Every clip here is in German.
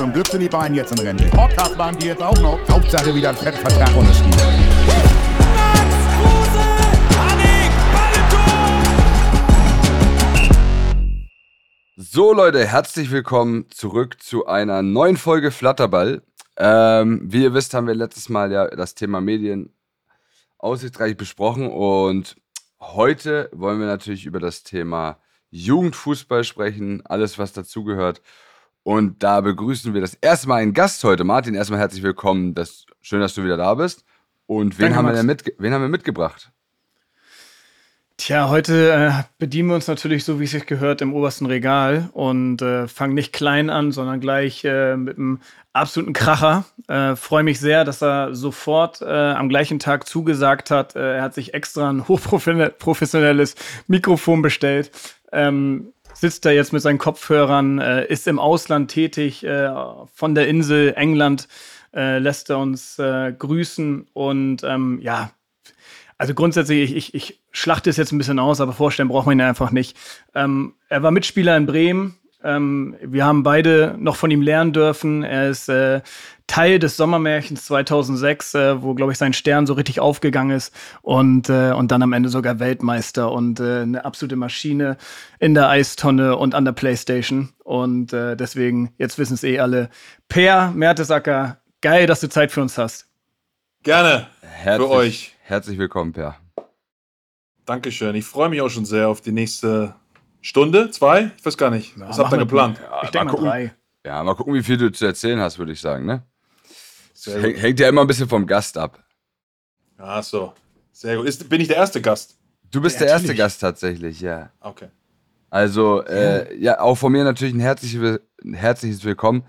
Zum Glück sind die beiden jetzt in Rente. Podcast waren die jetzt auch noch. Hauptsache wieder ein Fettvertrag unterschrieben. So Leute, herzlich willkommen zurück zu einer neuen Folge Flatterball. Ähm, wie ihr wisst, haben wir letztes Mal ja das Thema Medien aussichtsreich besprochen und heute wollen wir natürlich über das Thema Jugendfußball sprechen, alles was dazugehört. Und da begrüßen wir das erste Mal einen Gast heute. Martin, erstmal herzlich willkommen. Das, schön, dass du wieder da bist. Und wen, Danke, haben wir, denn mit, wen haben wir mitgebracht? Tja, heute äh, bedienen wir uns natürlich so, wie es sich gehört, im obersten Regal und äh, fangen nicht klein an, sondern gleich äh, mit einem absoluten Kracher. Äh, Freue mich sehr, dass er sofort äh, am gleichen Tag zugesagt hat. Äh, er hat sich extra ein hochprofessionelles Mikrofon bestellt. Ähm, sitzt da jetzt mit seinen Kopfhörern, äh, ist im Ausland tätig, äh, von der Insel England äh, lässt er uns äh, grüßen und ähm, ja, also grundsätzlich, ich, ich, ich schlachte es jetzt ein bisschen aus, aber vorstellen braucht man ihn einfach nicht. Ähm, er war Mitspieler in Bremen. Ähm, wir haben beide noch von ihm lernen dürfen. Er ist äh, Teil des Sommermärchens 2006, äh, wo, glaube ich, sein Stern so richtig aufgegangen ist und, äh, und dann am Ende sogar Weltmeister und äh, eine absolute Maschine in der Eistonne und an der Playstation. Und äh, deswegen, jetzt wissen es eh alle. Per Mertesacker, geil, dass du Zeit für uns hast. Gerne Herzlich, für euch. Herzlich willkommen, Per. Dankeschön. Ich freue mich auch schon sehr auf die nächste Stunde, zwei? Ich weiß gar nicht. Was habt ihr geplant? Ich denke mal gucken. drei. Ja, mal gucken, wie viel du zu erzählen hast, würde ich sagen, ne? Sehr Häng- gut. Hängt ja immer ein bisschen vom Gast ab. Ach so. Sehr gut. Ist, bin ich der erste Gast? Du bist Ja, der erste. Gast tatsächlich, ja. Okay. Also, äh, ja, auch von mir natürlich ein herzliches, ein herzliches Willkommen.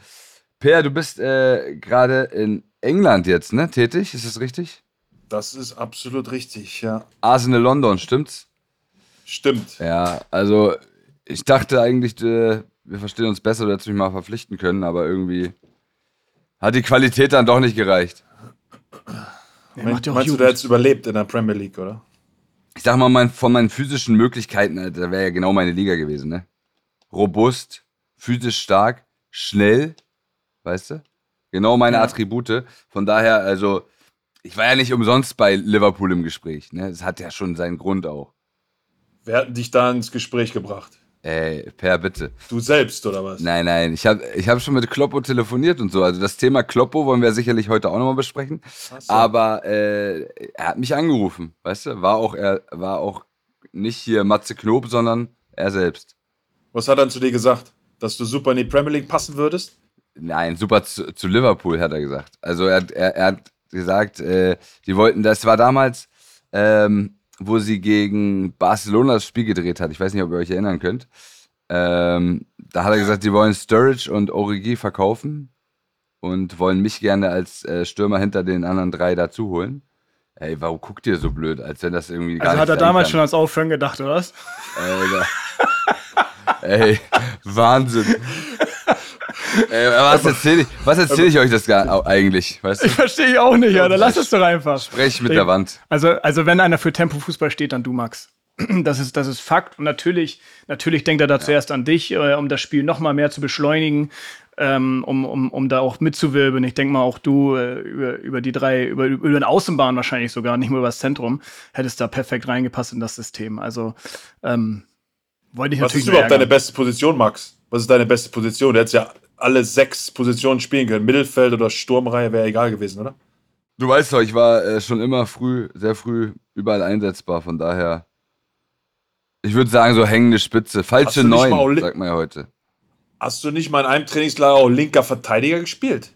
Per, du bist äh, gerade in England jetzt, ne? Tätig, ist das richtig? Das ist absolut richtig, ja. Arsenal London, stimmt's? Stimmt. Ja, also ich dachte eigentlich, äh, wir verstehen uns besser, du hättest mich mal verpflichten können, aber irgendwie hat die Qualität dann doch nicht gereicht. Er ja auch meinst du, Jugend. der jetzt überlebt in der Premier League, oder? Ich sag mal, mein, von meinen physischen Möglichkeiten, äh, da wäre ja genau meine Liga gewesen, ne? Robust, physisch stark, schnell, weißt du? Genau meine Ja. Attribute. Von daher, also, ich war ja nicht umsonst bei Liverpool im Gespräch, ne? Das hat ja schon seinen Grund auch. Wer hat dich da ins Gespräch gebracht? Ey, Per, bitte. Du selbst, oder was? Nein, nein, ich habe ich hab schon mit Kloppo telefoniert und so. Also das Thema Kloppo wollen wir sicherlich heute auch nochmal besprechen. So. Aber äh, er hat mich angerufen, weißt du? War auch, er war auch nicht hier Matze Knob, sondern er selbst. Was hat er dann zu dir gesagt? Dass du super in die Premier League passen würdest? Nein, super zu, zu Liverpool, hat er gesagt. Also er, hat- er, er hat gesagt, äh, die wollten, das war damals, ähm, wo sie gegen Barcelona das Spiel gedreht hat. Ich weiß nicht, ob ihr euch erinnern könnt. Ähm, da hat er gesagt, die wollen Sturridge und Origi verkaufen und wollen mich gerne als äh, Stürmer hinter den anderen drei dazu holen. Ey, warum guckt ihr so blöd, als wenn das irgendwie gar Also hat er damals kann? schon als Aufhören gedacht, oder was? Alter. Ey, Wahnsinn. Ey, was erzähle ich, was erzähl ich euch das gar eigentlich? Weißt du? Ich verstehe ich auch nicht, ja. Dann lass es doch einfach. Sprech mit der Wand. Also, also wenn einer für Tempo-Fußball steht, dann du, Max. Das ist, das ist Fakt. Und natürlich, natürlich denkt er da zuerst an dich, äh, um das Spiel noch mal mehr zu beschleunigen, ähm, um, um, um da auch mitzuwirbeln. Ich denke mal, auch du äh, über, über die drei, über, über den Außenbahn wahrscheinlich sogar, nicht nur über das Zentrum, hättest da perfekt reingepasst in das System. Also ähm, wollte ich Was natürlich ist überhaupt nur deine ärgern. beste Position, Max? Was ist deine beste Position? Du hättest ja alle sechs Positionen spielen können. Mittelfeld oder Sturmreihe wäre egal gewesen, oder? Du weißt doch, ich war äh, schon immer früh, sehr früh überall einsetzbar. Von daher, ich würde sagen, so hängende Spitze. Falsche Neun, sagt man ja heute. Hast du nicht mal in einem Trainingslager auch linker Verteidiger gespielt?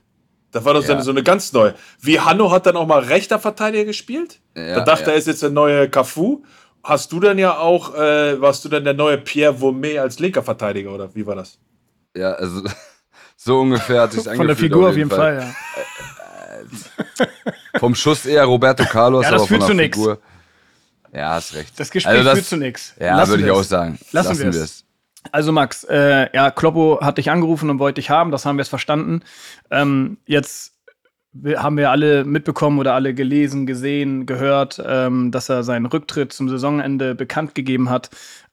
Das war doch so Ja. eine- so eine ganz neue. Wie Hanno hat dann auch mal rechter Verteidiger gespielt? Ja, da dachte ja. er ist jetzt der neue Cafu. Hast du dann ja auch, äh, warst du dann der neue Pierre Vaumet als linker Verteidiger oder wie war das? Ja, also so ungefähr hat sich Von der Figur auf jeden Fall, ja. Vom Schuss eher Roberto Carlos, Ja, das aber von führt der zu nix. Figur. Ja, hast recht. Das Gespräch Also das- führt zu nichts. Ja, würde ich auch sagen. Lassen wir es. Also Max, äh, ja, Kloppo hat dich angerufen und wollte dich haben, das haben wir jetzt verstanden. Ähm, jetzt haben wir alle mitbekommen oder alle gelesen, gesehen, gehört, ähm, dass er seinen Rücktritt zum Saisonende bekannt gegeben hat.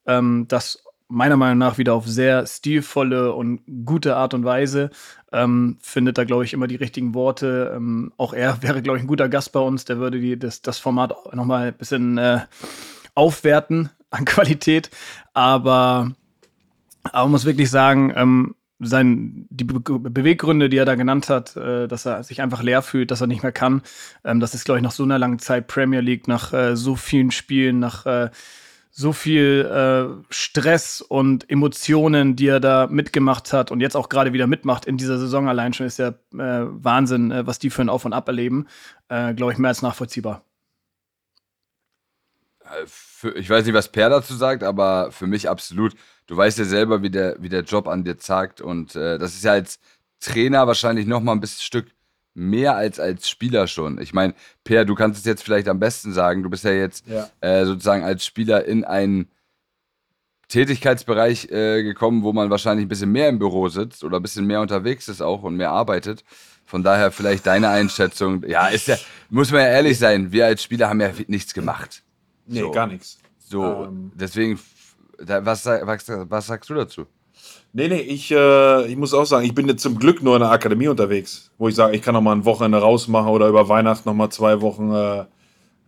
Ähm, das meiner Meinung nach wieder auf sehr stilvolle und gute Art und Weise. Ähm, findet da, glaube ich, immer die richtigen Worte. Ähm, auch er wäre, glaube ich, ein guter Gast bei uns. Der würde die, das, das Format nochmal ein bisschen äh, aufwerten an Qualität. Aber, aber man muss wirklich sagen, ähm, sein, die Be Beweggründe, die er da genannt hat, äh, dass er sich einfach leer fühlt, dass er nicht mehr kann, ähm, das ist, glaube ich, nach so einer langen Zeit Premier League, nach äh, so vielen Spielen, nach äh, so viel äh, Stress und Emotionen, die er da mitgemacht hat und jetzt auch gerade wieder mitmacht in dieser Saison allein schon, ist ja äh, Wahnsinn, äh, was die für ein Auf und Ab erleben. Äh, Glaube ich, mehr als nachvollziehbar. Äh, für, ich weiß nicht, was Per dazu sagt, aber für mich absolut. Du weißt ja selber, wie der, wie der Job an dir zagt und äh, das ist ja als Trainer wahrscheinlich noch mal ein bisschen Stück mehr als als Spieler schon. Ich meine, Per, du kannst es jetzt vielleicht am besten sagen. Du bist ja jetzt ja. Äh, sozusagen als Spieler in einen Tätigkeitsbereich äh, gekommen, wo man wahrscheinlich ein bisschen mehr im Büro sitzt oder ein bisschen mehr unterwegs ist auch und mehr arbeitet. Von daher vielleicht deine Einschätzung. Ja, ist ja, muss man ja ehrlich sein, wir als Spieler haben ja nichts gemacht. Nee, so. gar nichts. So, ähm. deswegen, was, was, was sagst du dazu? Nee, nee, ich, äh, ich muss auch sagen, ich bin jetzt zum Glück nur in der Akademie unterwegs, wo ich sage, ich kann noch mal ein Wochenende rausmachen oder über Weihnachten noch mal zwei Wochen äh, äh,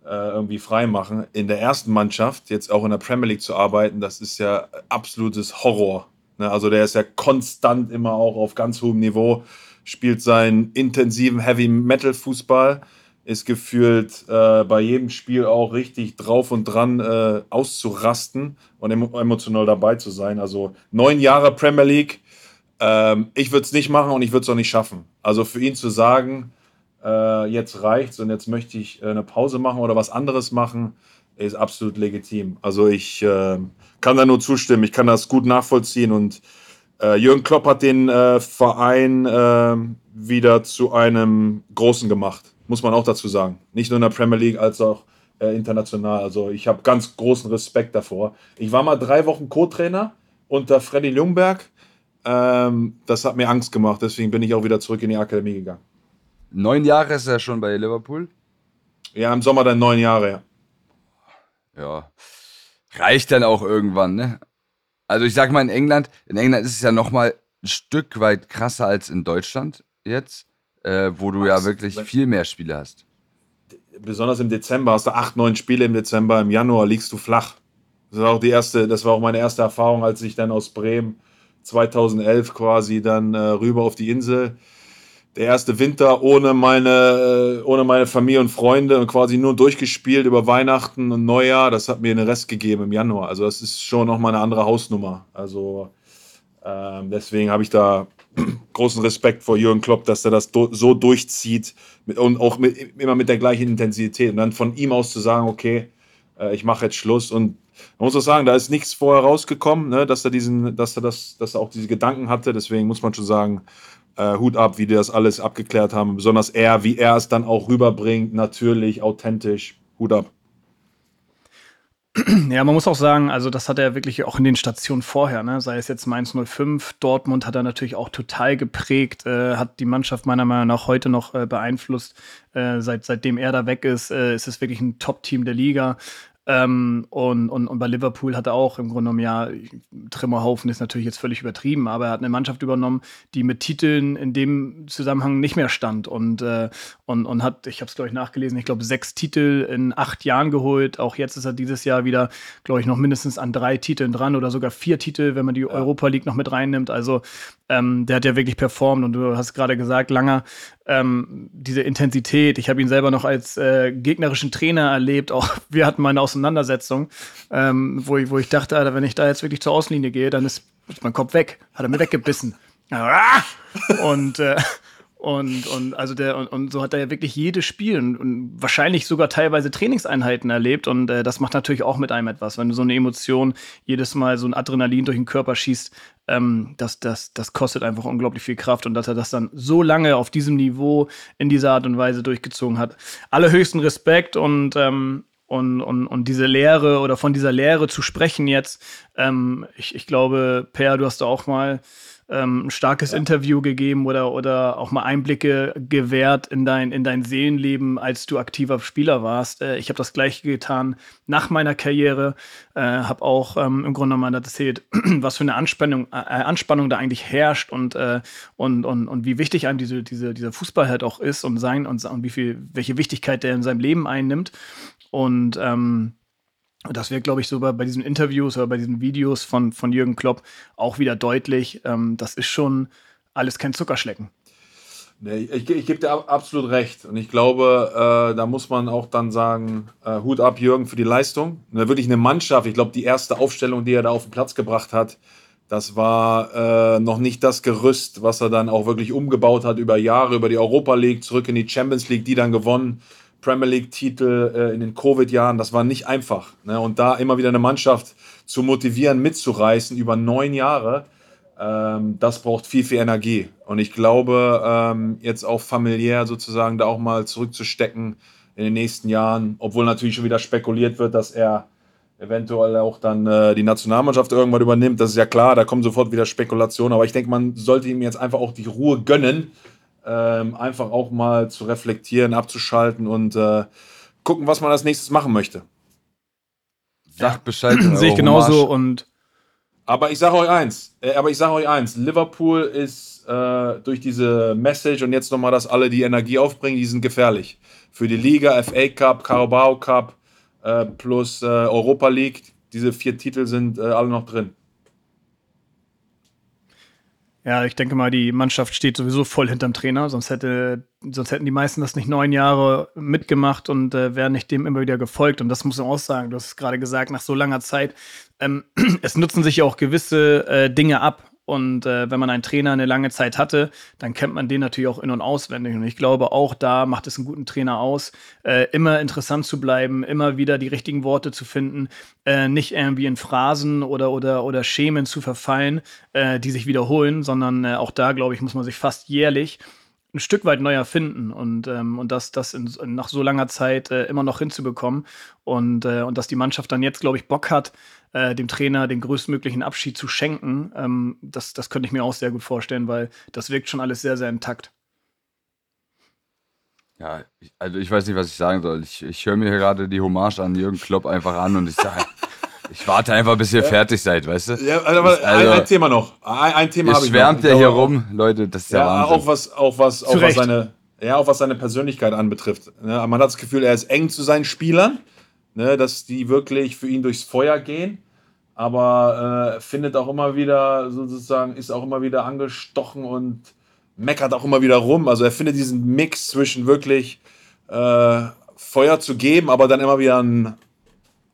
irgendwie frei machen. In der ersten Mannschaft, jetzt auch in der Premier League zu arbeiten, das ist ja absolutes Horror. Ne? Also der ist ja konstant immer auch auf ganz hohem Niveau, spielt seinen intensiven Heavy Metal Fußball ist gefühlt äh, bei jedem Spiel auch richtig drauf und dran äh, auszurasten und emotional dabei zu sein. Also neun Jahre Premier League. Ähm, ich würde es nicht machen und ich würde es auch nicht schaffen. Also für ihn zu sagen, äh, jetzt reicht's und jetzt möchte ich äh, eine Pause machen oder was anderes machen, ist absolut legitim. Also ich äh, kann da nur zustimmen. Ich kann das gut nachvollziehen und äh, Jürgen Klopp hat den Verein wieder zu einem großen gemacht muss man auch dazu sagen. Nicht nur in der Premier League, als auch äh, international. Also ich habe ganz großen Respekt davor. Ich war mal drei Wochen Co-Trainer unter Freddy Ljungberg. Ähm, das hat mir Angst gemacht, deswegen bin ich auch wieder zurück in die Akademie gegangen. Neun Jahre ist er schon bei Liverpool? Ja, im Sommer dann neun Jahre, ja. Ja. Reicht dann auch irgendwann, ne? Also ich sag mal in England, in England ist es ja noch mal ein Stück weit krasser als in Deutschland jetzt äh, wo du ja wirklich viel mehr Spiele hast. Besonders im Dezember hast du acht, neun Spiele im Dezember, im Januar liegst du flach. Das war auch die erste, das war auch meine erste Erfahrung, als ich dann aus Bremen 2011 quasi dann äh, rüber auf die Insel. Der erste Winter ohne meine, äh, ohne meine Familie und Freunde und quasi nur durchgespielt über Weihnachten und Neujahr. Das hat mir einen Rest gegeben im Januar. Also das ist schon nochmal eine andere Hausnummer. Also ähm, deswegen habe ich da großen Respekt vor Jürgen Klopp, dass er das so durchzieht und auch mit, immer mit der gleichen Intensität. Und dann von ihm aus zu sagen, okay, äh, ich mache jetzt Schluss. Und man muss auch sagen, da ist nichts vorher rausgekommen, ne, dass er diesen, dass er das, dass er auch diese Gedanken hatte. Deswegen muss man schon sagen, äh, Hut ab, wie die das alles abgeklärt haben. Besonders er, wie er es dann auch rüberbringt, natürlich, authentisch. Hut ab. Ja, man muss auch sagen, also das hat er wirklich auch in den Stationen vorher, ne? sei es jetzt Mainz 05, Dortmund hat er natürlich auch total geprägt, äh, hat die Mannschaft meiner Meinung nach heute noch äh, beeinflusst. Äh, seit, seitdem er da weg ist, äh, ist es wirklich ein Top-Team der Liga. Ähm, und, und, und bei Liverpool hat er auch im Grunde genommen, ja, Trümmerhaufen ist natürlich jetzt völlig übertrieben, aber er hat eine Mannschaft übernommen, die mit Titeln in dem Zusammenhang nicht mehr stand und, äh, und, und hat, ich habe es glaube ich nachgelesen, ich glaube sechs Titel in acht Jahren geholt. Auch jetzt ist er dieses Jahr wieder, glaube ich, noch mindestens an drei Titeln dran oder sogar vier Titel, wenn man die ja. Europa League noch mit reinnimmt. Also ähm, der hat ja wirklich performt und du hast gerade gesagt, Langer, ähm, diese Intensität. Ich habe ihn selber noch als äh, gegnerischen Trainer erlebt. Auch wir hatten mal eine Auseinandersetzung, ähm, wo, ich, wo ich dachte, Alter, wenn ich da jetzt wirklich zur Außenlinie gehe, dann ist, ist mein Kopf weg. Hat er mir weggebissen. und äh, und, und also der, und, und so hat er ja wirklich jedes Spiel und, und wahrscheinlich sogar teilweise Trainingseinheiten erlebt. Und äh, das macht natürlich auch mit einem etwas. Wenn du so eine Emotion jedes Mal so ein Adrenalin durch den Körper schießt, ähm, das, das, das kostet einfach unglaublich viel Kraft. Und dass er das dann so lange auf diesem Niveau in dieser Art und Weise durchgezogen hat. Allerhöchsten Respekt und ähm, und, und, und diese Lehre oder von dieser Lehre zu sprechen jetzt, ähm, ich, ich glaube, Per, du hast da auch mal ähm, ein starkes ja. Interview gegeben oder, oder auch mal Einblicke gewährt in dein, in dein Seelenleben, als du aktiver Spieler warst. Äh, ich habe das gleiche getan nach meiner Karriere, äh, habe auch ähm, im Grunde genommen erzählt, was für eine Anspannung, äh, Anspannung da eigentlich herrscht und, äh, und, und, und wie wichtig einem diese, diese, dieser Fußball halt auch ist und sein und, und wie viel, welche Wichtigkeit der in seinem Leben einnimmt. Und ähm, das wird, glaube ich, so bei, bei, diesen Interviews oder bei diesen Videos von, von Jürgen Klopp auch wieder deutlich. Ähm, das ist schon alles kein Zuckerschlecken. Nee, ich, ich gebe dir absolut recht. Und ich glaube, äh, da muss man auch dann sagen, äh, Hut ab, Jürgen, für die Leistung. Und wirklich eine Mannschaft. Ich glaube, die erste Aufstellung, die er da auf den Platz gebracht hat, das war äh, noch nicht das Gerüst, was er dann auch wirklich umgebaut hat über Jahre, über die Europa League, zurück in die Champions League, die dann gewonnen. Premier League-Titel äh, in den Covid-Jahren, das war nicht einfach. Ne? Und da immer wieder eine Mannschaft zu motivieren, mitzureißen über neun Jahre, ähm, das braucht viel, viel Energie. Und ich glaube, ähm, jetzt auch familiär sozusagen da auch mal zurückzustecken in den nächsten Jahren, obwohl natürlich schon wieder spekuliert wird, dass er eventuell auch dann äh, die Nationalmannschaft irgendwann übernimmt. Das ist ja klar, da kommen sofort wieder Spekulationen. Aber ich denke, man sollte ihm jetzt einfach auch die Ruhe gönnen, ähm, einfach auch mal zu reflektieren, abzuschalten und äh, gucken, was man als nächstes machen möchte. Sagt Bescheid. Sehe ich genauso und. Aber ich sage euch eins, äh, aber ich sage euch eins, Liverpool ist äh, durch diese Message und jetzt nochmal, dass alle die Energie aufbringen, die sind gefährlich. Für die Liga, FA Cup, Carabao Cup äh, plus äh, Europa League, diese vier Titel sind äh, alle noch drin. Ja, ich denke mal, die Mannschaft steht sowieso voll hinterm Trainer, sonst, hätte, sonst hätten die meisten das nicht neun Jahre mitgemacht und äh, wären nicht dem immer wieder gefolgt. Und das muss man auch sagen. Du hast es gerade gesagt, nach so langer Zeit. Ähm, es nutzen sich ja auch gewisse äh, Dinge ab. Und äh, wenn man einen Trainer eine lange Zeit hatte, dann kennt man den natürlich auch in- und auswendig. Und ich glaube, auch da macht es einen guten Trainer aus, äh, immer interessant zu bleiben, immer wieder die richtigen Worte zu finden, äh, nicht irgendwie in Phrasen oder, oder, oder Schemen zu verfallen, äh, die sich wiederholen, sondern äh, auch da, glaube ich, muss man sich fast jährlich ein Stück weit neu erfinden und, ähm, und das, das in, nach so langer Zeit äh, immer noch hinzubekommen und, äh, und dass die Mannschaft dann jetzt, glaube ich, Bock hat, äh, dem Trainer den größtmöglichen Abschied zu schenken, ähm, das, das könnte ich mir auch sehr gut vorstellen, weil das wirkt schon alles sehr, sehr intakt. Ja, also ich weiß nicht, was ich sagen soll. Ich, ich höre mir gerade die Hommage an Jürgen Klopp einfach an und ich sage, ich warte einfach, bis ihr ja. fertig seid, weißt du? Ja, aber also, ein, ein, Thema noch. Ein, ein Thema habe ich schwärmt der hier rum, Leute, das ist ja, ja Wahnsinn. Auch was, auch was, auch was seine, ja, auch was seine Persönlichkeit anbetrifft. Ne? Man hat das Gefühl, er ist eng zu seinen Spielern, ne? dass die wirklich für ihn durchs Feuer gehen aber äh, findet auch immer wieder sozusagen, ist auch immer wieder angestochen und meckert auch immer wieder rum. Also er findet diesen Mix zwischen wirklich äh, Feuer zu geben, aber dann immer wieder einen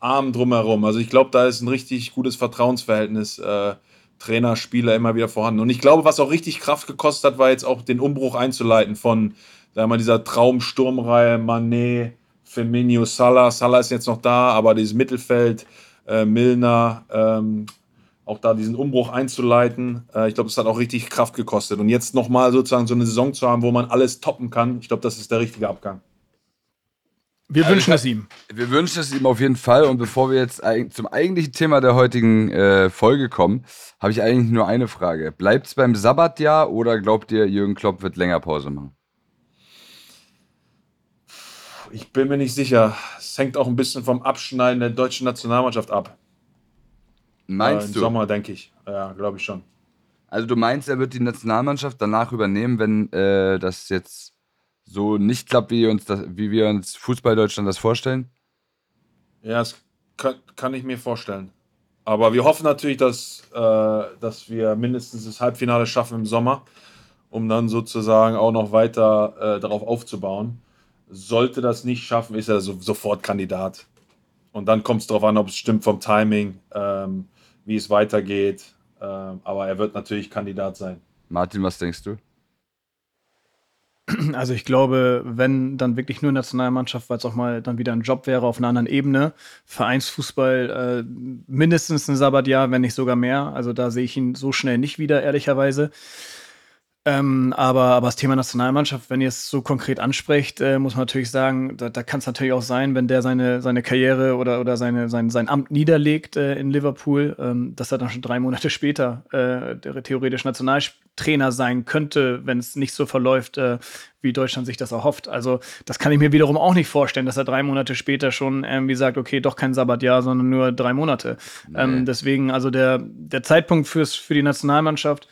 Arm drumherum. Also ich glaube, da ist ein richtig gutes Vertrauensverhältnis äh, Trainer, Spieler immer wieder vorhanden. Und ich glaube, was auch richtig Kraft gekostet hat, war jetzt auch den Umbruch einzuleiten von wir mal, dieser Traumsturmreihe Manet, Firmino, Salah. Salah ist jetzt noch da, aber dieses Mittelfeld äh, Milner, ähm, auch da diesen Umbruch einzuleiten. Äh, ich glaube, das hat auch richtig Kraft gekostet. Und jetzt nochmal sozusagen so eine Saison zu haben, wo man alles toppen kann, ich glaube, das ist der richtige Abgang. Wir also wünschen es ihm. Wir wünschen es ihm auf jeden Fall. Und bevor wir jetzt zum eigentlichen Thema der heutigen äh, Folge kommen, habe ich eigentlich nur eine Frage. Bleibt es beim Sabbatjahr oder glaubt ihr, Jürgen Klopp wird länger Pause machen? Ich bin mir nicht sicher. Es hängt auch ein bisschen vom Abschneiden der deutschen Nationalmannschaft ab. Meinst äh, im du? Sommer, denke ich. Ja, glaube ich schon. Also du meinst, er wird die Nationalmannschaft danach übernehmen, wenn äh, das jetzt so nicht klappt, wie, uns das, wie wir uns Fußball Deutschland das vorstellen? Ja, das kann, kann ich mir vorstellen. Aber wir hoffen natürlich, dass, äh, dass wir mindestens das Halbfinale schaffen im Sommer, um dann sozusagen auch noch weiter äh, darauf aufzubauen sollte das nicht schaffen, ist er so, sofort Kandidat. Und dann kommt es darauf an, ob es stimmt vom Timing, ähm, wie es weitergeht. Ähm, aber er wird natürlich Kandidat sein. Martin, was denkst du? Also ich glaube, wenn dann wirklich nur Nationalmannschaft, weil es auch mal dann wieder ein Job wäre auf einer anderen Ebene, Vereinsfußball äh, mindestens ein Sabbatjahr, wenn nicht sogar mehr. Also da sehe ich ihn so schnell nicht wieder, ehrlicherweise. Ähm, aber, aber das Thema Nationalmannschaft, wenn ihr es so konkret ansprecht, äh, muss man natürlich sagen, da, da kann es natürlich auch sein, wenn der seine, seine Karriere oder, oder seine, sein, sein Amt niederlegt äh, in Liverpool, ähm, dass er dann schon drei Monate später äh, der theoretisch Nationaltrainer sein könnte, wenn es nicht so verläuft, äh, wie Deutschland sich das erhofft. Also das kann ich mir wiederum auch nicht vorstellen, dass er drei Monate später schon irgendwie sagt, okay, doch kein Sabbatjahr, sondern nur drei Monate. Nee. Ähm, deswegen, also der, der Zeitpunkt fürs, für die Nationalmannschaft,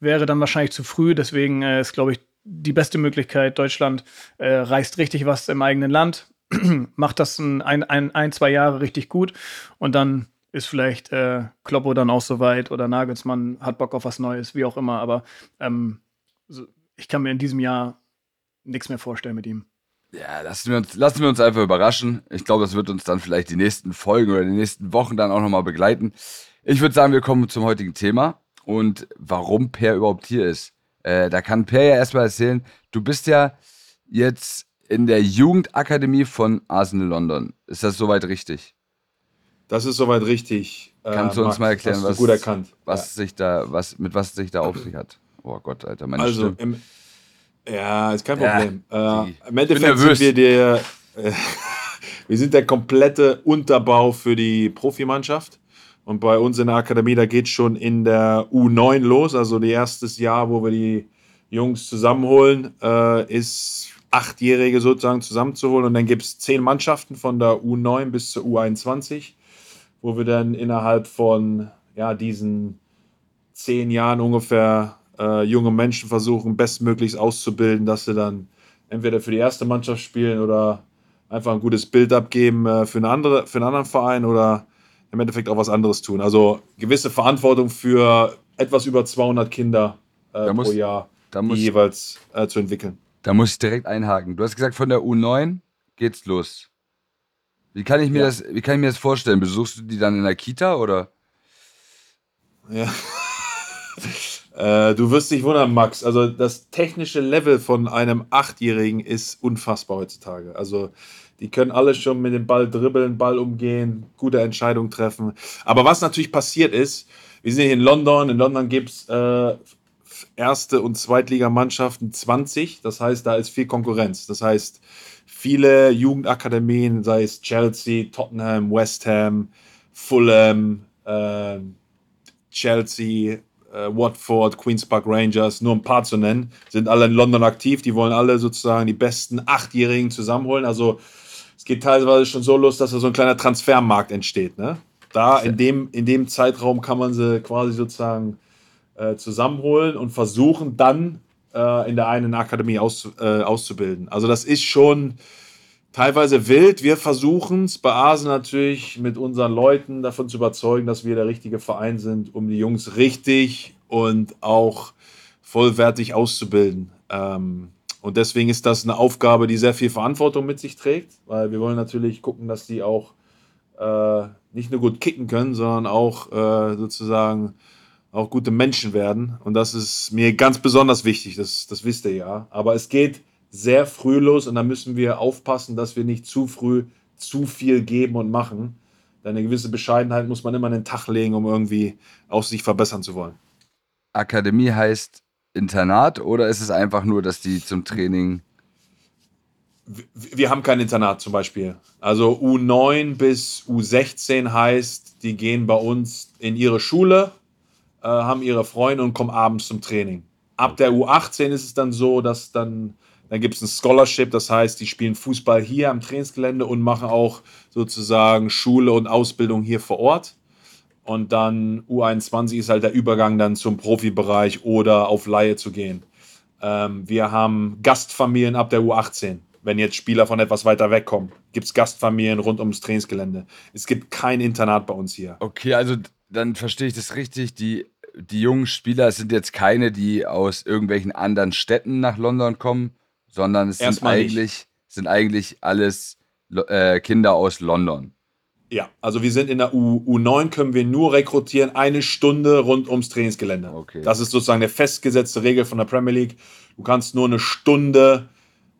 wäre dann wahrscheinlich zu früh. Deswegen äh, ist, glaube ich, die beste Möglichkeit. Deutschland äh, reißt richtig was im eigenen Land, macht das ein, ein, ein, zwei Jahre richtig gut und dann ist vielleicht äh, Kloppo dann auch soweit oder Nagelsmann hat Bock auf was Neues, wie auch immer. Aber ähm, so, ich kann mir in diesem Jahr nichts mehr vorstellen mit ihm. Ja, lassen wir uns, lassen wir uns einfach überraschen. Ich glaube, das wird uns dann vielleicht die nächsten Folgen oder die nächsten Wochen dann auch nochmal begleiten. Ich würde sagen, wir kommen zum heutigen Thema und warum Per überhaupt hier ist. Äh, da kann Per ja erstmal erzählen, du bist ja jetzt in der Jugendakademie von Arsenal London. Ist das soweit richtig? Das ist soweit richtig. Kannst äh, du uns Max, mal erklären, was, gut erkannt. was ja. sich da, was, mit was sich da auf sich hat? Oh Gott, Alter, meine also, Im, ja, ist kein Problem. Ja, äh, Im Endeffekt sind wir der, äh, wir sind der komplette Unterbau für die Profimannschaft. Und bei uns in der Akademie, da geht schon in der U9 los, also das erste Jahr, wo wir die Jungs zusammenholen, äh, ist Achtjährige sozusagen zusammenzuholen. Und dann gibt es zehn Mannschaften von der U9 bis zur U21, wo wir dann innerhalb von ja, diesen zehn Jahren ungefähr äh, junge Menschen versuchen, bestmöglichst auszubilden, dass sie dann entweder für die erste Mannschaft spielen oder einfach ein gutes Bild abgeben äh, für, eine andere, für einen anderen Verein oder im Endeffekt auch was anderes tun. Also gewisse Verantwortung für etwas über 200 Kinder äh, muss, pro Jahr muss, jeweils äh, zu entwickeln. Da muss ich direkt einhaken. Du hast gesagt, von der U9 geht's los. Wie kann ich mir, ja. das, wie kann ich mir das vorstellen? Besuchst du die dann in der Kita oder? Ja. äh, du wirst dich wundern, Max. Also das technische Level von einem Achtjährigen ist unfassbar heutzutage. Also die können alle schon mit dem Ball dribbeln, Ball umgehen, gute Entscheidungen treffen. Aber was natürlich passiert ist, wir sind hier in London. In London gibt es äh, erste und Zweitligamannschaften 20. Das heißt, da ist viel Konkurrenz. Das heißt, viele Jugendakademien, sei es Chelsea, Tottenham, West Ham, Fulham, äh, Chelsea, äh, Watford, Queen's Park Rangers, nur ein paar zu nennen, sind alle in London aktiv. Die wollen alle sozusagen die besten Achtjährigen zusammenholen. Also geht teilweise schon so los, dass da so ein kleiner Transfermarkt entsteht. Ne? Da in dem, in dem Zeitraum kann man sie quasi sozusagen äh, zusammenholen und versuchen dann äh, in der einen Akademie aus, äh, auszubilden. Also das ist schon teilweise wild. Wir versuchen es bei Asen natürlich mit unseren Leuten davon zu überzeugen, dass wir der richtige Verein sind, um die Jungs richtig und auch vollwertig auszubilden. Ähm, und deswegen ist das eine Aufgabe, die sehr viel Verantwortung mit sich trägt, weil wir wollen natürlich gucken, dass die auch äh, nicht nur gut kicken können, sondern auch äh, sozusagen auch gute Menschen werden. Und das ist mir ganz besonders wichtig, das, das wisst ihr ja. Aber es geht sehr früh los und da müssen wir aufpassen, dass wir nicht zu früh zu viel geben und machen. Denn eine gewisse Bescheidenheit muss man immer an den Tag legen, um irgendwie auch sich verbessern zu wollen. Akademie heißt Internat oder ist es einfach nur, dass die zum Training. Wir haben kein Internat zum Beispiel. Also U9 bis U16 heißt, die gehen bei uns in ihre Schule, äh, haben ihre Freunde und kommen abends zum Training. Ab der U18 ist es dann so, dass dann, dann gibt es ein Scholarship, das heißt, die spielen Fußball hier am Trainingsgelände und machen auch sozusagen Schule und Ausbildung hier vor Ort. Und dann U21 ist halt der Übergang dann zum Profibereich oder auf Laie zu gehen. Ähm, wir haben Gastfamilien ab der U18. Wenn jetzt Spieler von etwas weiter wegkommen, gibt es Gastfamilien rund ums Trainingsgelände. Es gibt kein Internat bei uns hier. Okay, also dann verstehe ich das richtig. Die, die jungen Spieler sind jetzt keine, die aus irgendwelchen anderen Städten nach London kommen, sondern es sind eigentlich, sind eigentlich alles äh, Kinder aus London. Ja, also wir sind in der U, U9, können wir nur rekrutieren, eine Stunde rund ums Trainingsgelände. Okay. Das ist sozusagen eine festgesetzte Regel von der Premier League. Du kannst nur eine Stunde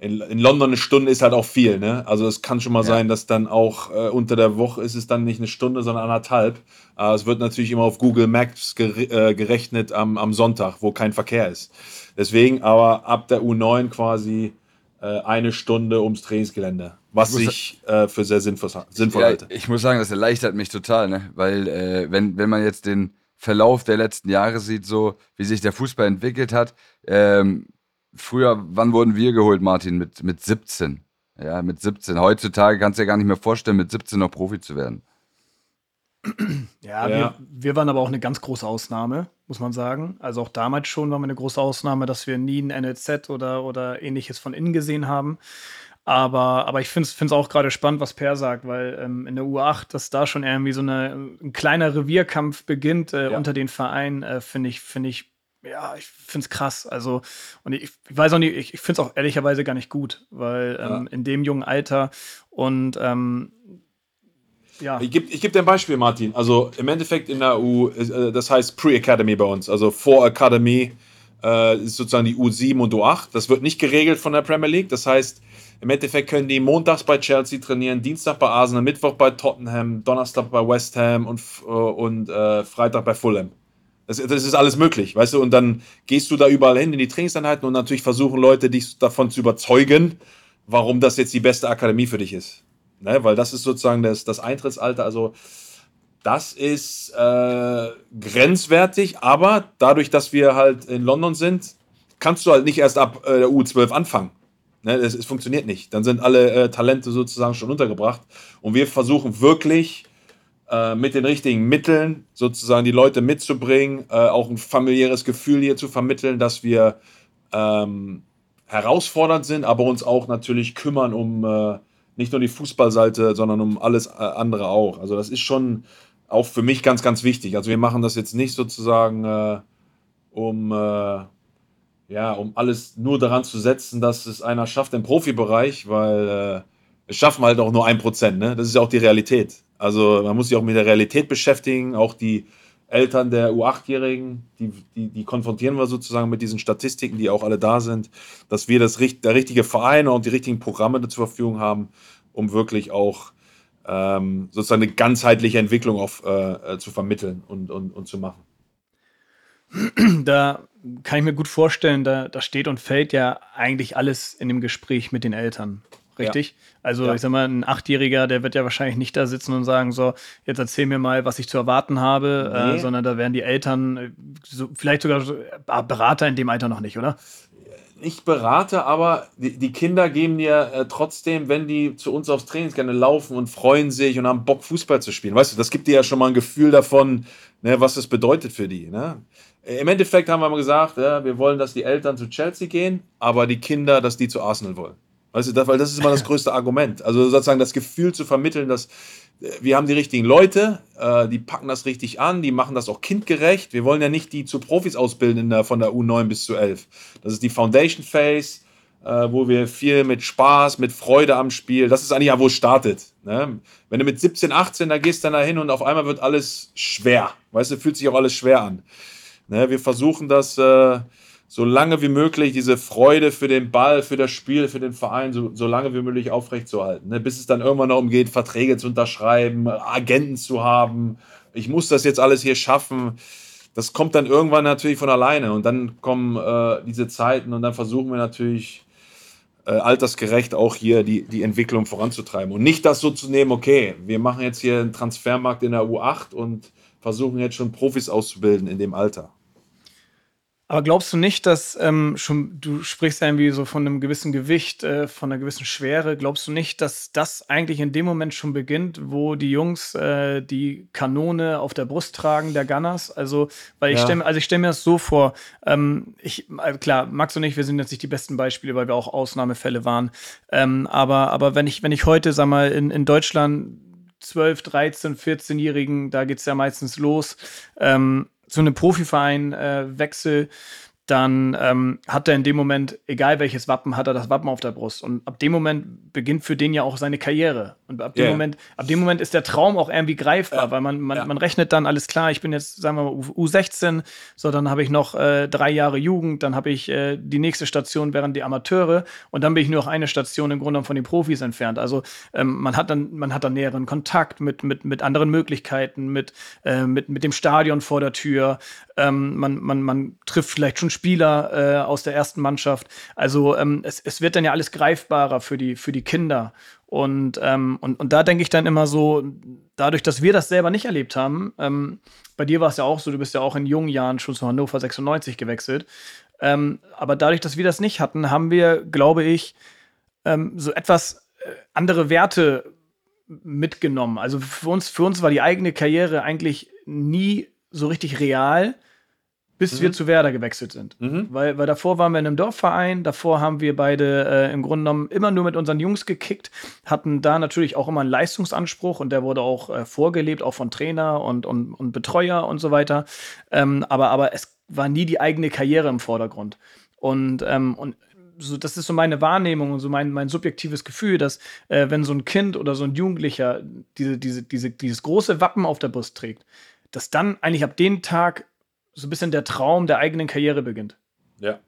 in, in, London eine Stunde ist halt auch viel, ne? Also es kann schon mal ja. sein, dass dann auch äh, unter der Woche ist es dann nicht eine Stunde, sondern anderthalb. Äh, es wird natürlich immer auf Google Maps gere äh, gerechnet am, am Sonntag, wo kein Verkehr ist. Deswegen aber ab der U9 quasi äh, eine Stunde ums Trainingsgelände, was ich äh, für sehr sinnvoll, sinnvoll ja, halte. Ich muss sagen, das erleichtert mich total, ne? Weil äh, wenn, wenn man jetzt den Verlauf der letzten Jahre sieht, so wie sich der Fußball entwickelt hat, ähm, früher, wann wurden wir geholt, Martin? Mit, mit 17. Ja, mit 17. Heutzutage kannst du dir gar nicht mehr vorstellen, mit 17 noch Profi zu werden. Ja, ja. Wir, wir, waren aber auch eine ganz große Ausnahme, muss man sagen. Also auch damals schon waren wir eine große Ausnahme, dass wir nie ein NLZ oder, oder ähnliches von innen gesehen haben. Aber, aber ich finde es auch gerade spannend, was Per sagt, weil ähm, in der U8, dass da schon irgendwie so eine, ein kleiner Revierkampf beginnt äh, ja. unter den Vereinen, äh, finde ich, finde ich ja, ich finde es krass. Also, und ich, ich, weiß auch nicht, ich, ich finde es auch ehrlicherweise gar nicht gut, weil ähm, ja. in dem jungen Alter und ähm, ja. Ich gebe ich geb dir ein Beispiel, Martin. Also im Endeffekt in der U, äh, das heißt Pre-Academy bei uns, also vor Academy äh, ist sozusagen die U7 und U8. Das wird nicht geregelt von der Premier League. Das heißt, im Endeffekt können die montags bei Chelsea trainieren, Dienstag bei Arsenal, Mittwoch bei Tottenham, Donnerstag bei West Ham und, äh, und äh, Freitag bei Fulham. Das, das, ist alles möglich, weißt du? Und dann gehst du da überall hin in die Trainingseinheiten und natürlich versuchen Leute, dich davon zu überzeugen, warum das jetzt die beste Akademie für dich ist. Ne? Weil das ist sozusagen das, das Eintrittsalter. Also, das ist äh, grenzwertig, aber dadurch, dass wir halt in London sind, kannst du halt nicht erst ab äh, der U12 anfangen. Ne? Es, es, funktioniert nicht. Dann sind alle äh, Talente sozusagen schon untergebracht. Und wir versuchen wirklich äh, mit den richtigen Mitteln sozusagen die Leute mitzubringen, äh, auch ein familiäres Gefühl hier zu vermitteln, dass wir ähm, herausfordernd sind, aber uns auch natürlich kümmern um äh, nicht nur die Fußballseite, sondern um alles äh, andere auch. Also das ist schon auch für mich ganz, ganz wichtig. Also wir machen das jetzt nicht sozusagen äh, um ja, um alles nur daran zu setzen, dass es einer schafft im Profibereich, weil äh, es schaffen halt auch nur ein Prozent, ne? Das ist ja auch die Realität. Also man muss sich auch mit der Realität beschäftigen. Auch die Eltern der U8-Jährigen, die, die, die, konfrontieren wir sozusagen mit diesen Statistiken, die auch alle da sind, dass wir das, der richtige Verein und die richtigen Programme zur Verfügung haben, um wirklich auch ähm, sozusagen eine ganzheitliche Entwicklung auf, äh, äh zu vermitteln und, und, und zu machen. Da kann ich mir gut vorstellen, da, da steht und fällt ja eigentlich alles in dem Gespräch mit den Eltern richtig? Ja. Also ja. ich sag mal, ein Achtjähriger, der wird ja wahrscheinlich nicht da sitzen und sagen, so, jetzt erzähl mir mal, was ich zu erwarten habe, äh, nee. äh, sondern da werden die Eltern, äh, so, vielleicht sogar so, äh, Berater in dem Alter noch nicht, oder? Nicht Berater, aber die, die Kinder geben dir äh, trotzdem, wenn die zu uns aufs Training gerne laufen und freuen sich und haben Bock, Fußball zu spielen. Weißt du, das gibt dir ja schon mal ein Gefühl davon, ne, was das bedeutet für die. Ne? Im Endeffekt haben wir mal gesagt, ja, wir wollen, dass die Eltern zu Chelsea gehen, aber die Kinder, dass die zu Arsenal wollen. Weißt du, weil das ist immer das größte Argument. Also sozusagen das Gefühl zu vermitteln, dass äh, wir haben die richtigen Leute, äh, die packen das richtig an, die machen das auch kindgerecht. Wir wollen ja nicht die zu Profis ausbilden der, von der U9 bis zu 11. Das ist die Foundation Phase, äh, wo wir viel mit Spaß, mit Freude am Spiel, das ist eigentlich ja, wo es startet. Ne? Wenn du mit 17, 18 da gehst dann dahin und auf einmal wird alles schwer. Weißt du, fühlt sich auch alles schwer an. Ne? Wir versuchen das. Äh, so lange wie möglich diese Freude für den Ball, für das Spiel, für den Verein, so, so lange wie möglich aufrechtzuerhalten. Ne? Bis es dann irgendwann darum geht, Verträge zu unterschreiben, Agenten zu haben. Ich muss das jetzt alles hier schaffen. Das kommt dann irgendwann natürlich von alleine. Und dann kommen äh, diese Zeiten und dann versuchen wir natürlich äh, altersgerecht auch hier die, die Entwicklung voranzutreiben. Und nicht das so zu nehmen, okay, wir machen jetzt hier einen Transfermarkt in der U8 und versuchen jetzt schon Profis auszubilden in dem Alter. Aber glaubst du nicht, dass ähm, schon, du sprichst irgendwie so von einem gewissen Gewicht, äh, von einer gewissen Schwere, glaubst du nicht, dass das eigentlich in dem Moment schon beginnt, wo die Jungs äh, die Kanone auf der Brust tragen, der Gunners? Also, weil ich ja. stelle also ich stell mir das so vor, ähm, ich, äh, klar, Max und ich, wir sind jetzt nicht die besten Beispiele, weil wir auch Ausnahmefälle waren. Ähm, aber, aber wenn ich, wenn ich heute, sag mal, in, in Deutschland 12, 13, 14-Jährigen, da geht es ja meistens los, ähm, zu einem Profiverein äh, wechsel, dann ähm, hat er in dem Moment, egal welches Wappen, hat er das Wappen auf der Brust. Und ab dem Moment beginnt für den ja auch seine Karriere. Und ab dem, Ja. Moment, ab dem Moment ist der Traum auch irgendwie greifbar, Ja. weil man, man, Ja. man rechnet dann alles klar, ich bin jetzt, sagen wir mal, U- U16, so dann habe ich noch äh, drei Jahre Jugend, dann habe ich äh, die nächste Station wären die Amateure und dann bin ich nur noch eine Station im Grunde von den Profis entfernt. Also ähm, man hat dann, man hat dann näheren Kontakt mit, mit, mit anderen Möglichkeiten, mit, äh, mit, mit dem Stadion vor der Tür. Ähm, man, man, man trifft vielleicht schon Spieler äh, aus der ersten Mannschaft. Also ähm, es, es wird dann ja alles greifbarer für die, für die Kinder. Und, ähm, und, und da denke ich dann immer so, dadurch, dass wir das selber nicht erlebt haben, ähm, bei dir war es ja auch so, du bist ja auch in jungen Jahren schon zu Hannover 96 gewechselt. Ähm, aber dadurch, dass wir das nicht hatten, haben wir, glaube ich, ähm, so etwas äh, andere Werte mitgenommen. Also für uns, für uns war die eigene Karriere eigentlich nie so richtig real, bis wir zu Werder gewechselt sind. Mhm. Weil, weil davor waren wir in einem Dorfverein, davor haben wir beide äh, im Grunde genommen immer nur mit unseren Jungs gekickt, hatten da natürlich auch immer einen Leistungsanspruch und der wurde auch äh, vorgelebt, auch von Trainer und, und, und Betreuer und so weiter. Ähm, aber, aber es war nie die eigene Karriere im Vordergrund. Und, ähm, und so, das ist so meine Wahrnehmung und so mein, mein subjektives Gefühl, dass äh, wenn so ein Kind oder so ein Jugendlicher diese, diese, diese, dieses große Wappen auf der Brust trägt, dass dann eigentlich ab dem Tag so ein bisschen der Traum der eigenen Karriere beginnt. Ja.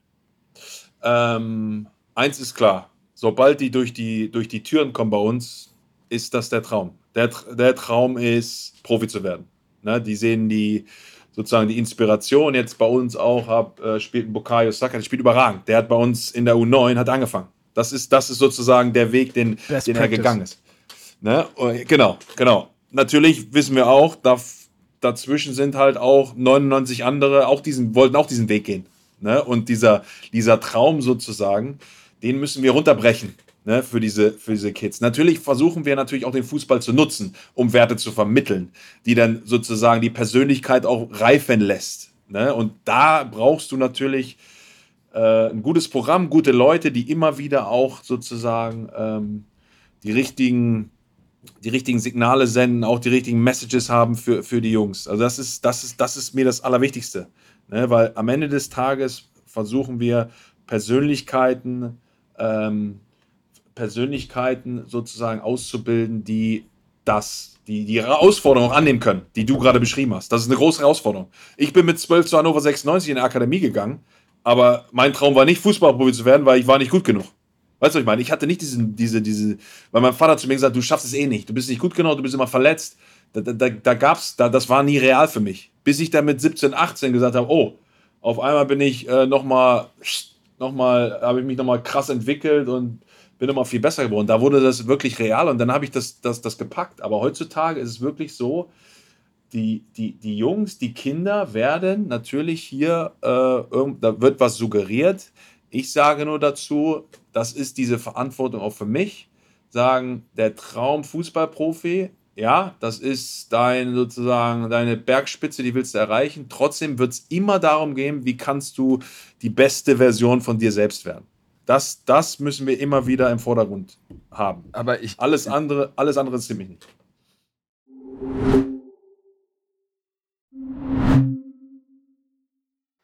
Ähm, eins ist klar, sobald die durch, die durch die Türen kommen bei uns, ist das der Traum. Der, der Traum ist, Profi zu werden. Ne? Die sehen die sozusagen die Inspiration jetzt bei uns auch ab, äh, spielt ein Bukayo Saka, der spielt überragend. Der hat bei uns in der U9 hat angefangen. Das ist, das ist sozusagen der Weg, den, Best den er practice. gegangen ist. Ne? Genau, genau. Natürlich wissen wir auch, da, dazwischen sind halt auch 99 andere, auch diesen, wollten auch diesen Weg gehen. Ne? Und dieser, dieser Traum sozusagen, den müssen wir runterbrechen ne? für, diese, für diese Kids. Natürlich versuchen wir natürlich auch den Fußball zu nutzen, um Werte zu vermitteln, die dann sozusagen die Persönlichkeit auch reifen lässt. Ne? Und da brauchst du natürlich äh, ein gutes Programm, gute Leute, die immer wieder auch sozusagen ähm, die richtigen die richtigen Signale senden, auch die richtigen Messages haben für, für die Jungs. Also das ist, das ist, das ist mir das Allerwichtigste. Ne? Weil am Ende des Tages versuchen wir Persönlichkeiten, ähm, Persönlichkeiten sozusagen auszubilden, die das, die die Herausforderung auch annehmen können, die du gerade beschrieben hast. Das ist eine große Herausforderung. Ich bin mit 12 zu Hannover 96 in die Akademie gegangen, aber mein Traum war nicht, Fußballprofi zu werden, weil ich war nicht gut genug. Weißt du, was ich meine? Ich hatte nicht diesen, diese, diese, weil mein Vater zu mir gesagt, du schaffst es eh nicht, du bist nicht gut genug, du bist immer verletzt. Da, da, da, gab's, da, das war nie real für mich. Bis ich dann mit 17, 18 gesagt habe, oh, auf einmal bin ich äh, nochmal, nochmal, habe ich mich nochmal krass entwickelt und bin nochmal viel besser geworden. Da wurde das wirklich real und dann habe ich das, das, das gepackt. Aber heutzutage ist es wirklich so, die, die, die Jungs, die Kinder werden natürlich hier, äh, irgend, da wird was suggeriert. Ich sage nur dazu, das ist diese Verantwortung auch für mich. Sagen, der Traum Fußballprofi, ja, das ist dein sozusagen deine Bergspitze, die willst du erreichen. Trotzdem wird es immer darum gehen, wie kannst du die beste Version von dir selbst werden. Das, das müssen wir immer wieder im Vordergrund haben. Aber ich, Alles andere, alles andere ist ziemlich nicht.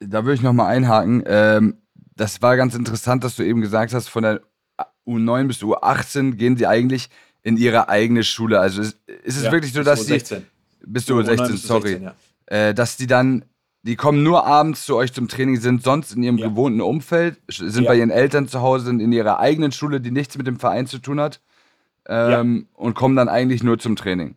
da würde ich nochmal einhaken. Ähm, das war ganz interessant, dass du eben gesagt hast, von der U9 bis U18 gehen sie eigentlich in ihre eigene Schule. Also ist, ist es Ja, wirklich so, dass 16. bis du 16, bis zu sorry, 16, ja. äh, dass die dann, die kommen nur abends zu euch zum Training, sind sonst in ihrem Ja. gewohnten Umfeld, sind bei ihren Eltern zu Hause, sind in ihrer eigenen Schule, die nichts mit dem Verein zu tun hat, ähm, und kommen dann eigentlich nur zum Training.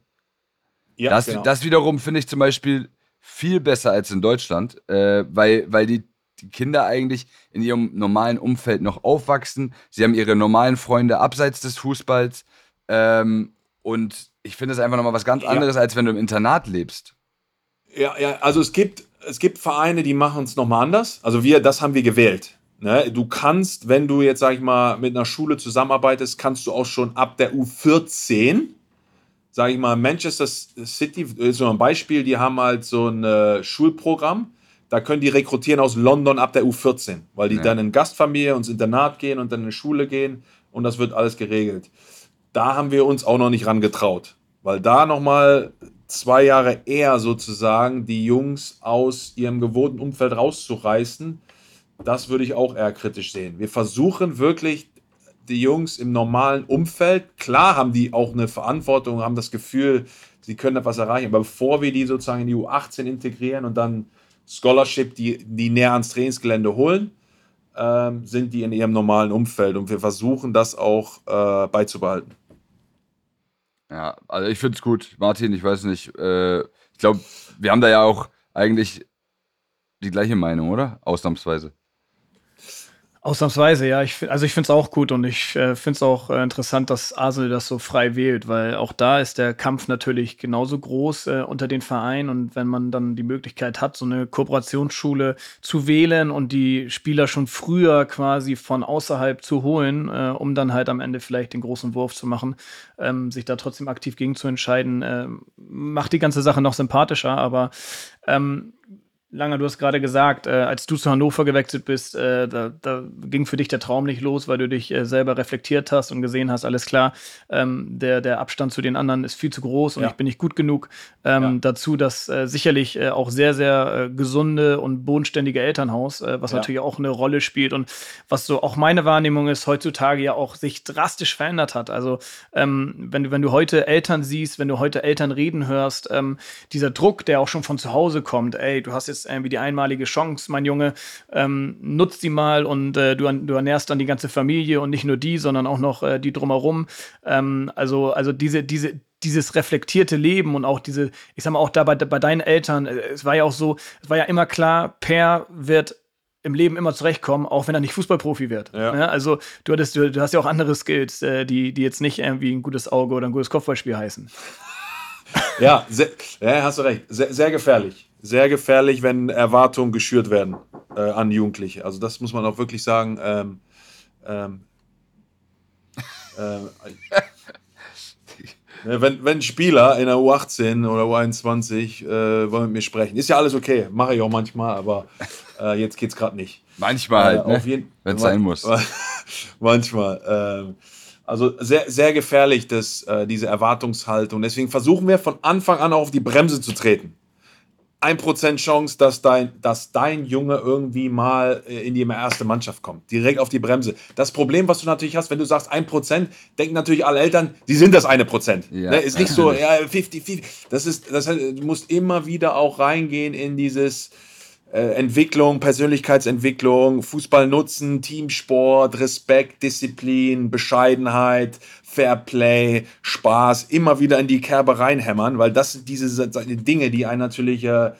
Ja, Das, genau. das wiederum finde ich zum Beispiel viel besser als in Deutschland, äh, weil, weil die, die Kinder eigentlich in ihrem normalen Umfeld noch aufwachsen. Sie haben ihre normalen Freunde abseits des Fußballs. Ähm, und ich finde es einfach nochmal was ganz Ja. anderes, als wenn du im Internat lebst. Ja, ja, also es gibt, es gibt Vereine, die machen es nochmal anders. Also wir, das haben wir gewählt. Ne? Du kannst, wenn du jetzt, sag ich mal, mit einer Schule zusammenarbeitest, kannst du auch schon ab der U14, sag ich mal, Manchester City ist so ein Beispiel, die haben halt so ein äh, Schulprogramm. Da können die rekrutieren aus London ab der U14, weil die Ja. dann in Gastfamilie ins Internat gehen und dann in die Schule gehen und das wird alles geregelt. Da haben wir uns auch noch nicht ran getraut, weil da nochmal zwei Jahre eher sozusagen die Jungs aus ihrem gewohnten Umfeld rauszureißen, das würde ich auch eher kritisch sehen. Wir versuchen wirklich die Jungs im normalen Umfeld, klar haben die auch eine Verantwortung, haben das Gefühl, sie können etwas erreichen, aber bevor wir die sozusagen in die U18 integrieren und dann Scholarship, die, die näher ans Trainingsgelände holen, ähm, sind die in ihrem normalen Umfeld und wir versuchen das auch äh, beizubehalten. Ja, also ich finde es gut. Martin, ich weiß nicht, äh, ich glaube, wir haben da ja auch eigentlich die gleiche Meinung, oder? Ausnahmsweise. Ausnahmsweise, ja. Ich, also ich finde es auch gut und ich äh, finde es auch äh, interessant, dass Arsenal das so frei wählt, weil auch da ist der Kampf natürlich genauso groß äh, unter den Vereinen und wenn man dann die Möglichkeit hat, so eine Kooperationsschule zu wählen und die Spieler schon früher quasi von außerhalb zu holen, äh, um dann halt am Ende vielleicht den großen Wurf zu machen, ähm, sich da trotzdem aktiv gegen zu entscheiden, äh, macht die ganze Sache noch sympathischer, aber ähm, Langer, du hast gerade gesagt, äh, als du zu Hannover gewechselt bist, äh, da, da, ging für dich der Traum nicht los, weil du dich äh, selber reflektiert hast und gesehen hast, alles klar, ähm, der, der Abstand zu den anderen ist viel zu groß und ja. ich bin nicht gut genug. Ähm, ja. Dazu das äh, sicherlich äh, auch sehr, sehr äh, gesunde und bodenständige Elternhaus, was ja. natürlich auch eine Rolle spielt und was so auch meine Wahrnehmung ist, heutzutage ja auch sich drastisch verändert hat. Also ähm, wenn, du, wenn du heute Eltern siehst, wenn du heute Eltern reden hörst, ähm, dieser Druck, der auch schon von zu Hause kommt, ey, du hast jetzt ist irgendwie die einmalige Chance, mein Junge, ähm, nutzt die mal und äh, du, du, ernährst dann die ganze Familie und nicht nur die, sondern auch noch äh, die drumherum. Ähm, also, also diese, diese, dieses reflektierte Leben und auch diese, ich sag mal, auch da bei, bei deinen Eltern, äh, es war ja auch so, es war ja immer klar, Per wird im Leben immer zurechtkommen, auch wenn er nicht Fußballprofi wird. Ja. Ja, ne? also du, hattest, du, du, hast ja auch andere Skills, äh, die, die jetzt nicht irgendwie ein gutes Auge oder ein gutes Kopfballspiel heißen. Ja, sehr, ja hast du recht. Sehr, sehr gefährlich sehr gefährlich, wenn Erwartungen geschürt werden äh, an Jugendliche. Also das muss man auch wirklich sagen. Ähm, ähm, äh, wenn, wenn Spieler in der U18 oder U21 äh, wollen mit mir sprechen, ist ja alles okay, mache ich auch manchmal, aber äh, jetzt geht es gerade nicht. Manchmal halt, ne? wenn es sein muss. manchmal. Ähm, also sehr, sehr gefährlich, dass, äh, diese Erwartungshaltung. Deswegen versuchen wir von Anfang an auch auf die Bremse zu treten. 1% Chance, dass dein, dass dein Junge irgendwie mal äh, in die erste Mannschaft kommt. Direkt auf die Bremse. Das Problem, was du natürlich hast, wenn du sagst 1%, denken natürlich alle Eltern, die sind das eine Prozent. Ja. Ne? Ist nicht so, ja, 50, 50. Das ist, das heißt, du musst immer wieder auch reingehen in dieses, äh, Entwicklung, Persönlichkeitsentwicklung, Fußball nutzen, Teamsport, Respekt, Disziplin, Bescheidenheit, Fairplay, Spaß, immer wieder in die Kerbe reinhämmern, weil das sind diese Dinge, die einen natürlich äh,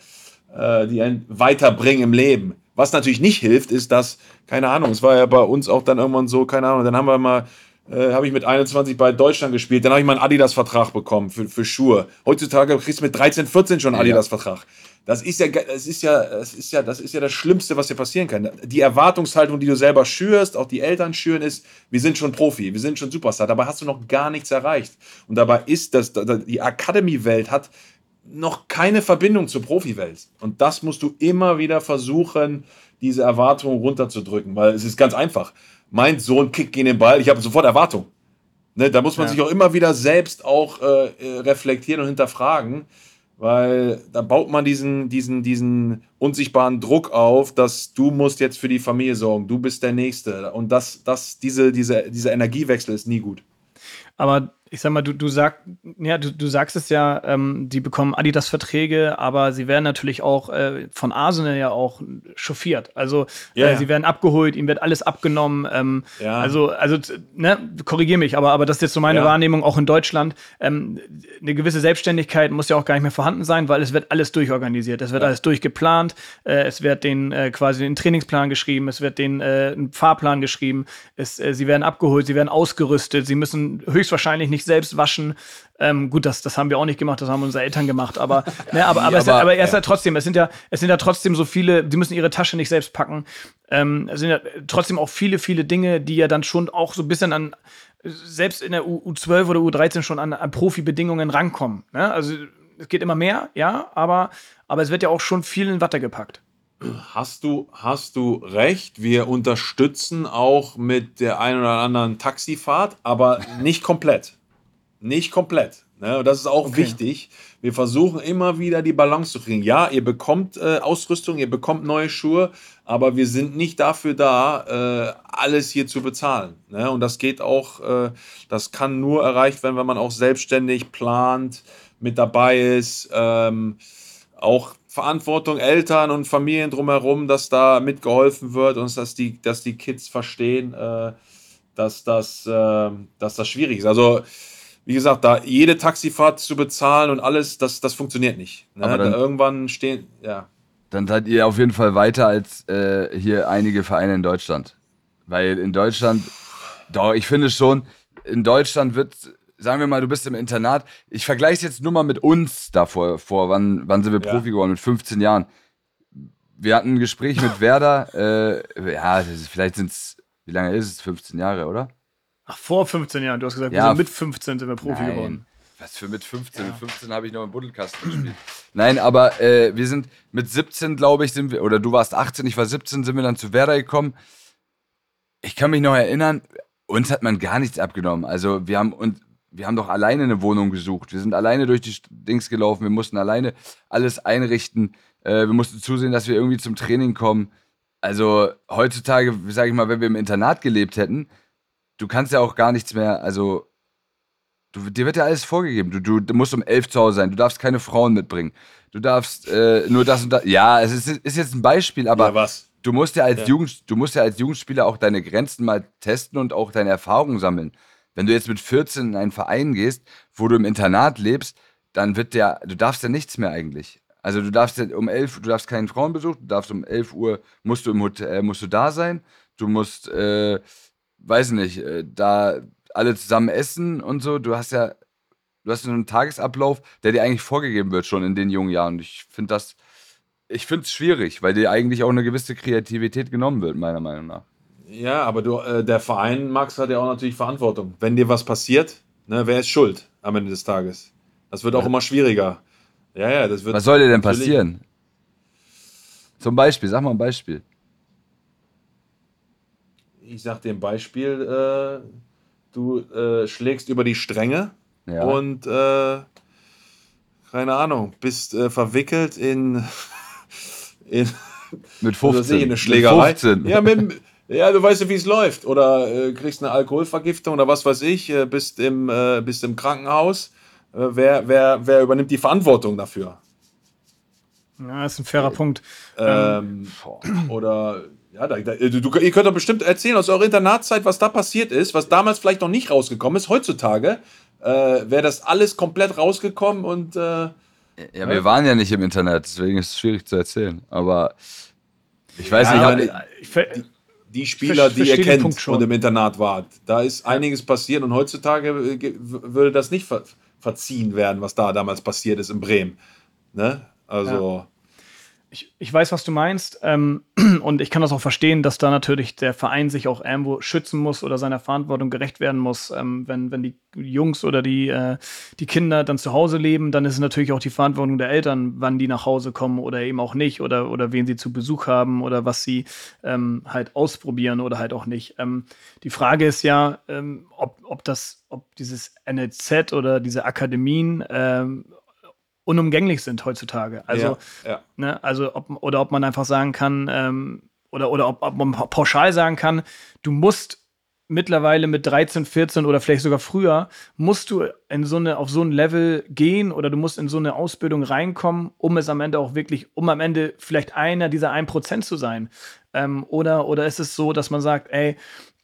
äh, die einen weiterbringen im Leben. Was natürlich nicht hilft, ist, dass, keine Ahnung, es war ja bei uns auch dann irgendwann so, keine Ahnung, dann haben wir mal äh, habe ich mit 21 bei Deutschland gespielt. Dann habe ich mal einen Adidas-Vertrag bekommen für, für Schuhe. Heutzutage kriegst du mit 13, 14 schon einen Adidas-Vertrag. Das ist ja, das ist ja, das ist ja, das ist ja das Schlimmste, was dir passieren kann. Die Erwartungshaltung, die du selber schürst, auch die Eltern schüren, ist, wir sind schon Profi, wir sind schon Superstar. Dabei hast du noch gar nichts erreicht. Und dabei ist das, die Academy-Welt hat noch keine Verbindung zur Profi-Welt. Und das musst du immer wieder versuchen, diese Erwartungen runterzudrücken, weil es ist ganz einfach. Mein Sohn kickt gegen den Ball, ich habe sofort Erwartung. Ne, da muss man ja. sich auch immer wieder selbst auch äh, äh reflektieren und hinterfragen weil da baut man diesen, diesen, diesen unsichtbaren Druck auf, dass du musst jetzt für die Familie sorgen, du bist der Nächste. Und das, das, diese, diese, dieser Energiewechsel ist nie gut. Aber ich sag mal, du, du, sag, ja, du, du sagst es ja, ähm, die bekommen Adidas-Verträge, aber sie werden natürlich auch äh, von Arsenal ja auch chauffiert. Also ja, äh, ja. sie werden abgeholt, ihm wird alles abgenommen. Ähm, ja. Also, also ne, korrigier mich, aber, aber das ist jetzt so meine Wahrnehmung auch in Deutschland. Ähm, eine gewisse Selbstständigkeit muss ja auch gar nicht mehr vorhanden sein, weil es wird alles durchorganisiert, es wird alles durchgeplant, äh, es wird den äh, quasi den Trainingsplan geschrieben, es wird den äh, einen Fahrplan geschrieben, es, äh, sie werden abgeholt, sie werden ausgerüstet, sie müssen höchstwahrscheinlich nicht nicht selbst waschen. Ähm, gut, das, das haben wir auch nicht gemacht, das haben unsere Eltern gemacht, aber, ne, aber, aber, aber, aber erst ja. trotzdem, es sind ja, es sind ja trotzdem so viele, die müssen ihre Tasche nicht selbst packen. Ähm, es sind ja trotzdem auch viele, viele Dinge, die ja dann schon auch so ein bisschen an, selbst in der U 12 oder U13 schon an, an Profi-Bedingungen rankommen. Ne? Also es geht immer mehr, ja, aber, aber es wird ja auch schon viel in Watte gepackt. Hast du, hast du recht. Wir unterstützen auch mit der einen oder anderen Taxifahrt, aber nicht komplett. Nicht komplett. Ne? Und das ist auch okay. wichtig. Wir versuchen immer wieder die Balance zu kriegen. Ja, ihr bekommt äh, Ausrüstung, ihr bekommt neue Schuhe, aber wir sind nicht dafür da, äh, alles hier zu bezahlen. Ne? Und das geht auch, äh, das kann nur erreicht werden, wenn man auch selbstständig plant, mit dabei ist, ähm, auch Verantwortung Eltern und Familien drumherum, dass da mitgeholfen wird und dass die, dass die Kids verstehen, äh, dass, das, äh, dass das schwierig ist. Also wie gesagt, da jede Taxifahrt zu bezahlen und alles, das, das funktioniert nicht. Ne? Aber dann, da irgendwann stehen, ja. Dann seid ihr auf jeden Fall weiter als äh, hier einige Vereine in Deutschland. Weil in Deutschland, doch, ich finde schon, in Deutschland wird, sagen wir mal, du bist im Internat. Ich vergleiche es jetzt nur mal mit uns davor, vor, wann, wann sind wir ja. Profi geworden? Mit 15 Jahren. Wir hatten ein Gespräch mit Werder, äh, ja, vielleicht sind es, wie lange ist es? 15 Jahre, oder? Ach, vor 15 Jahren. Du hast gesagt, ja, wir sind mit 15 sind wir Profi nein. geworden. Was für mit 15? Ja. Mit 15 habe ich noch im Buddelkasten gespielt. Nein, aber äh, wir sind mit 17, glaube ich, sind wir, oder du warst 18, ich war 17, sind wir dann zu Werder gekommen. Ich kann mich noch erinnern, uns hat man gar nichts abgenommen. Also wir haben und wir haben doch alleine eine Wohnung gesucht. Wir sind alleine durch die Dings gelaufen. Wir mussten alleine alles einrichten. Äh, wir mussten zusehen, dass wir irgendwie zum Training kommen. Also heutzutage, sage ich mal, wenn wir im Internat gelebt hätten, du kannst ja auch gar nichts mehr, also du, dir wird ja alles vorgegeben. Du, du, du, musst um elf zu Hause sein, du darfst keine Frauen mitbringen. Du darfst äh, nur das und das. Ja, es ist, ist, jetzt ein Beispiel, aber ja, was? du musst ja als ja. Jugend, du musst ja als Jugendspieler auch deine Grenzen mal testen und auch deine Erfahrungen sammeln. Wenn du jetzt mit 14 in einen Verein gehst, wo du im Internat lebst, dann wird der, du darfst ja nichts mehr eigentlich. Also du darfst ja um 11, du darfst keinen Frauenbesuch, du darfst um 11 Uhr, musst du im Hotel, musst du da sein, du musst, äh, weiß nicht, äh, da alle zusammen essen und so. Du hast ja, du hast so einen Tagesablauf, der dir eigentlich vorgegeben wird schon in den jungen Jahren. Und ich finde das, ich finde es schwierig, weil dir eigentlich auch eine gewisse Kreativität genommen wird, meiner Meinung nach. Ja, aber du, äh, der Verein, Max, hat ja auch natürlich Verantwortung. Wenn dir was passiert, ne, wer ist schuld am Ende des Tages? Das wird auch ja. immer schwieriger. Ja, ja, das wird. Was soll dir denn passieren? Zum Beispiel, sag mal ein Beispiel ich sag dir ein Beispiel, äh, du äh, schlägst über die Stränge ja. und äh, keine Ahnung, bist äh, verwickelt in, in mit 15. Ich, eine Schlägerei. Mit 15. Ja, mit, ja, du weißt ja, wie es läuft. Oder äh, kriegst eine Alkoholvergiftung oder was weiß ich, äh, bist, im, bist im Krankenhaus. wer, wer, wer übernimmt die Verantwortung dafür? Ja, das ist ein fairer Punkt. Ähm, oder ja, da, da, du, ihr könnt doch bestimmt erzählen aus eurer Internatszeit, was da passiert ist, was damals vielleicht noch nicht rausgekommen ist. Heutzutage äh, wäre das alles komplett rausgekommen und. Äh, ja, wir waren ja nicht im Internet, deswegen ist es schwierig zu erzählen. Aber ich weiß ja, nicht. Ich, die, die, Spieler, die ihr kennt und im Internat wart, da ist einiges passiert und heutzutage äh, würde das nicht ver verziehen werden, was da damals passiert ist in Bremen. Ne? Also. Ja ich, ich weiß, was du meinst. Ähm, und ich kann das auch verstehen, dass da natürlich der Verein sich auch irgendwo schützen muss oder seiner Verantwortung gerecht werden muss. Ähm, wenn, wenn die Jungs oder die, äh, die Kinder dann zu Hause leben, dann ist es natürlich auch die Verantwortung der Eltern, wann die nach Hause kommen oder eben auch nicht oder, oder wen sie zu Besuch haben oder was sie ähm, halt ausprobieren oder halt auch nicht. Ähm, die Frage ist ja, ähm, ob, ob das, ob dieses NLZ oder diese Akademien, ähm, unumgänglich sind heutzutage. Also, ja, ja. Ne, also ob, oder ob man einfach sagen kann, ähm, oder, oder ob, ob man pauschal sagen kann, du musst mittlerweile mit 13, 14 oder vielleicht sogar früher, musst du in so eine, auf so ein Level gehen oder du musst in so eine Ausbildung reinkommen, um es am Ende auch wirklich, um am Ende vielleicht einer dieser 1% zu sein. Ähm, oder, oder ist es so, dass man sagt, ey,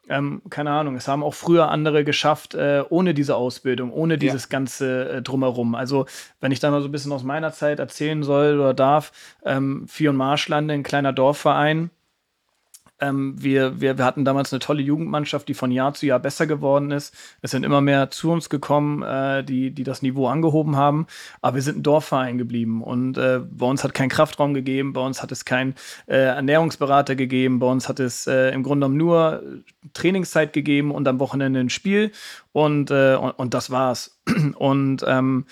ähm, keine Ahnung, es haben auch früher andere geschafft, äh, ohne diese Ausbildung, ohne dieses ja. ganze äh, Drumherum. Also, wenn ich da mal so ein bisschen aus meiner Zeit erzählen soll oder darf, ähm, Vier- und Marschlande, ein kleiner Dorfverein, ähm, wir, wir, wir hatten damals eine tolle Jugendmannschaft, die von Jahr zu Jahr besser geworden ist. Es sind immer mehr zu uns gekommen, äh, die, die das Niveau angehoben haben. Aber wir sind ein Dorfverein geblieben. Und äh, bei uns hat kein Kraftraum gegeben, bei uns hat es keinen äh, Ernährungsberater gegeben, bei uns hat es äh, im Grunde genommen nur Trainingszeit gegeben und am Wochenende ein Spiel. Und, äh, und, und das war's. Und ähm,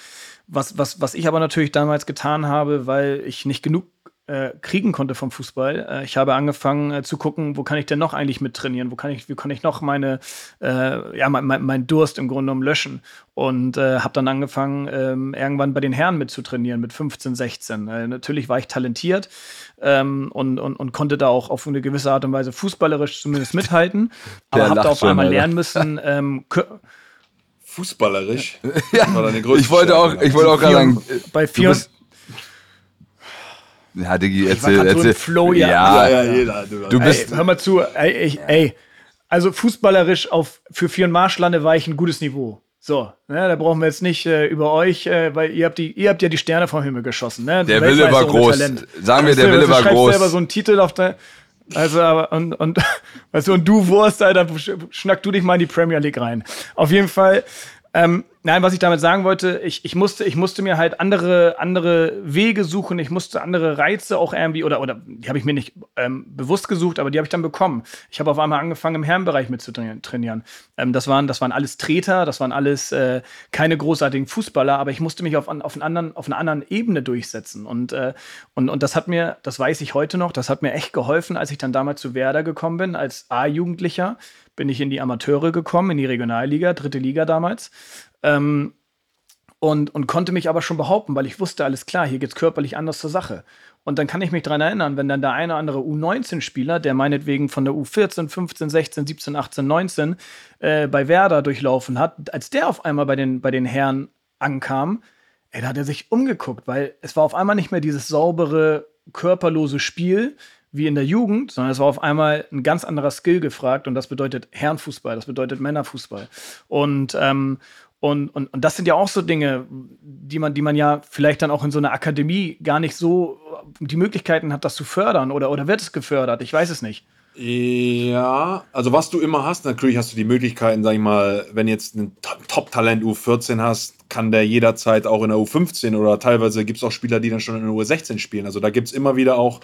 was, was, was ich aber natürlich damals getan habe, weil ich nicht genug äh, kriegen konnte vom Fußball. Äh, ich habe angefangen äh, zu gucken, wo kann ich denn noch eigentlich mit trainieren? Wo kann ich, wie kann ich noch meine, äh, ja, mein, mein, Durst im Grunde genommen löschen? Und äh, habe dann angefangen, ähm, irgendwann bei den Herren mit zu trainieren, mit 15, 16. Äh, natürlich war ich talentiert ähm, und, und, und konnte da auch auf eine gewisse Art und Weise fußballerisch zumindest mithalten. aber habe da auf einmal lernen müssen, ähm, Fußballerisch? ja, ich wollte auch, ich wollte auch gerade sagen, bei vier, ja, Diggi, erzähl, erzähl. So Flow, ja. Ja, ja, ja, jeder. Du bist. Ey, hör mal zu, ey, ey, also fußballerisch auf, für Vier Marschlande war ich ein gutes Niveau. So, ne, da brauchen wir jetzt nicht äh, über euch, äh, weil ihr habt, die, ihr habt ja die Sterne vom Himmel geschossen. Ne? Der Wille war groß. Talent. Sagen wir, der Wille war groß. Du selber so einen Titel auf der. Also, aber, und, und, weißt du, und du Wurst, Alter, schnack du dich mal in die Premier League rein. Auf jeden Fall, ähm, nein, was ich damit sagen wollte, ich, ich, musste, ich musste mir halt andere, andere Wege suchen, ich musste andere Reize auch irgendwie, oder, oder die habe ich mir nicht ähm, bewusst gesucht, aber die habe ich dann bekommen. Ich habe auf einmal angefangen, im Herrenbereich mitzutrainieren. Ähm, das, waren, das waren alles Treter, das waren alles äh, keine großartigen Fußballer, aber ich musste mich auf, auf, einen anderen, auf einer anderen Ebene durchsetzen. Und, äh, und, und das hat mir, das weiß ich heute noch, das hat mir echt geholfen, als ich dann damals zu Werder gekommen bin, als A-Jugendlicher bin ich in die Amateure gekommen, in die Regionalliga, dritte Liga damals. Ähm, und, und konnte mich aber schon behaupten, weil ich wusste, alles klar, hier geht es körperlich anders zur Sache. Und dann kann ich mich daran erinnern, wenn dann der eine oder andere U19-Spieler, der meinetwegen von der U14, 15, 16, 17, 18, 19 äh, bei Werder durchlaufen hat, als der auf einmal bei den, bei den Herren ankam, ey, da hat er sich umgeguckt, weil es war auf einmal nicht mehr dieses saubere, körperlose Spiel, wie in der Jugend, sondern es war auf einmal ein ganz anderer Skill gefragt und das bedeutet Herrenfußball, das bedeutet Männerfußball. Und, ähm, und, und, und das sind ja auch so Dinge, die man, die man ja vielleicht dann auch in so einer Akademie gar nicht so die Möglichkeiten hat, das zu fördern oder, oder wird es gefördert? Ich weiß es nicht. Ja, also was du immer hast, natürlich hast du die Möglichkeiten, sag ich mal, wenn jetzt ein Top-Talent U14 hast, kann der jederzeit auch in der U15 oder teilweise gibt es auch Spieler, die dann schon in der U16 spielen. Also da gibt es immer wieder auch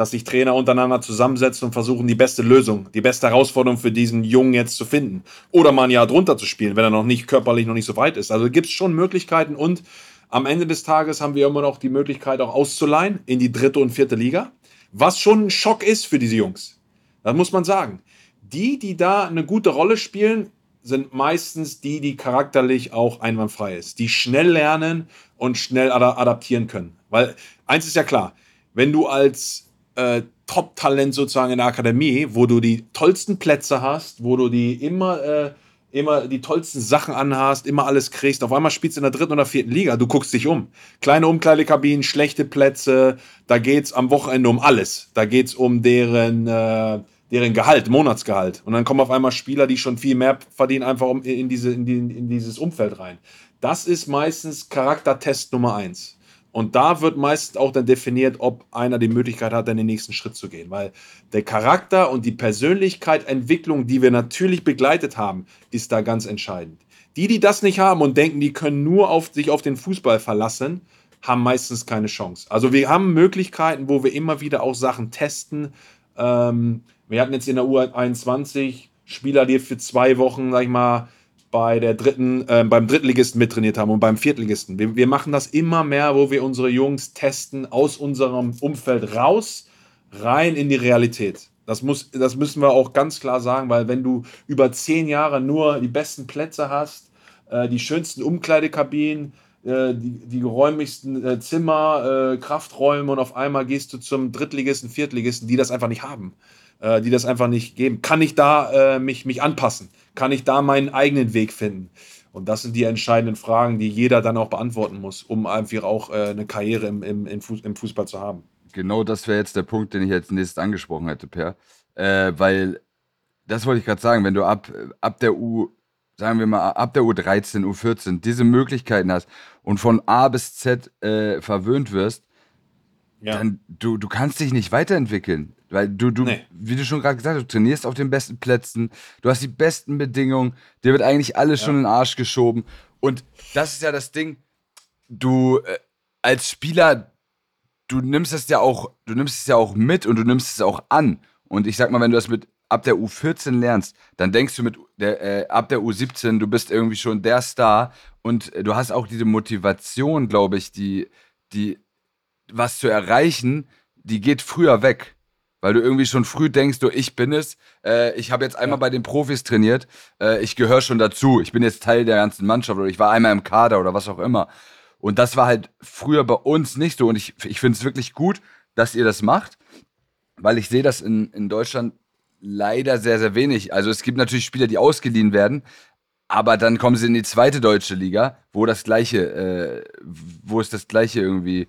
dass sich Trainer untereinander zusammensetzen und versuchen, die beste Lösung, die beste Herausforderung für diesen Jungen jetzt zu finden. Oder mal ein Jahr drunter zu spielen, wenn er noch nicht körperlich noch nicht so weit ist. Also gibt es schon Möglichkeiten und am Ende des Tages haben wir immer noch die Möglichkeit, auch auszuleihen in die dritte und vierte Liga. Was schon ein Schock ist für diese Jungs. Das muss man sagen. Die, die da eine gute Rolle spielen, sind meistens die, die charakterlich auch einwandfrei ist, die schnell lernen und schnell adaptieren können. Weil eins ist ja klar, wenn du als äh, Top-Talent sozusagen in der Akademie, wo du die tollsten Plätze hast, wo du die immer, äh, immer die tollsten Sachen anhast, immer alles kriegst. Auf einmal spielst du in der dritten oder vierten Liga, du guckst dich um. Kleine Umkleidekabinen, schlechte Plätze, da geht es am Wochenende um alles. Da geht es um deren, äh, deren Gehalt, Monatsgehalt. Und dann kommen auf einmal Spieler, die schon viel mehr verdienen, einfach in, diese, in, die, in dieses Umfeld rein. Das ist meistens Charaktertest Nummer eins. Und da wird meist auch dann definiert, ob einer die Möglichkeit hat, dann den nächsten Schritt zu gehen. Weil der Charakter und die Persönlichkeitsentwicklung, die wir natürlich begleitet haben, ist da ganz entscheidend. Die, die das nicht haben und denken, die können nur auf sich auf den Fußball verlassen, haben meistens keine Chance. Also wir haben Möglichkeiten, wo wir immer wieder auch Sachen testen. Ähm, wir hatten jetzt in der U21 Spieler, die für zwei Wochen, sag ich mal, bei der dritten, äh, beim Drittligisten mittrainiert haben und beim Viertligisten. Wir, wir machen das immer mehr, wo wir unsere Jungs testen aus unserem Umfeld raus, rein in die Realität. Das, muss, das müssen wir auch ganz klar sagen, weil wenn du über zehn Jahre nur die besten Plätze hast, äh, die schönsten Umkleidekabinen, äh, die, die geräumigsten äh, Zimmer, äh, Krafträume und auf einmal gehst du zum Drittligisten, Viertligisten, die das einfach nicht haben, die das einfach nicht geben, kann ich da mich, mich anpassen? Kann ich da meinen eigenen Weg finden? Und das sind die entscheidenden Fragen, die jeder dann auch beantworten muss, um einfach auch äh, eine Karriere im, im, im, Fußball zu haben. Genau das wäre jetzt der Punkt, den ich jetzt nächstes angesprochen hätte, Per. Äh, weil, das wollte ich gerade sagen, wenn du ab, ab der U, sagen wir mal, ab der U13, U14 diese Möglichkeiten hast und von A bis Z äh, verwöhnt wirst, ja. dann du, du kannst dich nicht weiterentwickeln. Weil du, du nee. wie du schon gerade gesagt hast, du trainierst auf den besten Plätzen, du hast die besten Bedingungen, dir wird eigentlich alles ja. schon in den Arsch geschoben. Und das ist ja das Ding, du äh, als Spieler, du nimmst es ja auch, du nimmst es ja auch mit und du nimmst es auch an. Und ich sag mal, wenn du das mit ab der U14 lernst, dann denkst du mit der, äh, ab der U17, du bist irgendwie schon der Star und äh, du hast auch diese Motivation, glaube ich, die, die was zu erreichen, die geht früher weg. Weil du irgendwie schon früh denkst, du, ich bin es. Äh, ich habe jetzt einmal ja. bei den Profis trainiert. Äh, ich gehöre schon dazu. Ich bin jetzt Teil der ganzen Mannschaft oder ich war einmal im Kader oder was auch immer. Und das war halt früher bei uns nicht so. Und ich, ich finde es wirklich gut, dass ihr das macht, weil ich sehe das in, in Deutschland leider sehr, sehr wenig. Also es gibt natürlich Spieler, die ausgeliehen werden, aber dann kommen sie in die zweite deutsche Liga, wo das gleiche, äh, wo es das gleiche irgendwie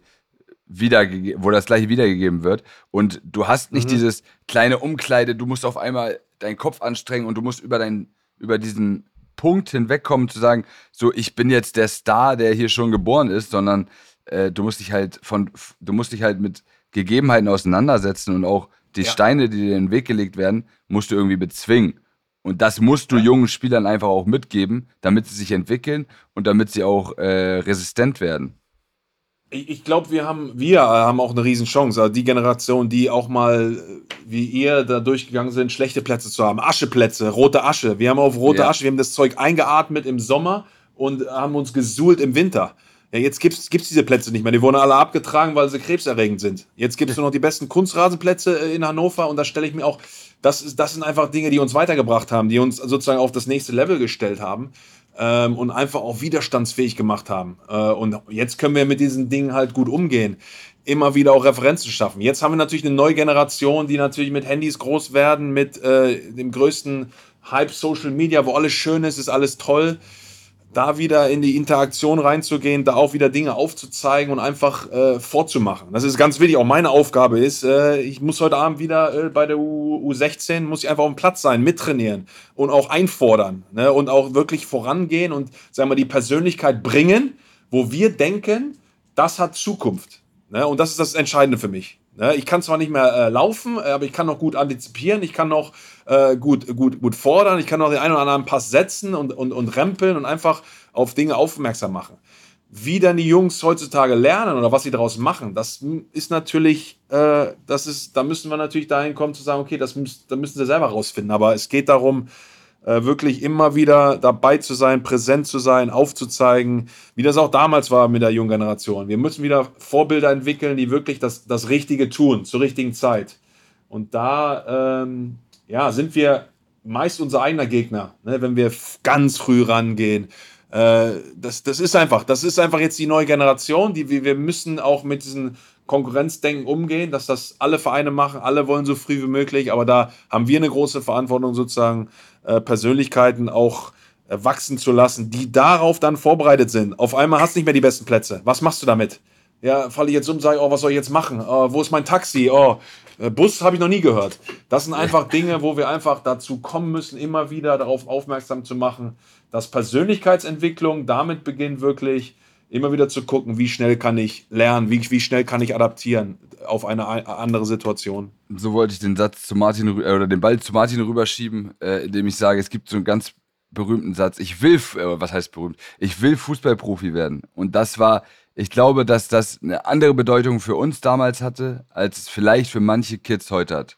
wiedergegeben, wo das gleiche wiedergegeben wird. Und du hast nicht mhm. dieses kleine Umkleide, du musst auf einmal deinen Kopf anstrengen und du musst über dein, über diesen Punkt hinwegkommen, zu sagen, so, ich bin jetzt der Star, der hier schon geboren ist, sondern äh, du musst dich halt von, du musst dich halt mit Gegebenheiten auseinandersetzen und auch die ja. Steine, die dir in den Weg gelegt werden, musst du irgendwie bezwingen. Und das musst du ja. jungen Spielern einfach auch mitgeben, damit sie sich entwickeln und damit sie auch äh, resistent werden ich, glaube, wir haben, wir haben auch eine Riesenchance. Also die Generation, die auch mal, wie ihr, da durchgegangen sind, schlechte Plätze zu haben. Ascheplätze, rote Asche. Wir haben auf rote ja. Asche, wir haben das Zeug eingeatmet im Sommer und haben uns gesuhlt im Winter. Ja, jetzt gibt es diese Plätze nicht mehr. Die wurden alle abgetragen, weil sie krebserregend sind. Jetzt gibt es nur noch die besten Kunstrasenplätze äh, in Hannover und da stelle ich mir auch, das, ist, das sind einfach Dinge, die uns weitergebracht haben, die uns sozusagen auf das nächste Level gestellt haben ähm, und einfach auch widerstandsfähig gemacht haben. Äh, und jetzt können wir mit diesen Dingen halt gut umgehen. Immer wieder auch Referenzen schaffen. Jetzt haben wir natürlich eine neue Generation, die natürlich mit Handys groß werden, mit äh, dem größten Hype Social Media, wo alles schön ist, ist alles toll da wieder in die Interaktion reinzugehen, da auch wieder Dinge aufzuzeigen und einfach äh, vorzumachen. Das ist ganz wichtig. Auch meine Aufgabe ist, äh, ich muss heute Abend wieder äh, bei der U U16, muss ich einfach auf dem Platz sein, mittrainieren und auch einfordern ne? und auch wirklich vorangehen und sagen wir die Persönlichkeit bringen, wo wir denken, das hat Zukunft. Ne? Und das ist das Entscheidende für mich. Ne? Ich kann zwar nicht mehr äh, laufen, äh, aber ich kann noch gut antizipieren, ich kann noch äh, gut, gut, gut fordern, ich kann noch den einen oder anderen Pass setzen und, und, und rempeln und einfach auf Dinge aufmerksam machen. Wie dann die Jungs heutzutage lernen oder was sie daraus machen, das ist natürlich, äh, das ist, da müssen wir natürlich dahin kommen zu sagen, okay, das, müß, das müssen sie selber rausfinden. Aber es geht darum, äh, wirklich immer wieder dabei zu sein, präsent zu sein, aufzuzeigen, wie das auch damals war mit der jungen Generation. Wir müssen wieder Vorbilder entwickeln, die wirklich das, das Richtige tun, zur richtigen Zeit. Und da ähm, ja, sind wir meist unser eigener Gegner, ne, wenn wir ganz früh rangehen. Äh, das, das ist einfach, das ist einfach jetzt die neue Generation, die wir, wir müssen auch mit diesen Konkurrenzdenken umgehen, dass das alle Vereine machen, alle wollen so früh wie möglich, aber da haben wir eine große Verantwortung, sozusagen äh, Persönlichkeiten auch äh, wachsen zu lassen, die darauf dann vorbereitet sind. Auf einmal hast du nicht mehr die besten Plätze. Was machst du damit? Ja, falle ich jetzt um, sage, oh, was soll ich jetzt machen? Oh, wo ist mein Taxi? Oh, äh, Bus habe ich noch nie gehört. Das sind einfach Dinge, wo wir einfach dazu kommen müssen, immer wieder darauf aufmerksam zu machen, dass Persönlichkeitsentwicklung damit beginnt wirklich immer wieder zu gucken, wie schnell kann ich lernen, wie, wie schnell kann ich adaptieren auf eine andere Situation. So wollte ich den Satz zu Martin äh, oder den Ball zu Martin rüberschieben, äh, indem ich sage, es gibt so einen ganz berühmten Satz. Ich will, äh, was heißt berühmt? Ich will Fußballprofi werden. Und das war, ich glaube, dass das eine andere Bedeutung für uns damals hatte, als es vielleicht für manche Kids heute hat.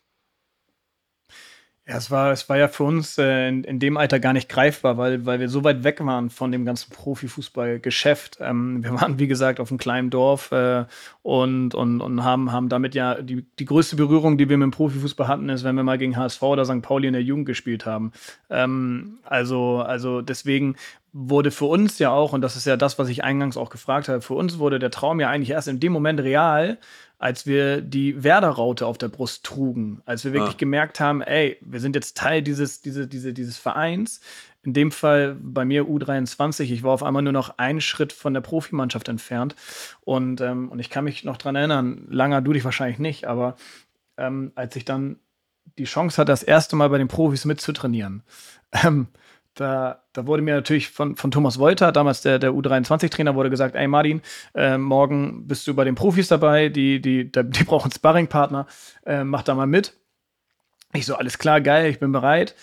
Ja, es war, es war ja für uns äh, in, in, dem Alter gar nicht greifbar, weil, weil wir so weit weg waren von dem ganzen Profifußballgeschäft. Ähm, wir waren, wie gesagt, auf einem kleinen Dorf äh, und, und, und haben, haben damit ja die, die größte Berührung, die wir mit dem Profifußball hatten, ist, wenn wir mal gegen HSV oder St. Pauli in der Jugend gespielt haben. Ähm, also, also deswegen wurde für uns ja auch, und das ist ja das, was ich eingangs auch gefragt habe, für uns wurde der Traum ja eigentlich erst in dem Moment real, als wir die Werder-Raute auf der Brust trugen, als wir wirklich ah. gemerkt haben, ey, wir sind jetzt Teil dieses, diese, diese, dieses Vereins. In dem Fall bei mir U23, ich war auf einmal nur noch einen Schritt von der Profimannschaft entfernt. Und, ähm, und ich kann mich noch dran erinnern, langer du dich wahrscheinlich nicht, aber ähm, als ich dann die Chance hatte, das erste Mal bei den Profis mitzutrainieren, ähm, da, da wurde mir natürlich von, von Thomas Wolter, damals der, der U23-Trainer, wurde gesagt, ey Martin, äh, morgen bist du bei den Profis dabei, die, die, die, brauchen Sparringpartner, äh, mach da mal mit. Ich so, alles klar, geil, ich bin bereit.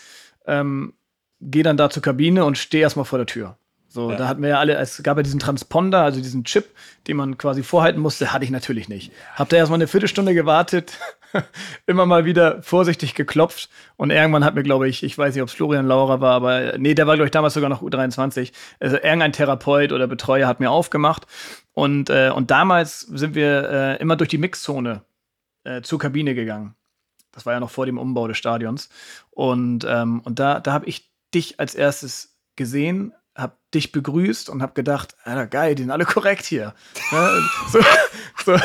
Ähm, geh dann da zur Kabine und steh erstmal vor der Tür. So, ja. da hatten wir ja alle, es gab ja diesen Transponder, also diesen Chip, den man quasi vorhalten musste, hatte ich natürlich nicht. Hab da erstmal eine Viertelstunde gewartet, immer mal wieder vorsichtig geklopft und irgendwann hat mir, glaube ich, ich weiß nicht, ob es Florian Laurer war, aber nee, der war, glaube ich, damals sogar noch U23. Also irgendein Therapeut oder Betreuer hat mir aufgemacht und, äh, und damals sind wir äh, immer durch die Mixzone äh, zur Kabine gegangen. Das war ja noch vor dem Umbau des Stadions. Und, ähm, und da, da habe ich dich als erstes gesehen, habe dich begrüßt und habe gedacht, Alter, geil, die sind alle korrekt hier. So, so,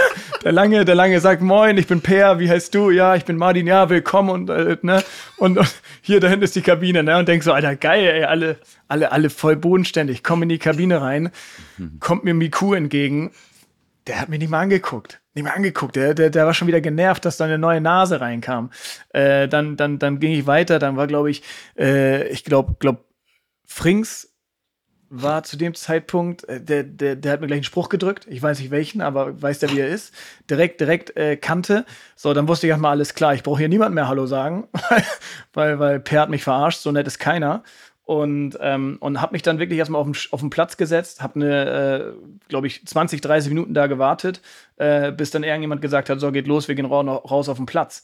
der Lange, der Lange sagt, moin, ich bin Per, wie heißt du? Ja, ich bin Martin, ja, willkommen und, äh, ne? und, und hier da hinten ist die Kabine, ne? Und denk so, Alter, geil, ey, alle, alle, alle voll bodenständig, komm in die Kabine rein, kommt mir Miku entgegen, der hat mich nicht mal angeguckt. Nicht mal angeguckt. Der, der, der war schon wieder genervt, dass da eine neue Nase reinkam. Äh, dann, dann, dann ging ich weiter. Dann war, glaube ich, äh, ich glaube, glaub, Frings war zu dem Zeitpunkt, äh, der, der, der hat mir gleich einen Spruch gedrückt. Ich weiß nicht welchen, aber weiß der, wie er ist. Direkt, direkt äh, kannte. So, dann wusste ich erstmal alles klar. Ich brauche hier niemand mehr Hallo sagen, weil, weil Per hat mich verarscht. So nett ist keiner. Und, ähm, und habe mich dann wirklich erstmal auf den, auf den Platz gesetzt, habe eine, äh, glaube ich, 20, 30 Minuten da gewartet, äh, bis dann irgendjemand gesagt hat, so geht los, wir gehen raus auf den Platz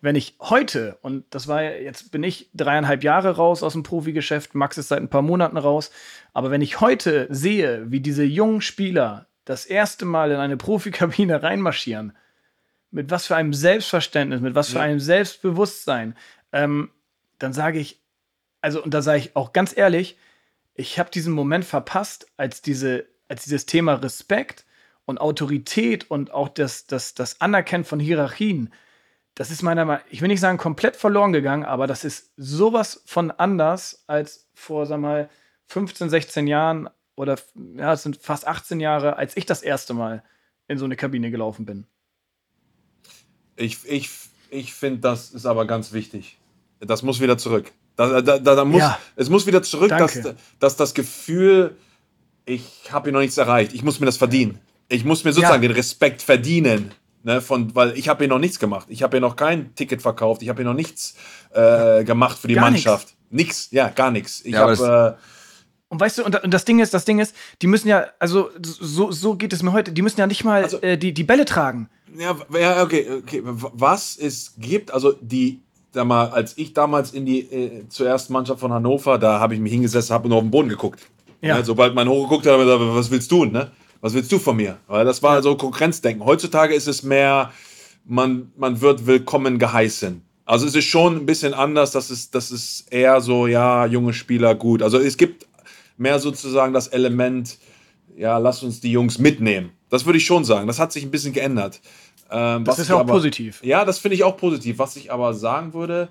wenn ich heute, und das war jetzt bin ich dreieinhalb Jahre raus aus dem Profigeschäft, Max ist seit ein paar Monaten raus, aber wenn ich heute sehe, wie diese jungen Spieler das erste Mal in eine Profikabine reinmarschieren, mit was für einem Selbstverständnis, mit was für einem Selbstbewusstsein, ähm, dann sage ich, also, und da sage ich auch ganz ehrlich, ich habe diesen Moment verpasst, als, diese, als dieses Thema Respekt und Autorität und auch das, das, das Anerkennen von Hierarchien das ist meiner Meinung ich will nicht sagen komplett verloren gegangen, aber das ist sowas von anders als vor, sag mal, 15, 16 Jahren oder ja, es sind fast 18 Jahre, als ich das erste Mal in so eine Kabine gelaufen bin. Ich, ich, ich finde, das ist aber ganz wichtig. Das muss wieder zurück. Da, da, da, da muss, ja. Es muss wieder zurück, dass, dass das Gefühl, ich habe hier noch nichts erreicht. Ich muss mir das verdienen. Ich muss mir sozusagen ja. den Respekt verdienen. Ne, von, weil ich habe hier noch nichts gemacht. Ich habe hier noch kein Ticket verkauft. Ich habe hier noch nichts äh, gemacht für die gar Mannschaft. Nichts, ja, gar nichts. Ich ja, habe. Äh, und weißt du, und, das Ding ist, das Ding ist, die müssen ja, also so, so geht es mir heute, die müssen ja nicht mal also, äh, die, die Bälle tragen. Ja, ja, okay, okay. Was es gibt, also die, sag mal, als ich damals in die äh, zur ersten Mannschaft von Hannover, da habe ich mich hingesessen, habe nur auf den Boden geguckt. Ja. ja sobald man hochgeguckt hat, habe ich gesagt, was willst du ne? Was willst du von mir? Weil das war so Konkurrenzdenken. Heutzutage ist es mehr, man, man wird willkommen geheißen. Also es ist schon ein bisschen anders, das ist, das ist eher so, ja, junge Spieler, gut. Also es gibt mehr sozusagen das Element, ja, lass uns die Jungs mitnehmen. Das würde ich schon sagen. Das hat sich ein bisschen geändert. Ähm, das ist ja auch aber, positiv. Ja, das finde ich auch positiv. Was ich aber sagen würde,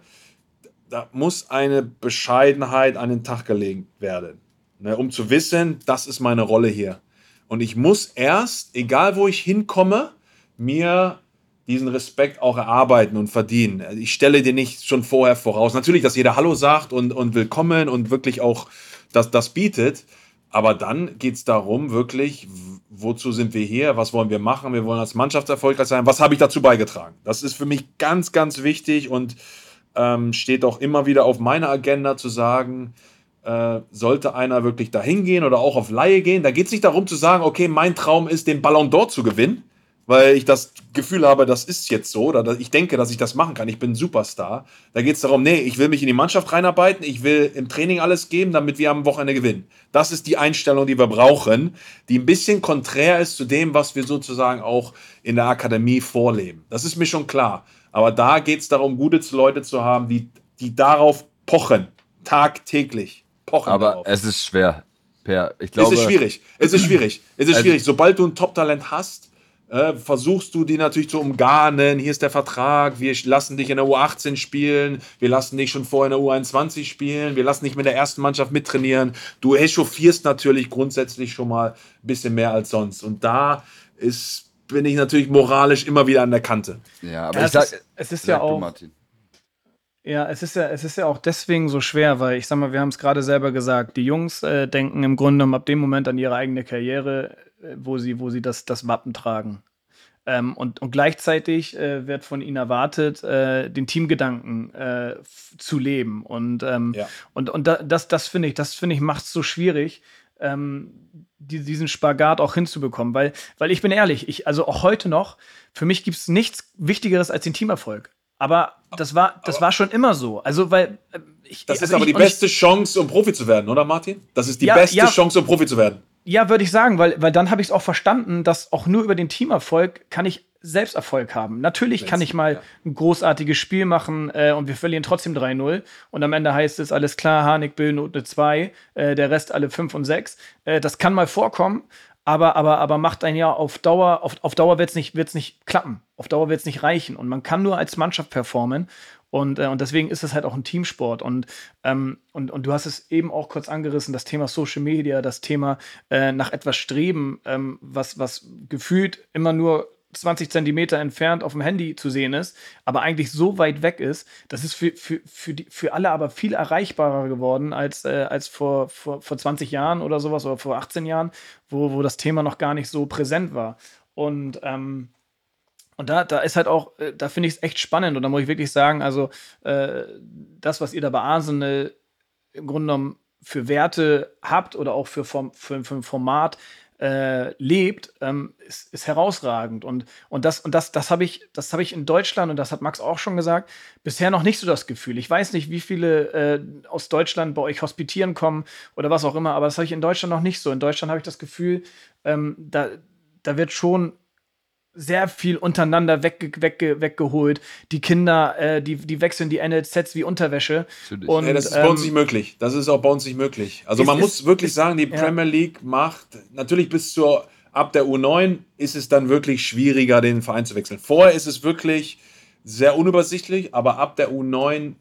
da muss eine Bescheidenheit an den Tag gelegt werden. Ne, um zu wissen, das ist meine Rolle hier. Und ich muss erst, egal wo ich hinkomme, mir diesen Respekt auch erarbeiten und verdienen. Ich stelle dir nicht schon vorher voraus. Natürlich, dass jeder Hallo sagt und, und willkommen und wirklich auch das, das bietet. Aber dann geht es darum, wirklich, wozu sind wir hier? Was wollen wir machen? Wir wollen als Mannschaft erfolgreich sein. Was habe ich dazu beigetragen? Das ist für mich ganz, ganz wichtig und ähm, steht auch immer wieder auf meiner Agenda zu sagen, äh, sollte einer wirklich dahin gehen oder auch auf Laie gehen, da geht es nicht darum zu sagen, okay, mein Traum ist, den Ballon d'Or zu gewinnen, weil ich das Gefühl habe, das ist jetzt so oder ich denke, dass ich das machen kann. Ich bin ein Superstar. Da geht es darum, nee, ich will mich in die Mannschaft reinarbeiten, ich will im Training alles geben, damit wir am Wochenende gewinnen. Das ist die Einstellung, die wir brauchen, die ein bisschen konträr ist zu dem, was wir sozusagen auch in der Akademie vorleben. Das ist mir schon klar. Aber da geht es darum, gute Leute zu haben, die, die darauf pochen, tagtäglich pochen Aber darauf. es ist schwer. Per, ich glaube, es ist schwierig. Es ist schwierig. Es ist also, schwierig. Sobald du ein Top-Talent hast, äh, versuchst du die natürlich zu umgarnen. Hier ist der Vertrag. Wir lassen dich in der U18 spielen. Wir lassen dich schon vorher in der U21 spielen. Wir lassen dich mit der ersten Mannschaft mittrainieren. Du echauffierst natürlich grundsätzlich schon mal ein bisschen mehr als sonst. Und da ist bin ich natürlich moralisch immer wieder an der Kante. Ja, aber ja, ich sag, ist, es ist ja auch, Martin. Ja, es ist ja, es ist ja auch deswegen so schwer, weil ich sag mal, wir haben es gerade selber gesagt, die Jungs äh, denken im Grunde genommen ab dem Moment an ihre eigene Karriere, äh, wo sie, wo sie das, das Wappen tragen. Ähm, und, und gleichzeitig äh, wird von ihnen erwartet, äh, den Teamgedanken äh, zu leben. Und, ähm, ja. und, und da, das, das finde ich, das finde ich, macht es so schwierig, ähm, die, diesen Spagat auch hinzubekommen. Weil, weil ich bin ehrlich, ich, also auch heute noch, für mich gibt es nichts Wichtigeres als den Teamerfolg. Aber das war, das war schon immer so. Also, weil äh, ich, Das ist also aber ich, die beste ich, Chance, um Profi zu werden, oder Martin? Das ist die ja, beste ja, Chance, um Profi zu werden. Ja, würde ich sagen, weil, weil dann habe ich es auch verstanden, dass auch nur über den Teamerfolg kann ich Selbsterfolg haben. Natürlich kann ich mal ein großartiges Spiel machen äh, und wir verlieren trotzdem 3-0 und am Ende heißt es, alles klar, Harnik, Bill, Note 2, äh, der Rest alle 5 und 6. Äh, das kann mal vorkommen, aber, aber, aber macht ein Jahr auf Dauer, auf, auf Dauer wird es nicht, wird's nicht klappen. Auf Dauer wird es nicht reichen. Und man kann nur als Mannschaft performen. Und, äh, und deswegen ist es halt auch ein Teamsport. Und, ähm, und, und du hast es eben auch kurz angerissen, das Thema Social Media, das Thema äh, nach etwas streben, ähm, was, was gefühlt immer nur 20 Zentimeter entfernt auf dem Handy zu sehen ist, aber eigentlich so weit weg ist, das ist für, für, für, die, für alle aber viel erreichbarer geworden als, äh, als vor, vor, vor 20 Jahren oder sowas oder vor 18 Jahren, wo, wo das Thema noch gar nicht so präsent war. Und, ähm, und da, da ist halt auch, äh, da finde ich es echt spannend und da muss ich wirklich sagen, also äh, das, was ihr da bei Arsenal im Grunde genommen für Werte habt oder auch für, für, für ein Format, äh, lebt, ähm, ist, ist, herausragend. Und, und das, und das, das habe ich, das ich in Deutschland, und das hat Max auch schon gesagt, bisher noch nicht so das Gefühl. Ich weiß nicht, wie viele äh, aus Deutschland bei euch hospitieren kommen oder was auch immer, aber das habe ich in Deutschland noch nicht so. In Deutschland habe ich das Gefühl, ähm, da, da wird schon sehr viel untereinander wegge wegge weggeholt. Die Kinder, äh, die, die wechseln die NLZs wie Unterwäsche. Und, ja, das ist bei uns ähm, nicht möglich. Das ist auch bei uns nicht möglich. Also man muss wirklich sagen, die ja. Premier League macht natürlich bis zur ab der U9 ist es dann wirklich schwieriger, den Verein zu wechseln. Vorher ist es wirklich sehr unübersichtlich, aber ab der U9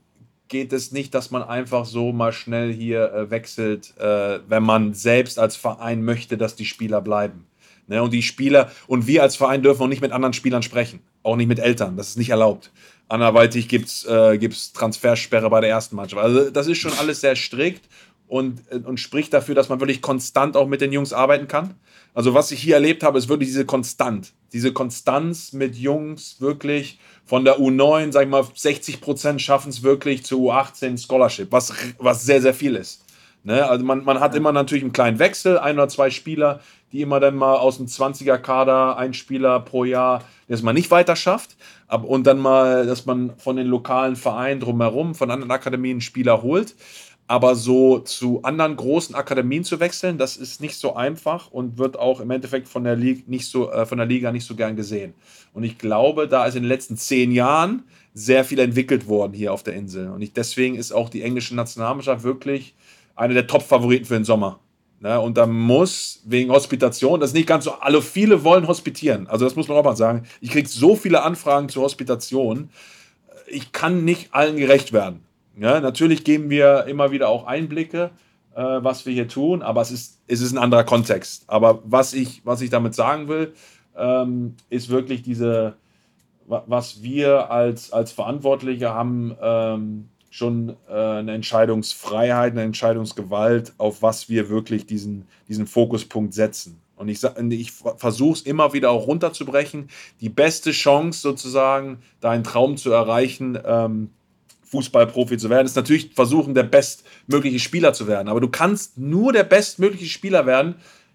geht es nicht, dass man einfach so mal schnell hier äh, wechselt, äh, wenn man selbst als Verein möchte, dass die Spieler bleiben. Ne? Und die Spieler und wir als Verein dürfen auch nicht mit anderen Spielern sprechen, auch nicht mit Eltern. Das ist nicht erlaubt. Anderweitig gibt es äh, gibt's Transfersperre bei der ersten Mannschaft. Also das ist schon alles sehr strikt und, äh, und spricht dafür, dass man wirklich konstant auch mit den Jungs arbeiten kann. Also was ich hier erlebt habe, ist wirklich diese Konstant. Diese Konstanz mit Jungs wirklich von der U9, sag ich mal, 60 Prozent schaffen es wirklich zu U18 Scholarship, was, was sehr, sehr viel ist. Ne? Also man, man hat immer natürlich einen kleinen Wechsel, ein oder zwei Spieler, die immer dann mal aus dem 20er-Kader ein Spieler pro Jahr, der es mal nicht weiter schafft. Und dann mal, dass man von den lokalen Vereinen drumherum, von anderen Akademien Spieler holt. Aber so zu anderen großen Akademien zu wechseln, das ist nicht so einfach und wird auch im Endeffekt von der, Liga nicht so, äh, von der Liga nicht so gern gesehen. Und ich glaube, da ist in den letzten zehn Jahren sehr viel entwickelt worden hier auf der Insel. Und ich, deswegen ist auch die englische Nationalmannschaft wirklich eine der Top-Favoriten für den Sommer. Ne? Und da muss wegen Hospitation, das ist nicht ganz so, alle viele wollen hospitieren. Also das muss man auch mal sagen. Ich kriege so viele Anfragen zur Hospitation. Ich kann nicht allen gerecht werden. Ja, natürlich geben wir immer wieder auch Einblicke, äh, was wir hier tun, aber es ist, es ist ein anderer Kontext. Aber was ich, was ich damit sagen will, ähm, ist wirklich diese, was wir als, als Verantwortliche haben, ähm, schon äh, eine Entscheidungsfreiheit, eine Entscheidungsgewalt, auf was wir wirklich diesen, diesen Fokuspunkt setzen. Und ich, ich versuche es immer wieder auch runterzubrechen. Die beste Chance sozusagen, deinen Traum zu erreichen, ähm, Fußballprofi zu werden, ist natürlich versuchen, der bestmögliche Spieler zu werden. Aber du kannst nur der bestmögliche Spieler werden,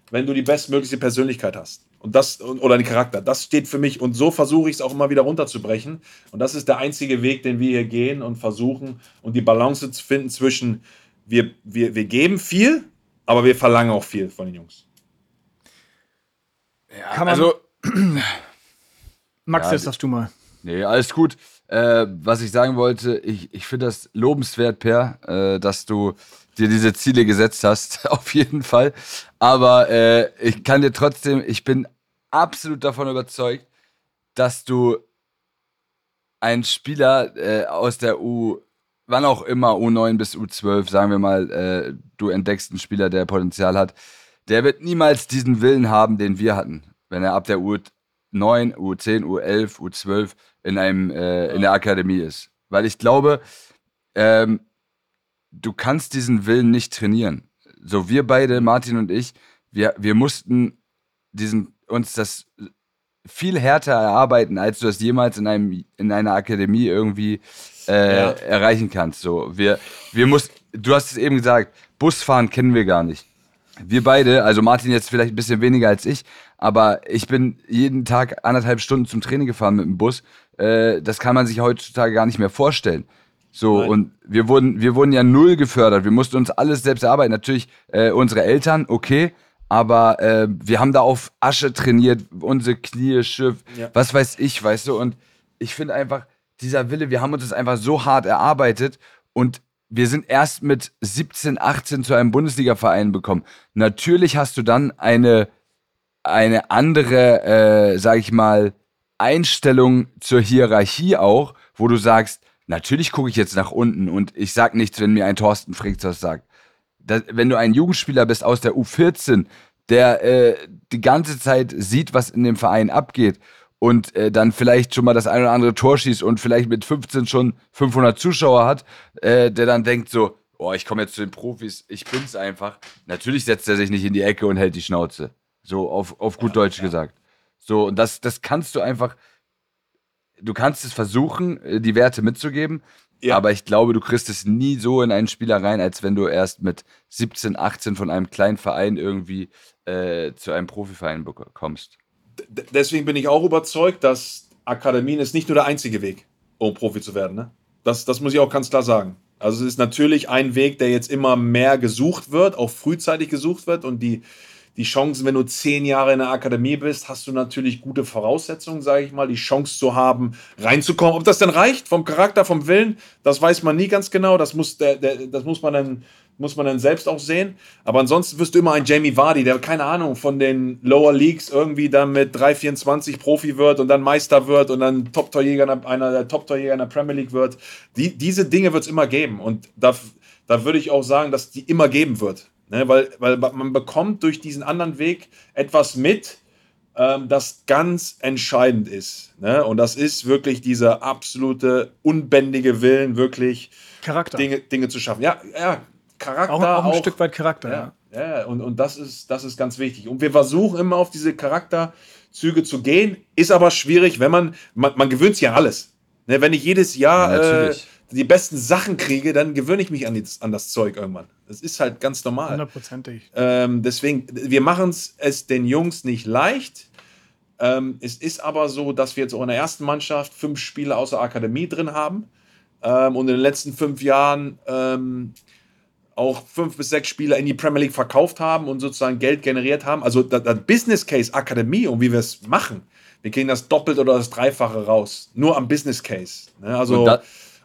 wenn du die bestmögliche Persönlichkeit hast. Und das, oder den Charakter. Das steht für mich. Und so versuche ich es auch immer wieder runterzubrechen. Und das ist der einzige Weg, den wir hier gehen und versuchen und die Balance zu finden zwischen, wir, wir, wir geben viel, aber wir verlangen auch viel von den Jungs. Ja, Kann man also. Max, ja, jetzt darfst du mal. Nee, alles gut. Äh, was ich sagen wollte, ich, ich finde das lobenswert, Per, äh, dass du dir diese Ziele gesetzt hast, auf jeden Fall. Aber äh, ich kann dir trotzdem, ich bin absolut davon überzeugt, dass du einen Spieler äh, aus der U, wann auch immer, U9 bis U12, sagen wir mal, äh, du entdeckst einen Spieler, der Potenzial hat, der wird niemals diesen Willen haben, den wir hatten, wenn er ab der U9, U10, U11, U12 in einem äh, in der Akademie ist. Weil ich glaube, ähm, du kannst diesen Willen nicht trainieren. So, wir beide, Martin und ich, wir, wir mussten diesen, uns das viel härter erarbeiten, als du das jemals in, einem, in einer Akademie irgendwie äh, ja. erreichen kannst. So, wir, wir mussten, du hast es eben gesagt, Busfahren kennen wir gar nicht. Wir beide, also Martin jetzt vielleicht ein bisschen weniger als ich, aber ich bin jeden Tag anderthalb Stunden zum Training gefahren mit dem Bus. Äh, das kann man sich heutzutage gar nicht mehr vorstellen. So, Nein. und wir wurden, wir wurden ja null gefördert. Wir mussten uns alles selbst erarbeiten. Natürlich äh, unsere Eltern, okay, aber äh, wir haben da auf Asche trainiert, unsere Knie, Schiff, Ja. was weiß ich, weißt du. Und ich finde einfach, dieser Wille, wir haben uns das einfach so hart erarbeitet und wir sind erst mit 17, 18 zu einem Bundesliga-Verein bekommen. Natürlich hast du dann eine, eine andere, äh, sag ich mal, Einstellung zur Hierarchie auch, wo du sagst, natürlich gucke ich jetzt nach unten und ich sag nichts, wenn mir ein Thorsten Frings das sagt. Das, wenn du ein Jugendspieler bist aus der U14, der äh, die ganze Zeit sieht, was in dem Verein abgeht und äh, dann vielleicht schon mal das ein oder andere Tor schießt und vielleicht mit 15 schon 500 Zuschauer hat, äh, der dann denkt so, oh, ich komme jetzt zu den Profis, ich bin's einfach. Natürlich setzt er sich nicht in die Ecke und hält die Schnauze. So auf, auf gut Deutsch gesagt. So, und das, das kannst du einfach, du kannst es versuchen, äh, die Werte mitzugeben, Ja. aber ich glaube, du kriegst es nie so in einen Spieler rein, als wenn du erst mit 17, 18 von einem kleinen Verein irgendwie äh, zu einem Profiverein bekommst. D- Deswegen bin ich auch überzeugt, dass Akademien ist nicht nur der einzige Weg, um Profi zu werden. Ne? Das, das muss ich auch ganz klar sagen. Also es ist natürlich ein Weg, der jetzt immer mehr gesucht wird, auch frühzeitig gesucht wird und die, die Chancen, wenn du zehn Jahre in der Akademie bist, hast du natürlich gute Voraussetzungen, sage ich mal, die Chance zu haben, reinzukommen. Ob das denn reicht, vom Charakter, vom Willen, das weiß man nie ganz genau. Das muss, der, der, das muss man dann muss man dann selbst auch sehen. Aber ansonsten wirst du immer ein Jamie Vardy, der, keine Ahnung, von den Lower Leagues irgendwie dann mit 3,24 Profi wird und dann Meister wird und dann Top-Torjäger, einer der Top-Torjäger in der Premier League wird. Die, diese Dinge wird es immer geben. Und da, da würde ich auch sagen, dass die immer geben wird. Ne? Weil, weil man bekommt durch diesen anderen Weg etwas mit, ähm, das ganz entscheidend ist. Ne? Und das ist wirklich dieser absolute, unbändige Willen, wirklich Charakter. Dinge, Dinge zu schaffen. Ja, ja, Charakter. auch, auch ein Stück weit Charakter. Ja. Ja, ja und, und das, ist, das ist ganz wichtig. Und wir versuchen immer auf diese Charakterzüge zu gehen. Ist aber schwierig, wenn man, man, man gewöhnt sich an alles. Ne, wenn ich jedes Jahr Ja, äh. Die besten Sachen kriege, dann gewöhne ich mich an, die, an das Zeug irgendwann. Das ist halt ganz normal. Hundertprozentig. Ähm, deswegen, wir machen es den Jungs nicht leicht. Ähm, es ist aber so, dass wir jetzt auch in der ersten Mannschaft fünf Spieler aus der Akademie drin haben. Ähm, und in den letzten fünf Jahren ähm, auch fünf bis sechs Spieler in die Premier League verkauft haben und sozusagen Geld generiert haben. Also das, das Business Case Akademie und wie wir es machen, wir kriegen das doppelt oder das Dreifache raus. Nur am Business Case. Ne? Also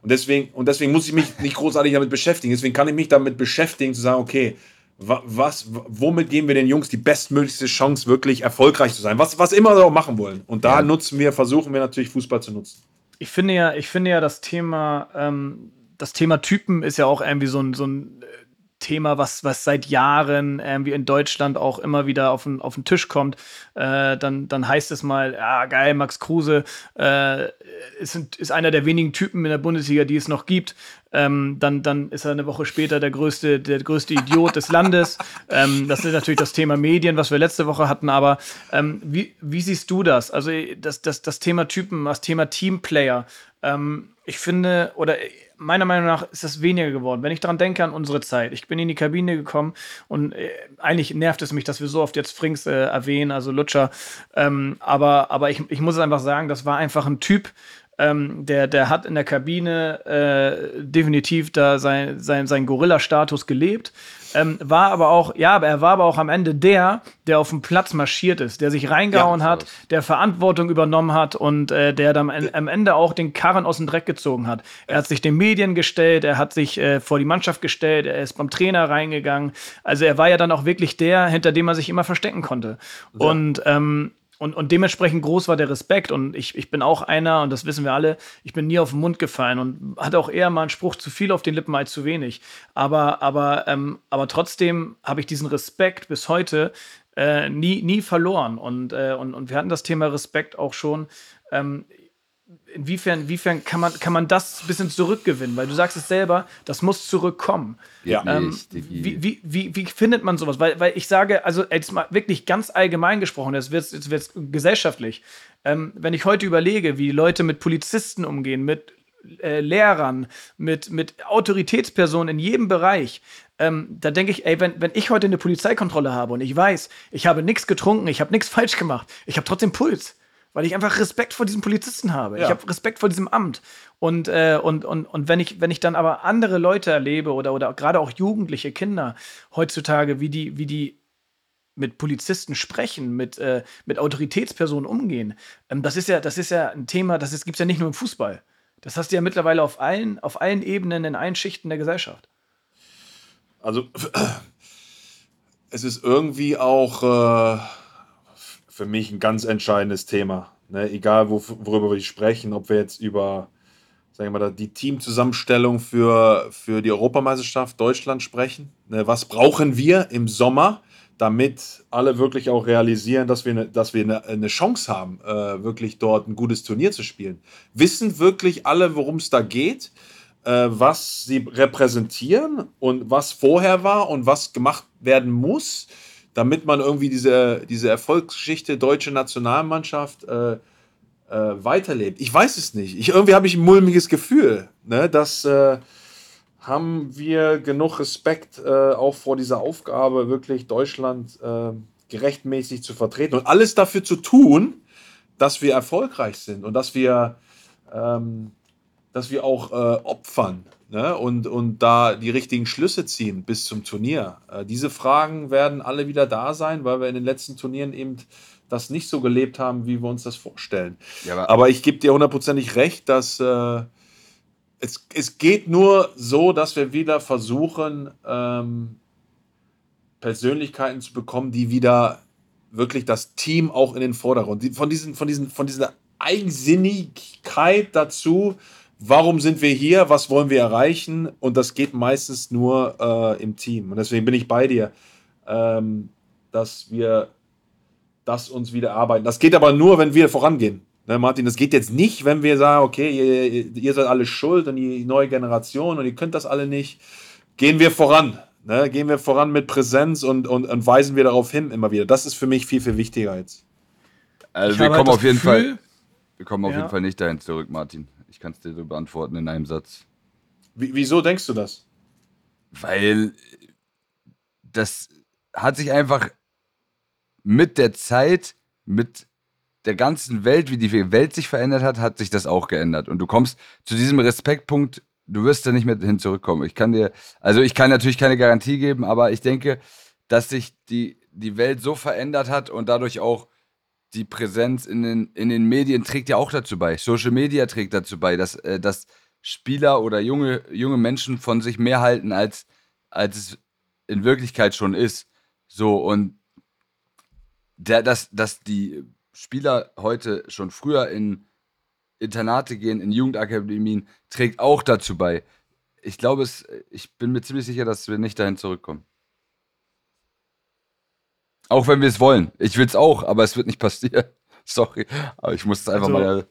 Und deswegen, und deswegen muss ich mich nicht großartig damit beschäftigen. Deswegen kann ich mich damit beschäftigen, zu sagen, okay, wa- was, womit geben wir den Jungs die bestmöglichste Chance, wirklich erfolgreich zu sein? Was, was immer sie auch machen wollen. Und da Ja. nutzen wir, versuchen wir natürlich Fußball zu nutzen. Ich finde ja, ich finde ja das Thema, ähm, das Thema Typen ist ja auch irgendwie so ein, so ein Thema, was, was seit Jahren irgendwie in Deutschland auch immer wieder auf den, auf den Tisch kommt. Äh, dann, dann heißt es mal, ja geil, Max Kruse äh, ist, ist einer der wenigen Typen in der Bundesliga, die es noch gibt. Ähm, dann, dann ist er eine Woche später der größte, der größte Idiot des Landes. Ähm, das ist natürlich das Thema Medien, was wir letzte Woche hatten. Aber ähm, wie, wie siehst du das? Also das, das, das Thema Typen, das Thema Teamplayer. Ähm, ich finde, oder meiner Meinung nach ist das weniger geworden. Wenn ich daran denke an unsere Zeit, ich bin in die Kabine gekommen und äh, eigentlich nervt es mich, dass wir so oft jetzt Frings äh, erwähnen, also Lutscher. Ähm, aber aber ich, ich muss einfach sagen, das war einfach ein Typ, ähm, der, der hat in der Kabine äh, definitiv da sein, sein, sein Gorilla-Status gelebt. Ähm, war aber auch, ja, aber er war aber auch am Ende der, der auf dem Platz marschiert ist, der sich reingehauen Ja, hat, der Verantwortung übernommen hat und äh, der dann am, Ende auch den Karren aus dem Dreck gezogen hat. Er hat sich den Medien gestellt, er hat sich äh, vor die Mannschaft gestellt, er ist beim Trainer reingegangen. Also er war ja dann auch wirklich der, hinter dem er sich immer verstecken konnte. Und ähm, und, und dementsprechend groß war der Respekt. Und ich, ich bin auch einer, und das wissen wir alle, ich bin nie auf den Mund gefallen und hatte auch eher mal einen Spruch zu viel auf den Lippen als zu wenig. Aber, aber, ähm, aber trotzdem habe ich diesen Respekt bis heute äh, nie, nie verloren. Und, äh, und, und wir hatten das Thema Respekt auch schon. Ähm, inwiefern, inwiefern kann, man, kann man das ein bisschen zurückgewinnen? Weil du sagst es selber, das muss zurückkommen. Ja. Ähm, wie, wie, wie, wie findet man sowas? Weil, weil ich sage, also jetzt mal wirklich ganz allgemein gesprochen, jetzt wird es jetzt wird's gesellschaftlich. Ähm, wenn ich heute überlege, wie Leute mit Polizisten umgehen, mit äh, Lehrern, mit, mit Autoritätspersonen in jedem Bereich, ähm, da denke ich, ey, wenn, wenn ich heute eine Polizeikontrolle habe und ich weiß, ich habe nichts getrunken, ich habe nichts falsch gemacht, ich habe trotzdem Puls. Weil ich einfach Respekt vor diesem Polizisten habe. Ich Ja. habe Respekt vor diesem Amt. Und, äh, und, und, und wenn, ich, wenn ich dann aber andere Leute erlebe oder, oder gerade auch jugendliche Kinder heutzutage, wie die, wie die mit Polizisten sprechen, mit, äh, mit Autoritätspersonen umgehen. Ähm, das, ist ja, das ist ja ein Thema, das gibt es ja nicht nur im Fußball. Das hast du ja mittlerweile auf allen, auf allen Ebenen, in allen Schichten der Gesellschaft. Also, es ist irgendwie auch äh, für mich ein ganz entscheidendes Thema. Ne? Egal, wo, worüber wir sprechen, ob wir jetzt über sagen wir mal, die Teamzusammenstellung für, für die Europameisterschaft Deutschland sprechen. Ne? Was brauchen wir im Sommer, damit alle wirklich auch realisieren, dass wir eine, dass wir eine, eine Chance haben, äh, wirklich dort ein gutes Turnier zu spielen? Wissen wirklich alle, worum es da geht? äh, was sie repräsentieren und was vorher war und was gemacht werden muss, damit man irgendwie diese, diese Erfolgsgeschichte deutsche Nationalmannschaft äh, äh, weiterlebt. Ich weiß es nicht. Ich, irgendwie habe ich ein mulmiges Gefühl, ne, dass äh, haben wir genug Respekt äh, auch vor dieser Aufgabe, wirklich Deutschland äh, gerechtmäßig zu vertreten und alles dafür zu tun, dass wir erfolgreich sind und dass wir ähm, dass wir auch äh, opfern ne? und, und da die richtigen Schlüsse ziehen bis zum Turnier. Äh, diese Fragen werden alle wieder da sein, weil wir in den letzten Turnieren eben das nicht so gelebt haben, wie wir uns das vorstellen. Ja, aber, aber, ich gebe dir hundertprozentig recht, dass äh, es, es geht nur so, dass wir wieder versuchen, ähm, Persönlichkeiten zu bekommen, die wieder wirklich das Team auch in den Vordergrund, die, von, diesen, von, diesen, von dieser Eigensinnigkeit dazu, warum sind wir hier, was wollen wir erreichen und das geht meistens nur äh, im Team. Und deswegen bin ich bei dir, ähm, dass wir das uns wieder arbeiten. Das geht aber nur, wenn wir vorangehen. Ne, Martin, das geht jetzt nicht, wenn wir sagen, okay, ihr, ihr seid alle schuld und die neue Generation und ihr könnt das alle nicht. Gehen wir voran. Ne? Gehen wir voran mit Präsenz und, und, und weisen wir darauf hin immer wieder. Das ist für mich viel, viel wichtiger jetzt. Also wir kommen halt auf jeden Gefühl, Fall. Wir kommen auf ja. jeden Fall nicht dahin zurück, Martin. Ich kann es dir so beantworten in einem Satz. Wie, wieso denkst du das? Weil das hat sich einfach mit der Zeit, mit der ganzen Welt, wie die Welt sich verändert hat, hat sich das auch geändert. Und du kommst zu diesem Respektpunkt, du wirst da nicht mehr hin zurückkommen. Ich kann dir, also ich kann natürlich keine Garantie geben, aber ich denke, dass sich die, die Welt so verändert hat und dadurch auch die Präsenz in den, in den Medien trägt ja auch dazu bei. Social Media trägt dazu bei, dass, äh, dass Spieler oder junge, junge Menschen von sich mehr halten, als, als es in Wirklichkeit schon ist. So, und der, dass, dass die Spieler heute schon früher in Internate gehen, in Jugendakademien, trägt auch dazu bei. Ich glaube, es, ich bin mir ziemlich sicher, dass wir nicht dahin zurückkommen. Auch wenn wir es wollen. Ich will es auch, aber es wird nicht passieren. Sorry. Aber ich muss es einfach also, mal.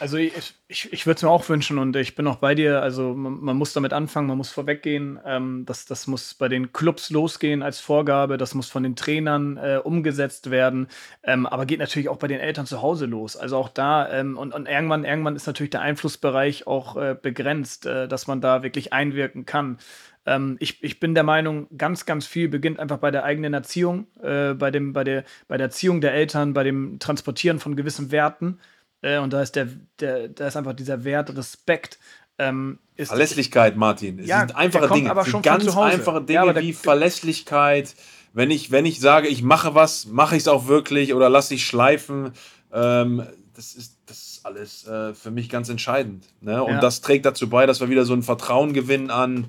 Also ich, ich, ich würde es mir auch wünschen und ich bin auch bei dir. Also man, man muss damit anfangen, man muss vorweggehen. Ähm, das, das muss bei den Clubs losgehen als Vorgabe, das muss von den Trainern äh, umgesetzt werden, ähm, aber geht natürlich auch bei den Eltern zu Hause los. Also auch da ähm, und, und irgendwann, irgendwann ist natürlich der Einflussbereich auch äh, begrenzt, äh, dass man da wirklich einwirken kann. Ähm, ich, ich bin der Meinung, ganz, ganz viel beginnt einfach bei der eigenen Erziehung, äh, bei, dem, bei, der, bei der Erziehung der Eltern, bei dem Transportieren von gewissen Werten. Äh, und da ist, der, der, da ist einfach dieser Wert Respekt. Ähm, Verlässlichkeit, Martin. Es ja, sind einfache Dinge. Aber schon ganz einfache Dinge ja, wie Verlässlichkeit. Wenn ich, wenn ich sage, ich mache was, mache ich es auch wirklich oder lasse ich schleifen. Ähm, das ist, das ist alles äh, für mich ganz entscheidend. Ne? Und ja. das trägt dazu bei, dass wir wieder so ein Vertrauen gewinnen an,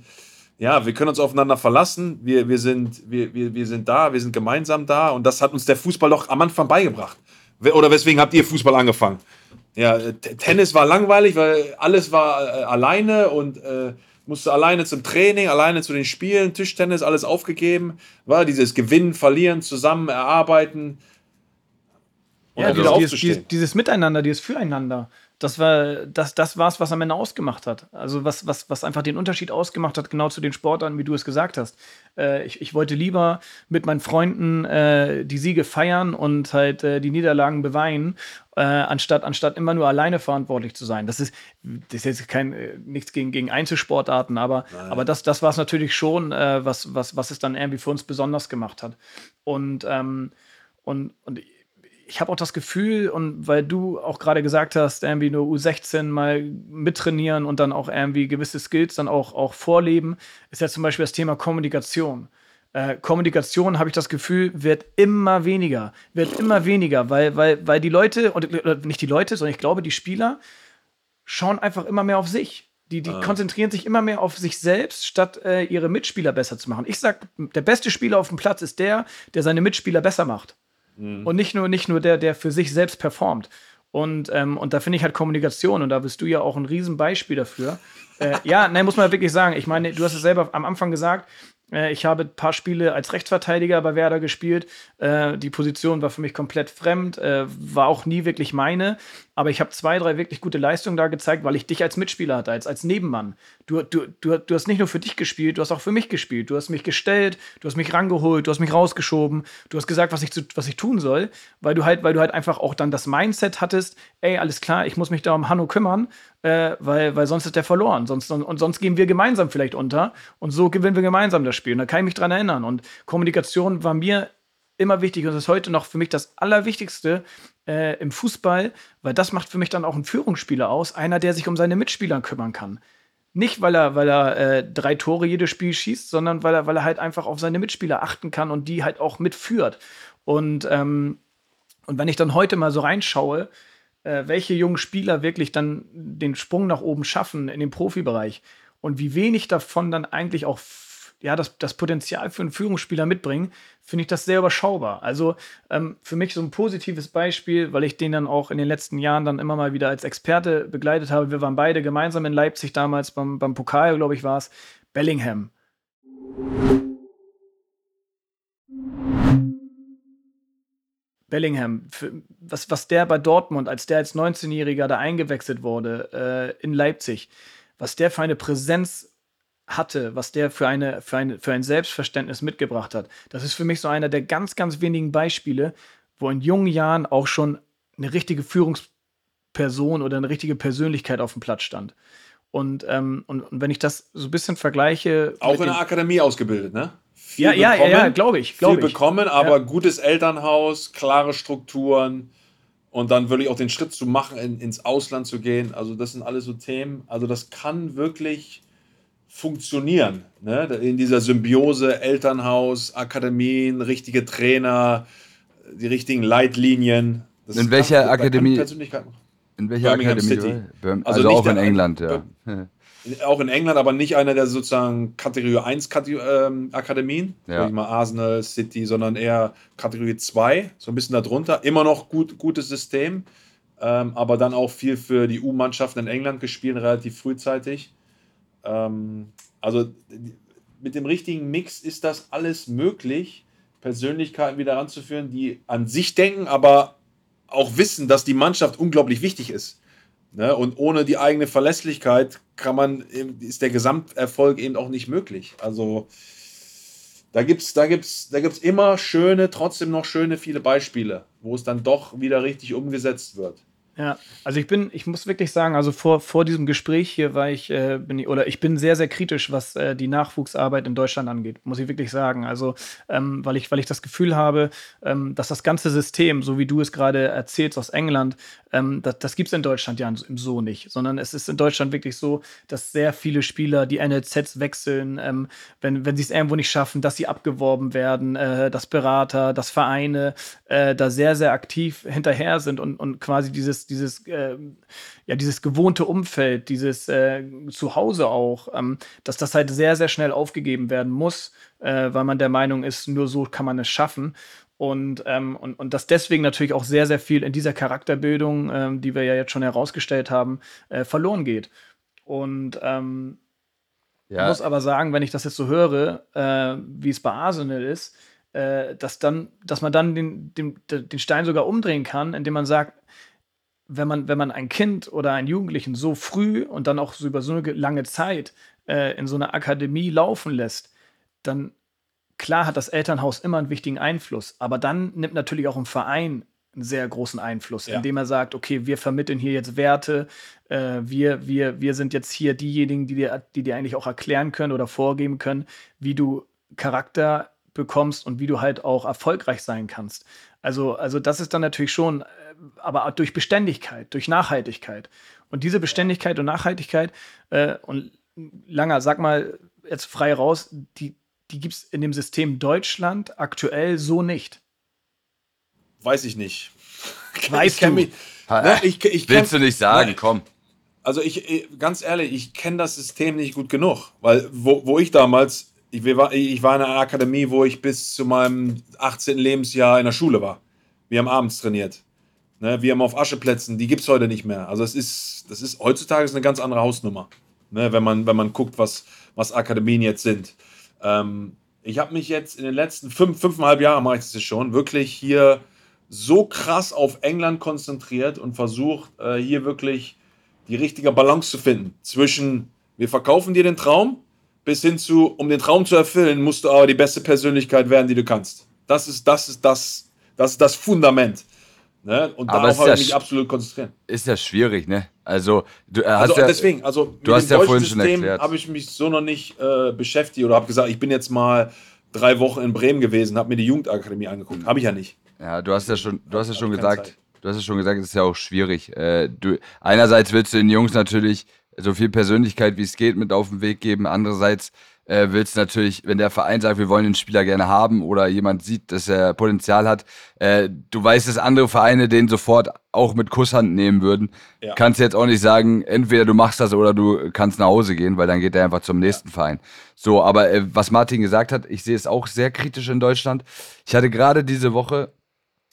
ja, wir können uns aufeinander verlassen, wir, wir, sind, wir, wir, wir sind da, wir sind gemeinsam da und das hat uns der Fußball doch am Anfang beigebracht. Oder weswegen habt ihr Fußball angefangen? Ja, Tennis war langweilig, weil alles war äh, alleine und äh, musste alleine zum Training, alleine zu den Spielen, Tischtennis, alles aufgegeben. War dieses Gewinnen, Verlieren, zusammen erarbeiten. Und ja, dieses, dieses, dieses Miteinander, dieses Füreinander das war das, das war's, was am Ende ausgemacht hat. Also was, was, was einfach den Unterschied ausgemacht hat, genau zu den Sportarten, wie du es gesagt hast. Äh, ich, ich wollte lieber mit meinen Freunden äh, die Siege feiern und halt äh, die Niederlagen beweinen, äh, anstatt, anstatt immer nur alleine verantwortlich zu sein. Das ist, das ist jetzt kein, äh, nichts gegen, gegen Einzelsportarten, aber, aber das, das war es natürlich schon, äh, was, was, was es dann irgendwie für uns besonders gemacht hat. Und, ähm, und, und ich habe auch das Gefühl, und weil du auch gerade gesagt hast, irgendwie nur U16 mal mittrainieren und dann auch irgendwie gewisse Skills dann auch, auch vorleben, ist ja zum Beispiel das Thema Kommunikation. Äh, Kommunikation, habe ich das Gefühl, wird immer weniger. Wird immer weniger, weil, weil, weil die Leute, und nicht die Leute, sondern ich glaube, die Spieler schauen einfach immer mehr auf sich. Die, die ah. konzentrieren sich immer mehr auf sich selbst, statt äh, ihre Mitspieler besser zu machen. Ich sag, der beste Spieler auf dem Platz ist der, der seine Mitspieler besser macht. Mhm. Und nicht nur, nicht nur der, der für sich selbst performt. Und, ähm, und da finde ich halt Kommunikation, und da bist du ja auch ein Riesenbeispiel dafür. äh, ja, nein, muss man wirklich sagen. Ich meine, du hast es selber am Anfang gesagt, ich habe ein paar Spiele als Rechtsverteidiger bei Werder gespielt. Äh, die Position war für mich komplett fremd, äh, war auch nie wirklich meine. Aber ich habe zwei, drei wirklich gute Leistungen da gezeigt, weil ich dich als Mitspieler hatte, als, als Nebenmann. Du, du, du, du hast nicht nur für dich gespielt, du hast auch für mich gespielt. Du hast mich gestellt, du hast mich rangeholt, du hast mich rausgeschoben, du hast gesagt, was ich, was ich tun soll, weil du halt, weil du halt einfach auch dann das Mindset hattest, ey, alles klar, ich muss mich da um Hanno kümmern, äh, weil, weil sonst ist der verloren. Sonst, und sonst gehen wir gemeinsam vielleicht unter. Und so gewinnen wir gemeinsam das Spiel. Und da kann ich mich dran erinnern. Und Kommunikation war mir immer wichtig und ist heute noch für mich das Allerwichtigste äh, im Fußball, weil das macht für mich dann auch einen Führungsspieler aus, einer, der sich um seine Mitspieler kümmern kann. Nicht, weil er, weil er äh, drei Tore jedes Spiel schießt, sondern weil er, weil er halt einfach auf seine Mitspieler achten kann und die halt auch mitführt. Und, ähm, und wenn ich dann heute mal so reinschaue, äh, welche jungen Spieler wirklich dann den Sprung nach oben schaffen in den Profibereich und wie wenig davon dann eigentlich auch ja, das, das Potenzial für einen Führungsspieler mitbringen, finde ich das sehr überschaubar. Also ähm, für mich so ein positives Beispiel, weil ich den dann auch in den letzten Jahren dann immer mal wieder als Experte begleitet habe. Wir waren beide gemeinsam in Leipzig damals beim, beim Pokal, glaube ich, war es. Bellingham. Bellingham, was, was der bei Dortmund, als der als 19-Jähriger da eingewechselt wurde äh, in Leipzig, was der für eine Präsenz hatte, was der für, eine, für, eine, für ein Selbstverständnis mitgebracht hat. Das ist für mich so einer der ganz, ganz wenigen Beispiele, wo in jungen Jahren auch schon eine richtige Führungsperson oder eine richtige Persönlichkeit auf dem Platz stand. Und, ähm, und, und, wenn ich das so ein bisschen vergleiche. Auch in der Akademie ausgebildet, ne? Viel ja, ja, bekommen, ja, ja glaube ich. Glaub viel ich. bekommen, aber ja. gutes Elternhaus, klare Strukturen und dann wirklich auch den Schritt zu machen, in, ins Ausland zu gehen. Also, das sind alles so Themen. Also, das kann wirklich funktionieren. Ne? In dieser Symbiose Elternhaus, Akademien, richtige Trainer, die richtigen Leitlinien. Das in welcher kann, Akademie? In welcher Birmingham Akademie? City. Also, also auch in England, ja. Auch in England, aber nicht einer der sozusagen Kategorie 1 ähm, Akademien, ja. mal Arsenal, City, sondern eher Kategorie 2, so ein bisschen darunter. Immer noch gut, gutes System, ähm, aber dann auch viel für die U-Mannschaften in England gespielt, relativ frühzeitig. Ähm, also mit dem richtigen Mix ist das alles möglich, Persönlichkeiten wieder ranzuführen, die an sich denken, aber auch wissen, dass die Mannschaft unglaublich wichtig ist. Ne? Und ohne die eigene Verlässlichkeit kann man, ist der Gesamterfolg eben auch nicht möglich. Also da gibt es da gibt's, da gibt's immer schöne, trotzdem noch schöne viele Beispiele, wo es dann doch wieder richtig umgesetzt wird. Ja, also ich bin, ich muss wirklich sagen, also vor, vor diesem Gespräch hier war ich, äh, bin ich, oder ich bin sehr, sehr kritisch, was äh, die Nachwuchsarbeit in Deutschland angeht, muss ich wirklich sagen. Also, ähm, weil ich, weil ich das Gefühl habe, ähm, dass das ganze System, so wie du es gerade erzählst aus England, ähm, das, das gibt es in Deutschland ja so nicht, sondern es ist in Deutschland wirklich so, dass sehr viele Spieler die NLZs wechseln, ähm, wenn, wenn sie es irgendwo nicht schaffen, dass sie abgeworben werden, äh, dass Berater, dass Vereine äh, da sehr, sehr aktiv hinterher sind und, und quasi dieses dieses, äh, ja, dieses gewohnte Umfeld, dieses äh, Zuhause auch, ähm, dass das halt sehr, sehr schnell aufgegeben werden muss, äh, weil man der Meinung ist, nur so kann man es schaffen. Und, ähm, und, und dass deswegen natürlich auch sehr, sehr viel in dieser Charakterbildung, ähm, die wir ja jetzt schon herausgestellt haben, äh, verloren geht. Und ähm, ja. muss aber sagen, wenn ich das jetzt so höre, äh, wie es bei Arsenal ist, äh, dass, dann, dass man dann den, den, den Stein sogar umdrehen kann, indem man sagt, wenn man, wenn man ein Kind oder einen Jugendlichen so früh und dann auch so über so eine lange Zeit äh, in so einer Akademie laufen lässt, dann klar hat das Elternhaus immer einen wichtigen Einfluss, aber dann nimmt natürlich auch ein Verein einen sehr großen Einfluss, ja. indem er sagt, okay, wir vermitteln hier jetzt Werte, äh, wir, wir, wir sind jetzt hier diejenigen, die dir, die dir eigentlich auch erklären können oder vorgeben können, wie du Charakter bekommst und wie du halt auch erfolgreich sein kannst. Also, also das ist dann natürlich schon aber durch Beständigkeit, durch Nachhaltigkeit. Und diese Beständigkeit und Nachhaltigkeit äh, und Langer, sag mal jetzt frei raus, die, die gibt es in dem System Deutschland aktuell so nicht. Weiß ich nicht. Weißt ich kenn du? Mich, ne, ich, ich kenn, Willst du nicht sagen, Nein, komm. Also ich, ganz ehrlich, ich kenne das System nicht gut genug, weil wo, wo ich damals, ich, war, ich war in einer Akademie, wo ich bis zu meinem 18. Lebensjahr in der Schule war. Wir haben abends trainiert. Ne, wir haben auf Ascheplätzen, die gibt es heute nicht mehr. Also es ist, das ist heutzutage ist eine ganz andere Hausnummer, ne, wenn, man, wenn man guckt, was, was Akademien jetzt sind. Ähm, ich habe mich jetzt in den letzten fünf, fünfeinhalb Jahren, mache ich das jetzt schon, wirklich hier so krass auf England konzentriert und versucht, äh, hier wirklich die richtige Balance zu finden zwischen wir verkaufen dir den Traum bis hin zu um den Traum zu erfüllen musst du aber die beste Persönlichkeit werden, die du kannst. Das ist das ist das das ist das Fundament. Ne? Und Aber darauf habe ja ich mich absolut konzentriert. Ist ja schwierig, ne? Also, du äh, hast Also ja, deswegen, also du hast dem ja deutschen vorhin schon System erklärt. habe ich mich so noch nicht äh, beschäftigt oder habe gesagt, ich bin jetzt mal drei Wochen in Bremen gewesen, habe mir die Jugendakademie angeguckt. Habe ich ja nicht. Ja, du hast ja schon, du hast ja schon gesagt, Zeit. du hast ja schon gesagt, es ist ja auch schwierig. Äh, du, einerseits willst du den Jungs natürlich so viel Persönlichkeit wie es geht mit auf den Weg geben. Andererseits äh, willst du natürlich, wenn der Verein sagt, wir wollen den Spieler gerne haben oder jemand sieht, dass er Potenzial hat, äh, du weißt, dass andere Vereine den sofort auch mit Kusshand nehmen würden. Ja. Kannst jetzt auch nicht sagen, entweder du machst das oder du kannst nach Hause gehen, weil dann geht er einfach zum nächsten Verein. So, aber äh, was Martin gesagt hat, ich sehe es auch sehr kritisch in Deutschland. Ich hatte gerade diese Woche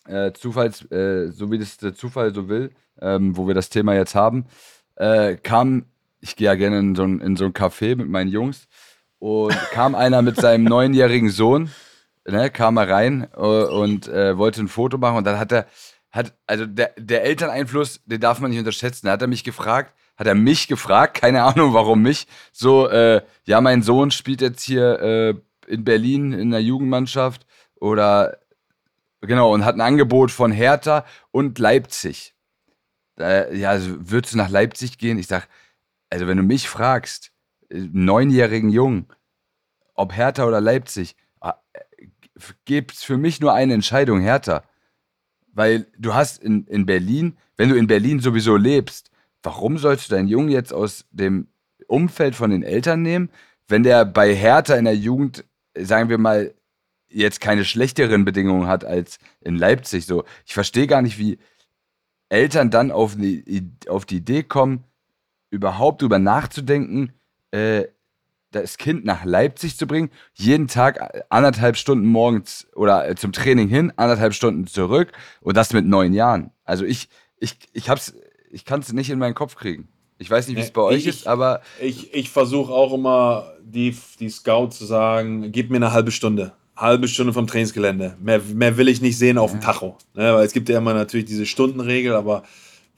äh, Zufalls, äh, so wie das der Zufall so will, ähm, wo wir das Thema jetzt haben, äh, kam, ich gehe ja gerne in so, ein, in so ein Café mit meinen Jungs und kam einer mit seinem neunjährigen Sohn, ne, kam er rein äh, und äh, wollte ein Foto machen und dann hat er, hat, also der, der Elterneinfluss, den darf man nicht unterschätzen. Da hat er mich gefragt, hat er mich gefragt, keine Ahnung warum mich, so, äh, ja, mein Sohn spielt jetzt hier äh, in Berlin in der Jugendmannschaft oder Genau, und hat ein Angebot von Hertha und Leipzig. Ja, also würdest du nach Leipzig gehen? Ich sag, also wenn du mich fragst, neunjährigen Jungen, ob Hertha oder Leipzig, gibt es für mich nur eine Entscheidung, Hertha. Weil du hast in, in Berlin, wenn du in Berlin sowieso lebst, warum sollst du deinen Jungen jetzt aus dem Umfeld von den Eltern nehmen, wenn der bei Hertha in der Jugend, sagen wir mal, jetzt keine schlechteren Bedingungen hat als in Leipzig. So, ich verstehe gar nicht, wie Eltern dann auf die, auf die Idee kommen, überhaupt drüber nachzudenken, äh, das Kind nach Leipzig zu bringen, jeden Tag anderthalb Stunden morgens oder äh, zum Training hin, anderthalb Stunden zurück und das mit neun Jahren. Also ich, ich, ich hab's, ich kann es nicht in meinen Kopf kriegen. Ich weiß nicht, wie es bei euch ich- ist, aber Ich, ich versuche auch immer, die, die Scout zu sagen, gib mir eine halbe Stunde. Halbe Stunde vom Trainingsgelände. Mehr, mehr will ich nicht sehen auf dem Tacho. Ne, weil es gibt ja immer natürlich diese Stundenregel, aber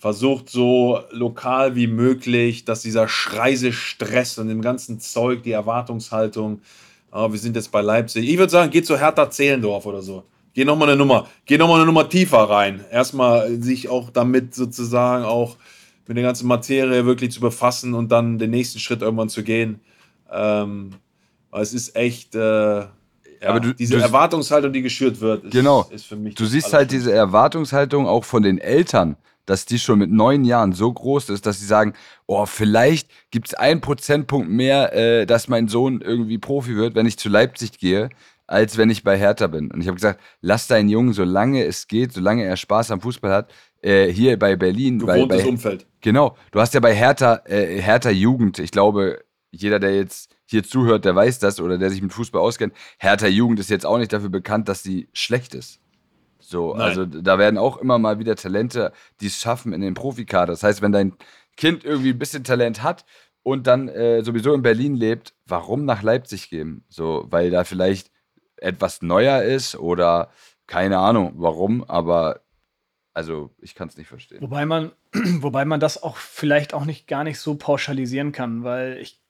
versucht so lokal wie möglich, dass dieser Schreisestress und dem ganzen Zeug, die Erwartungshaltung, ah, wir sind jetzt bei Leipzig. Ich würde sagen, geht zu Hertha Zehlendorf oder so. Geh nochmal eine Nummer, geh noch mal eine Nummer tiefer rein. Erstmal sich auch damit sozusagen auch mit der ganzen Materie wirklich zu befassen und dann den nächsten Schritt irgendwann zu gehen. Ähm, weil es ist echt, äh, ja, Aber du- diese du- Erwartungshaltung, die geschürt wird, ist, Genau. ist für mich. Du siehst halt diese Allerschlimmste. Erwartungshaltung auch von den Eltern, dass die schon mit neun Jahren so groß ist, dass sie sagen, oh, vielleicht gibt es einen Prozentpunkt mehr, äh, dass mein Sohn irgendwie Profi wird, wenn ich zu Leipzig gehe, als wenn ich bei Hertha bin. Und ich habe gesagt, lass deinen Jungen, solange es geht, solange er Spaß am Fußball hat, äh, hier bei Berlin. Gewohntes bei, Umfeld. Genau, du hast ja bei Hertha, äh, Hertha Jugend, ich glaube, jeder, der jetzt hier zuhört, der weiß das oder der sich mit Fußball auskennt, Hertha Jugend ist jetzt auch nicht dafür bekannt, dass sie schlecht ist. So, Nein. also da werden auch immer mal wieder Talente, die es schaffen in den Profikader. Das heißt, wenn dein Kind irgendwie ein bisschen Talent hat und dann äh, sowieso in Berlin lebt, warum nach Leipzig gehen? So, weil da vielleicht etwas neuer ist oder keine Ahnung warum, aber also ich kann es nicht verstehen. Wobei man, wobei man das auch vielleicht auch nicht gar nicht so pauschalisieren kann, weil ich,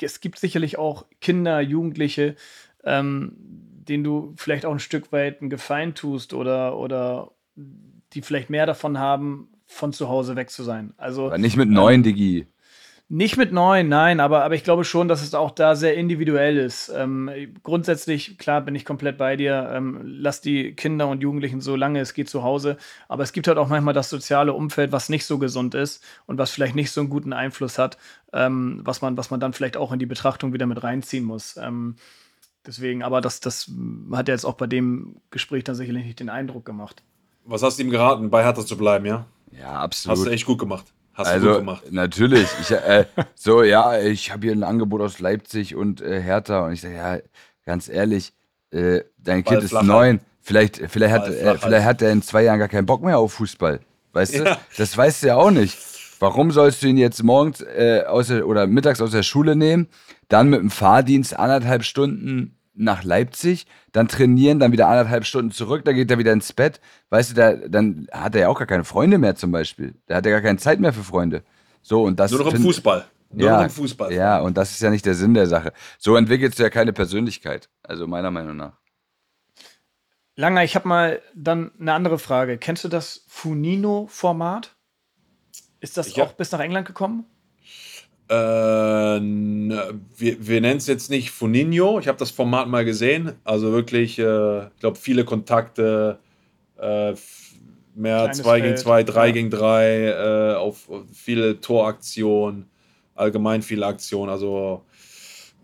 es gibt sicherlich auch Kinder, Jugendliche, ähm, denen du vielleicht auch ein Stück weit einen Gefallen tust oder, oder die vielleicht mehr davon haben, von zu Hause weg zu sein. Also Aber nicht mit neuen Digi. nicht mit neun, nein, aber, aber ich glaube schon, dass es auch da sehr individuell ist. Ähm, grundsätzlich, klar, bin ich komplett bei dir. Ähm, lass die Kinder und Jugendlichen so lange es geht zu Hause. Aber es gibt halt auch manchmal das soziale Umfeld, was nicht so gesund ist und was vielleicht nicht so einen guten Einfluss hat, ähm, was, man, was man dann vielleicht auch in die Betrachtung wieder mit reinziehen muss. Deswegen, aber das, das hat er jetzt auch bei dem Gespräch dann sicherlich nicht den Eindruck gemacht. Was hast du ihm geraten, bei Hertha zu bleiben, ja? Ja, absolut. Hast du echt gut gemacht. Hast du also, gut gemacht. natürlich. Ich, äh, so, ja, ich habe hier ein Angebot aus Leipzig und äh, Hertha. Und ich sage, ja, ganz ehrlich, äh, dein Ball Kind ist neun. Vielleicht, vielleicht, hat, Ball äh, flach vielleicht hat er in zwei Jahren gar keinen Bock mehr auf Fußball. Weißt du? Ja. Das weißt du ja auch nicht. Warum sollst du ihn jetzt morgens äh, aus der, oder mittags aus der Schule nehmen, dann mit dem Fahrdienst anderthalb Stunden nach Leipzig, dann trainieren, dann wieder anderthalb Stunden zurück, dann geht er wieder ins Bett. Weißt du, da, dann hat er ja auch gar keine Freunde mehr zum Beispiel. Da hat er gar keine Zeit mehr für Freunde. So, und das Nur noch im Fußball. Nur ja, noch im Fußball. Ja, und das ist ja nicht der Sinn der Sache. So entwickelst du ja keine Persönlichkeit. Also meiner Meinung nach. Langer, ich habe mal dann eine andere Frage. Kennst du das Funino-Format? Ist das Ich hab- auch bis nach England gekommen? Äh, n- wir wir nennen es jetzt nicht Funinho. Ich habe das Format mal gesehen. Also wirklich, äh, ich glaube, viele Kontakte, äh, mehr Kleines 2 gegen Feld, 2, 3 ja. gegen 3, äh, auf auf viele Toraktionen, allgemein viele Aktionen. Also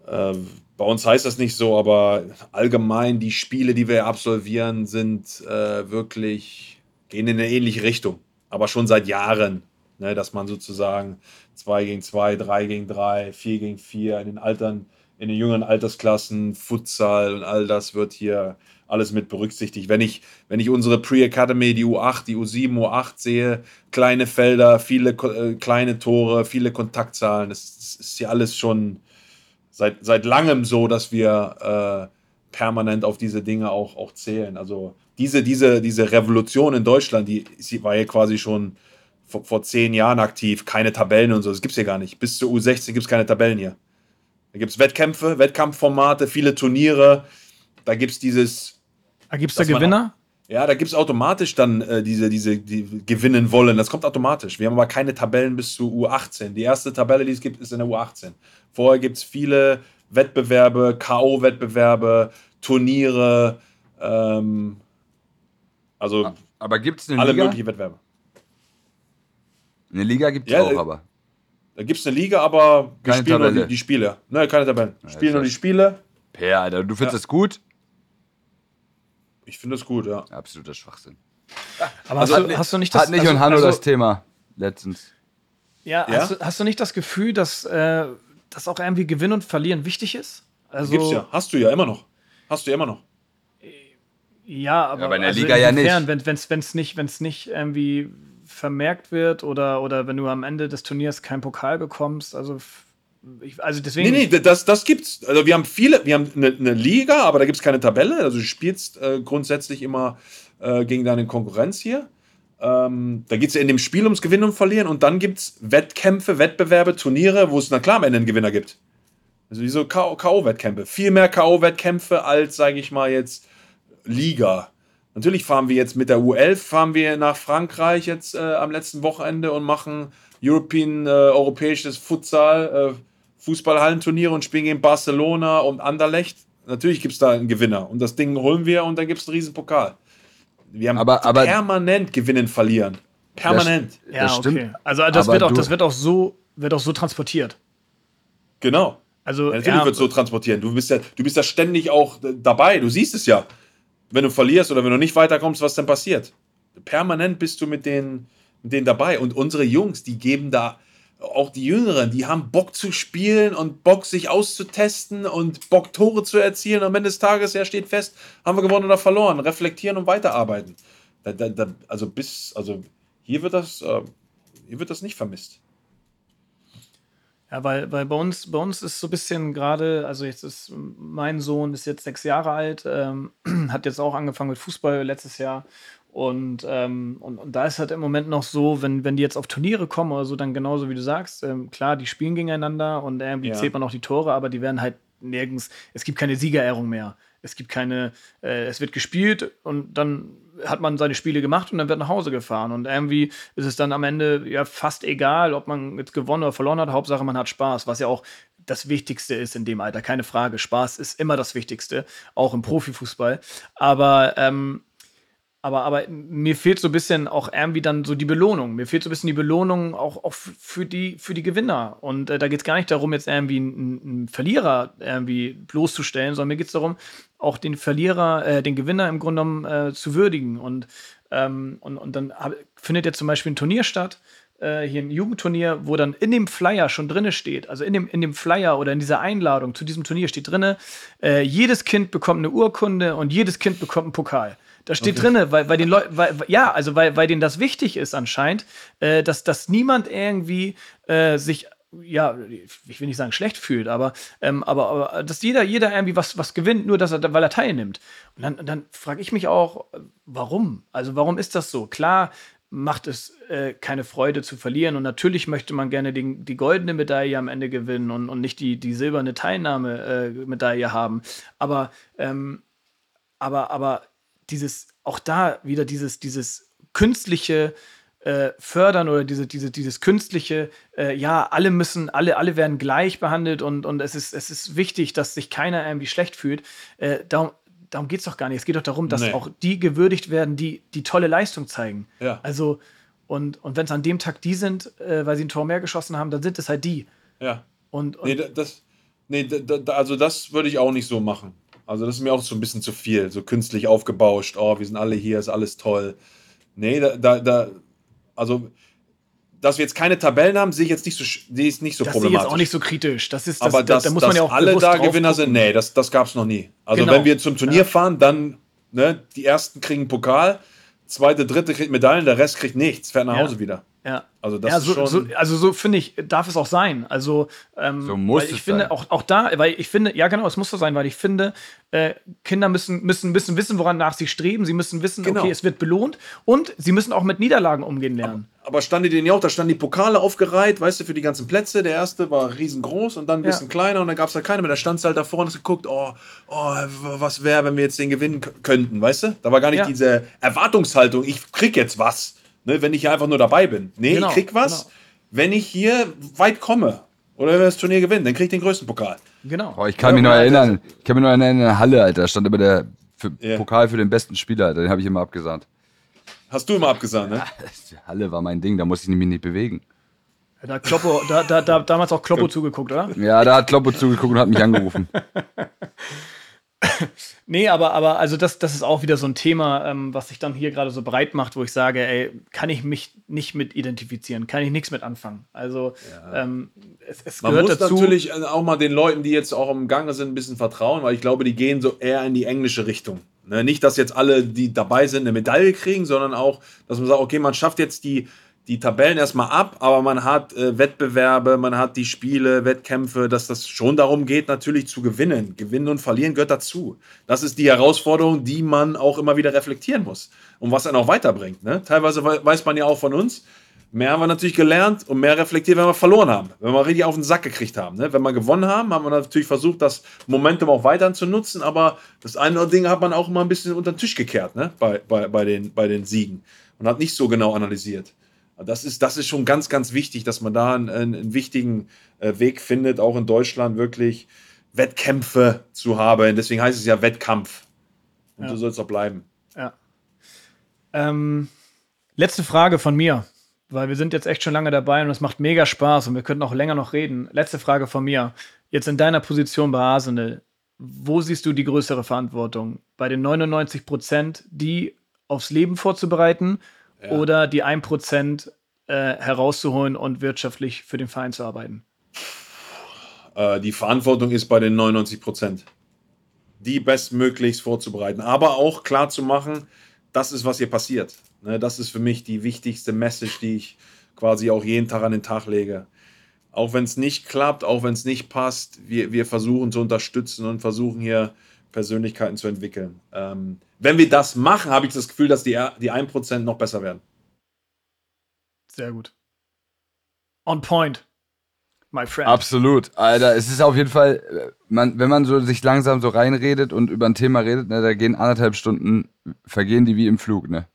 äh, bei uns heißt das nicht so, aber allgemein die Spiele, die wir absolvieren, sind äh, wirklich, gehen in eine ähnliche Richtung. Aber schon seit Jahren, ne, dass man sozusagen 2 gegen 2, 3 gegen 3, 4 gegen 4 in den Altern, in den jüngeren Altersklassen, Futsal und all das wird hier alles mit berücksichtigt. Wenn ich, wenn ich unsere Pre-Academy, die U8, die U7, U8 sehe, kleine Felder, viele äh, kleine Tore, viele Kontaktzahlen, das, das ist ja alles schon seit, seit langem so, dass wir äh, permanent auf diese Dinge auch, auch zählen. Also diese, diese, diese Revolution in Deutschland, die, war ja quasi schon vor, vor zehn Jahren aktiv, keine Tabellen und so, das gibt es hier gar nicht. Bis zur U16 gibt es keine Tabellen hier. Da gibt es Wettkämpfe, Wettkampfformate, viele Turniere. Da gibt es dieses, Gibt es da Gewinner? ja, da gibt es automatisch dann äh, diese, diese, die gewinnen wollen. Das kommt automatisch. Wir haben aber keine Tabellen bis zu U18. Die erste Tabelle, die es gibt, ist in der U18. Vorher gibt es viele Wettbewerbe, K.O.-Wettbewerbe, Turniere, ähm, also Aber gibt es eine alle Liga? möglichen Wettbewerbe. Eine Liga gibt es Ja, auch, aber. Da gibt es eine Liga, aber wir Keine spielen nur Tabelle. die, die Spiele. Nein, keine Tabellen. Wir spielen nur ja die Spiele. Per, Alter, du findest Ja. das gut? Ich finde es gut, ja. Absoluter Schwachsinn. Aber also hast, hat du, hast du nicht das Hat nicht also, und Hanno also, das Thema letztens. Ja, Ja? Hast, du, hast du nicht das Gefühl, dass, äh, dass auch irgendwie Gewinnen und Verlieren wichtig ist? Also, Gibt's ja. Hast du ja immer noch. Hast du ja immer noch. Ja, aber, Ja, aber in der also Liga ja inwiefern, nicht. Wenn es nicht, wenn's nicht irgendwie vermerkt wird oder, oder wenn du am Ende des Turniers keinen Pokal bekommst. Also, ich, also deswegen. Nee, nee, das, das gibt's. Also wir haben viele, wir haben eine, eine Liga, aber da gibt es keine Tabelle. Also du spielst äh, grundsätzlich immer äh, gegen deine Konkurrenz hier. Ähm, da geht es ja in dem Spiel ums Gewinnen und Verlieren und dann gibt es Wettkämpfe, Wettbewerbe, Turniere, wo es na klar am Ende einen Gewinner gibt. Also wie so K.O.-Wettkämpfe. Viel mehr K.O.-Wettkämpfe als, sage ich mal, jetzt Liga. Natürlich fahren wir jetzt mit der U11, fahren wir nach Frankreich jetzt äh, am letzten Wochenende und machen European, äh, europäisches Futsal, äh, Fußballhallenturniere und spielen gegen Barcelona und Anderlecht. Natürlich gibt es da einen Gewinner und das Ding holen wir und dann gibt es einen riesen Pokal. Wir haben Aber- aber- permanent gewinnen, verlieren. Permanent. ja, das stimmt. okay. Also das Aber wird auch, das wird auch so, wird auch so transportiert. Genau. Also Ja, natürlich ja, wird es so transportieren. Du bist ja, du bist ja ständig auch dabei. Du siehst es ja. Wenn du verlierst oder wenn du nicht weiterkommst, was dann passiert. Permanent bist du mit denen, mit denen dabei. Und unsere Jungs, die geben da, auch die Jüngeren, die haben Bock zu spielen und Bock, sich auszutesten und Bock, Tore zu erzielen. Am Ende des Tages, ja, steht fest, haben wir gewonnen oder verloren. Reflektieren und weiterarbeiten. Da, da, da, also bis, also hier wird das, äh, hier wird das nicht vermisst. Ja, weil, weil bei uns, bei uns ist so ein bisschen gerade, also jetzt ist mein Sohn ist jetzt sechs Jahre alt, ähm, hat jetzt auch angefangen mit Fußball letztes Jahr. Und, ähm, und, und da ist halt im Moment noch so, wenn, wenn die jetzt auf Turniere kommen oder so, dann genauso wie du sagst, ähm, klar, die spielen gegeneinander und irgendwie Ja. zählt man auch die Tore, aber die werden halt nirgends, es gibt keine Siegerehrung mehr. Es gibt keine, äh, es wird gespielt und dann hat man seine Spiele gemacht und dann wird nach Hause gefahren. Und irgendwie ist es dann am Ende ja fast egal, ob man jetzt gewonnen oder verloren hat. Hauptsache, man hat Spaß, was ja auch das Wichtigste ist in dem Alter. Keine Frage. Spaß ist immer das Wichtigste, auch im Profifußball. Aber, ähm, aber, aber mir fehlt so ein bisschen auch irgendwie dann so die Belohnung. Mir fehlt so ein bisschen die Belohnung auch, auch für, die, für die Gewinner. Und äh, da geht es gar nicht darum, jetzt irgendwie einen, einen, Verlierer irgendwie bloßzustellen, sondern mir geht es darum, auch den Verlierer, äh, den Gewinner im Grunde genommen äh, zu würdigen. Und, ähm, und, und dann hab, findet ja zum Beispiel ein Turnier statt, äh, hier ein Jugendturnier, wo dann in dem Flyer schon drinne steht, also in dem, in dem Flyer oder in dieser Einladung zu diesem Turnier steht drinne, äh, jedes Kind bekommt eine Urkunde und jedes Kind bekommt einen Pokal. Da steht okay. drinne, weil, weil den Leuten, weil, ja, also weil, weil denen das wichtig ist anscheinend, äh, dass, dass niemand irgendwie äh, sich ja, ich will nicht sagen schlecht fühlt, aber, ähm, aber, aber dass jeder, jeder irgendwie was, was gewinnt, nur dass er, weil er teilnimmt. Und dann, dann frage ich mich auch, warum? Also warum ist das so? Klar macht es äh, keine Freude zu verlieren und natürlich möchte man gerne den, die goldene Medaille am Ende gewinnen und, und nicht die, die silberne Teilnahmemedaille äh, haben. Aber, ähm, aber, aber dieses, auch da wieder dieses, dieses künstliche äh, Fördern oder diese, diese, dieses künstliche, äh, ja, alle müssen, alle, alle werden gleich behandelt und, und es, ist, es ist wichtig, dass sich keiner irgendwie schlecht fühlt. Äh, darum darum geht es doch gar nicht. Es geht doch darum, dass nee. auch die gewürdigt werden, die die tolle Leistung zeigen. Ja. Also, und, und wenn es an dem Tag die sind, äh, weil sie ein Tor mehr geschossen haben, dann sind es halt die. Ja. Und, und nee, das, nee, da, also das würde ich auch nicht so machen. Also das ist mir auch so ein bisschen zu viel, so künstlich aufgebauscht. Oh, wir sind alle hier, ist alles toll. Nee, da, da, da also dass wir jetzt keine Tabellen haben, sehe ich jetzt nicht so, sehe ich nicht so das problematisch. Das ist jetzt auch nicht so kritisch. Das ist, das, Aber das, da, da muss man ja auch alle da Gewinner sind, nee, das, das gab es noch nie. Also genau. wenn wir zum Turnier ja. fahren, dann ne, die ersten kriegen Pokal, zweite, dritte kriegt Medaillen, der Rest kriegt nichts, fährt nach Hause wieder. Ja. Also das ja, so, ist schon. So, also so finde ich, darf es auch sein. Also ähm, so muss ich es finde sein. auch, auch da, weil ich finde, ja genau, es muss so sein, weil ich finde, äh, Kinder müssen, müssen, müssen wissen, woran nach sie streben. Sie müssen wissen, genau. okay, es wird belohnt und sie müssen auch mit Niederlagen umgehen lernen. Aber, aber stand die denn ja auch, da standen die Pokale aufgereiht, weißt du, für die ganzen Plätze. Der erste war riesengroß und dann ein bisschen ja. kleiner und dann gab es halt keine mehr. Da stand halt davor und hast geguckt, oh, oh was wäre, wenn wir jetzt den gewinnen könnten, weißt du? Da war gar nicht diese Erwartungshaltung, ich krieg jetzt was ne, wenn ich hier einfach nur dabei bin. Nee, genau, ich krieg was, genau. wenn ich hier weit komme. Oder wenn wir das Turnier gewinnen, dann krieg ich den größten Pokal. Genau. Oh, ich kann ja, mich noch erinnern, ich kann mich noch erinnern, in der Halle, Alter, da stand immer der für yeah. Pokal für den besten Spieler, Den habe ich immer abgesahnt. Hast du immer abgesahnt, ne? Ja, Halle war mein Ding, da musste ich mich nicht bewegen. Da hat Kloppo, da, da, da damals auch Kloppo zugeguckt, oder? Ja, da hat Kloppo zugeguckt und hat mich angerufen. nee, aber, aber also das, das ist auch wieder so ein Thema, ähm, was sich dann hier gerade so breit macht, wo ich sage, ey, kann ich mich nicht mit identifizieren, kann ich nichts mit anfangen. Also ja. ähm, es, es Man gehört muss dazu. natürlich auch mal den Leuten, die jetzt auch im Gange sind, ein bisschen vertrauen, weil ich glaube, die gehen so eher in die englische Richtung. Ne? Nicht, dass jetzt alle, die dabei sind, eine Medaille kriegen, sondern auch, dass man sagt, okay, man schafft jetzt die die Tabellen erstmal ab, aber man hat äh, Wettbewerbe, man hat die Spiele, Wettkämpfe, dass das schon darum geht, natürlich zu gewinnen. Gewinnen und verlieren gehört dazu. Das ist die Herausforderung, die man auch immer wieder reflektieren muss und was einen auch weiterbringt. Ne? Teilweise weiß man ja auch von uns, mehr haben wir natürlich gelernt und mehr reflektiert, wenn wir verloren haben, wenn wir richtig auf den Sack gekriegt haben. Ne? Wenn wir gewonnen haben, haben wir natürlich versucht, das Momentum auch weiter zu nutzen, aber das eine Ding hat man auch immer ein bisschen unter den Tisch gekehrt ne? bei, bei, bei, den, bei den Siegen und hat nicht so genau analysiert. Das ist, das ist schon ganz, ganz wichtig, dass man da einen, einen wichtigen äh, Weg findet, auch in Deutschland wirklich Wettkämpfe zu haben. Deswegen heißt es ja Wettkampf. Und ja. so soll es auch bleiben. Ja. Ähm, letzte Frage von mir, weil wir sind jetzt echt schon lange dabei und es macht mega Spaß und wir könnten auch länger noch reden. Letzte Frage von mir. Jetzt in deiner Position bei Arsenal, wo siehst du die größere Verantwortung? Bei den 99 Prozent, die aufs Leben vorzubereiten ja. oder die 1% äh, herauszuholen und wirtschaftlich für den Verein zu arbeiten? Äh, die Verantwortung ist bei den 99% Die bestmöglichst vorzubereiten, aber auch klar zu machen, das ist, was hier passiert. Ne, das ist für mich die wichtigste Message, die ich quasi auch jeden Tag an den Tag lege. Auch wenn es nicht klappt, auch wenn es nicht passt, wir, wir versuchen zu unterstützen und versuchen hier Persönlichkeiten zu entwickeln. Ähm, wenn wir das machen, habe ich das Gefühl, dass die, die 1% noch besser werden. Sehr gut. On point, my friend. Absolut. Alter, es ist auf jeden Fall, man, wenn man so sich langsam so reinredet und über ein Thema redet, ne, da gehen anderthalb Stunden, vergehen die wie im Flug, ne?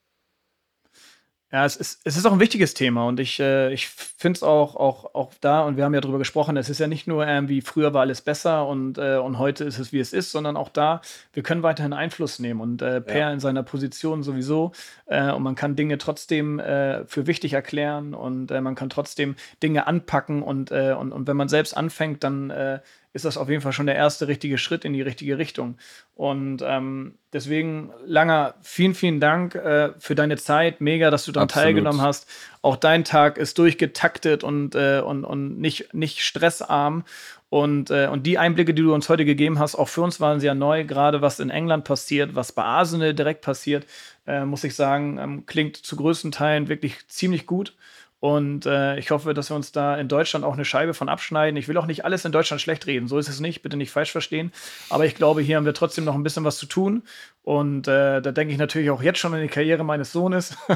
Ja, es ist, es ist auch ein wichtiges Thema und ich, äh, ich finde es auch, auch, auch da, und wir haben ja darüber gesprochen, es ist ja nicht nur irgendwie, früher war alles besser und, äh, und heute ist es, wie es ist, sondern auch da, wir können weiterhin Einfluss nehmen und äh, Per ja. in seiner Position sowieso äh, und man kann Dinge trotzdem äh, für wichtig erklären und äh, man kann trotzdem Dinge anpacken und, und, und wenn man selbst anfängt, dann ist das auf jeden Fall schon der erste richtige Schritt in die richtige Richtung. Und ähm, deswegen, Langer, vielen, vielen Dank äh, für deine Zeit. Mega, dass du daran teilgenommen hast. Auch dein Tag ist durchgetaktet und, äh, und, und nicht, nicht stressarm. Und, äh, und die Einblicke, die du uns heute gegeben hast, auch für uns waren sie ja neu, gerade was in England passiert, was bei Arsenal direkt passiert, äh, muss ich sagen, ähm, klingt zu größten Teilen wirklich ziemlich gut. Und äh, ich hoffe, dass wir uns da in Deutschland auch eine Scheibe von abschneiden. Ich will auch nicht alles in Deutschland schlecht reden, so ist es nicht, bitte nicht falsch verstehen. Aber ich glaube, hier haben wir trotzdem noch ein bisschen was zu tun. Und äh, da denke ich natürlich auch jetzt schon an die Karriere meines Sohnes.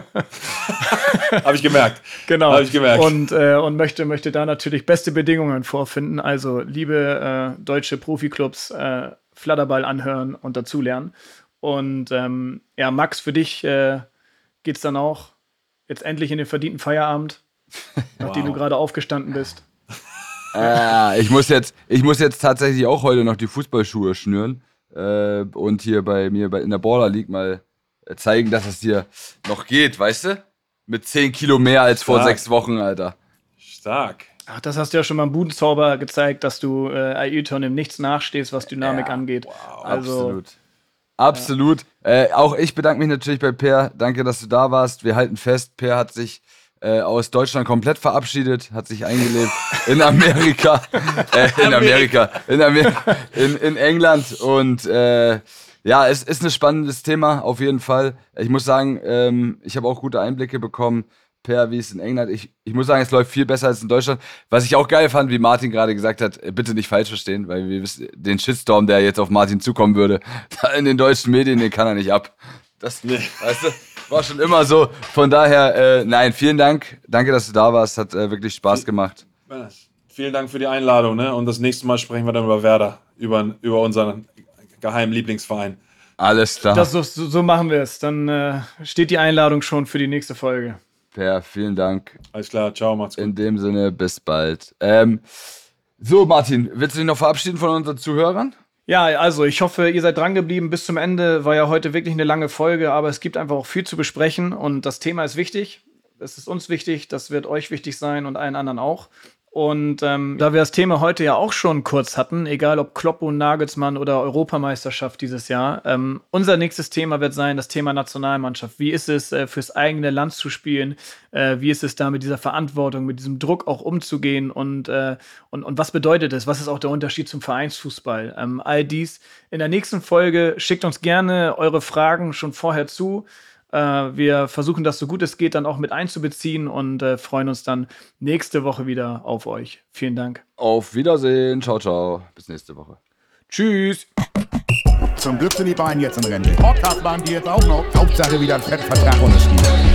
Habe ich gemerkt. Genau. Habe ich gemerkt. Und, äh, und möchte, möchte da natürlich beste Bedingungen vorfinden. Also, liebe äh, deutsche Profiklubs, äh, Flatterball anhören und dazulernen. Und ähm, ja, Max, für dich äh, geht es dann auch jetzt endlich in den verdienten Feierabend, nachdem wow. du gerade aufgestanden bist. Äh, ich, muss jetzt, ich muss jetzt tatsächlich auch heute noch die Fußballschuhe schnüren äh, und hier bei mir bei, in der Baller League mal äh, zeigen, dass es hier noch geht, weißt du? Mit 10 Kilo mehr als Stark. vor sechs Wochen, Alter. Stark. Ach, das hast du ja schon beim Budenzauber gezeigt, dass du äh, Ailton im Nichts nachstehst, was Dynamik ja, angeht. Wow, also, absolut. Absolut. Ja. Äh, auch ich bedanke mich natürlich bei Per. Danke, dass du da warst. Wir halten fest, Per hat sich äh, aus Deutschland komplett verabschiedet, hat sich eingelebt in Amerika, äh, in Amerika, in, Amer in, in England und äh, ja, es ist ein spannendes Thema auf jeden Fall. Ich muss sagen, ähm, ich habe auch gute Einblicke bekommen per, wie es in England. Ich, ich muss sagen, es läuft viel besser als in Deutschland. Was ich auch geil fand, wie Martin gerade gesagt hat, äh, bitte nicht falsch verstehen, weil wir wissen, den Shitstorm, der jetzt auf Martin zukommen würde, in den deutschen Medien, den kann er nicht ab. Das, nee. weißt du, war schon immer so. Von daher, äh, nein, vielen Dank. Danke, dass du da warst. Hat äh, wirklich Spaß gemacht. Vielen Dank für die Einladung. Ne? Und das nächste Mal sprechen wir dann über Werder, über, über unseren geheimen Lieblingsverein. Alles klar. Das, so, so machen wir es. Dann äh, steht die Einladung schon für die nächste Folge. Per, vielen Dank. Alles klar, ciao, macht's gut. In dem Sinne, bis bald. Ähm, so, Martin, willst du dich noch verabschieden von unseren Zuhörern? Ja, also ich hoffe, ihr seid dran geblieben bis zum Ende. War ja heute wirklich eine lange Folge, aber es gibt einfach auch viel zu besprechen und das Thema ist wichtig. Es ist uns wichtig, das wird euch wichtig sein und allen anderen auch. Und ähm, da wir das Thema heute ja auch schon kurz hatten, egal ob Kloppo, Nagelsmann oder Europameisterschaft dieses Jahr, ähm, unser nächstes Thema wird sein das Thema Nationalmannschaft. Wie ist es, äh, fürs eigene Land zu spielen? Äh, wie ist es da mit dieser Verantwortung, mit diesem Druck auch umzugehen? Und, äh, und, und was bedeutet es? Was ist auch der Unterschied zum Vereinsfußball? Ähm, all dies in der nächsten Folge. Schickt uns gerne eure Fragen schon vorher zu. Äh, wir versuchen das so gut es geht dann auch mit einzubeziehen und äh, freuen uns dann nächste Woche wieder auf euch. Vielen Dank. Auf Wiedersehen. Ciao, ciao. Bis nächste Woche. Tschüss. Zum Glück sind die beiden jetzt in Rente. Podcast waren die jetzt auch noch. Hauptsache wieder ein Fettvertrag unterschrieben.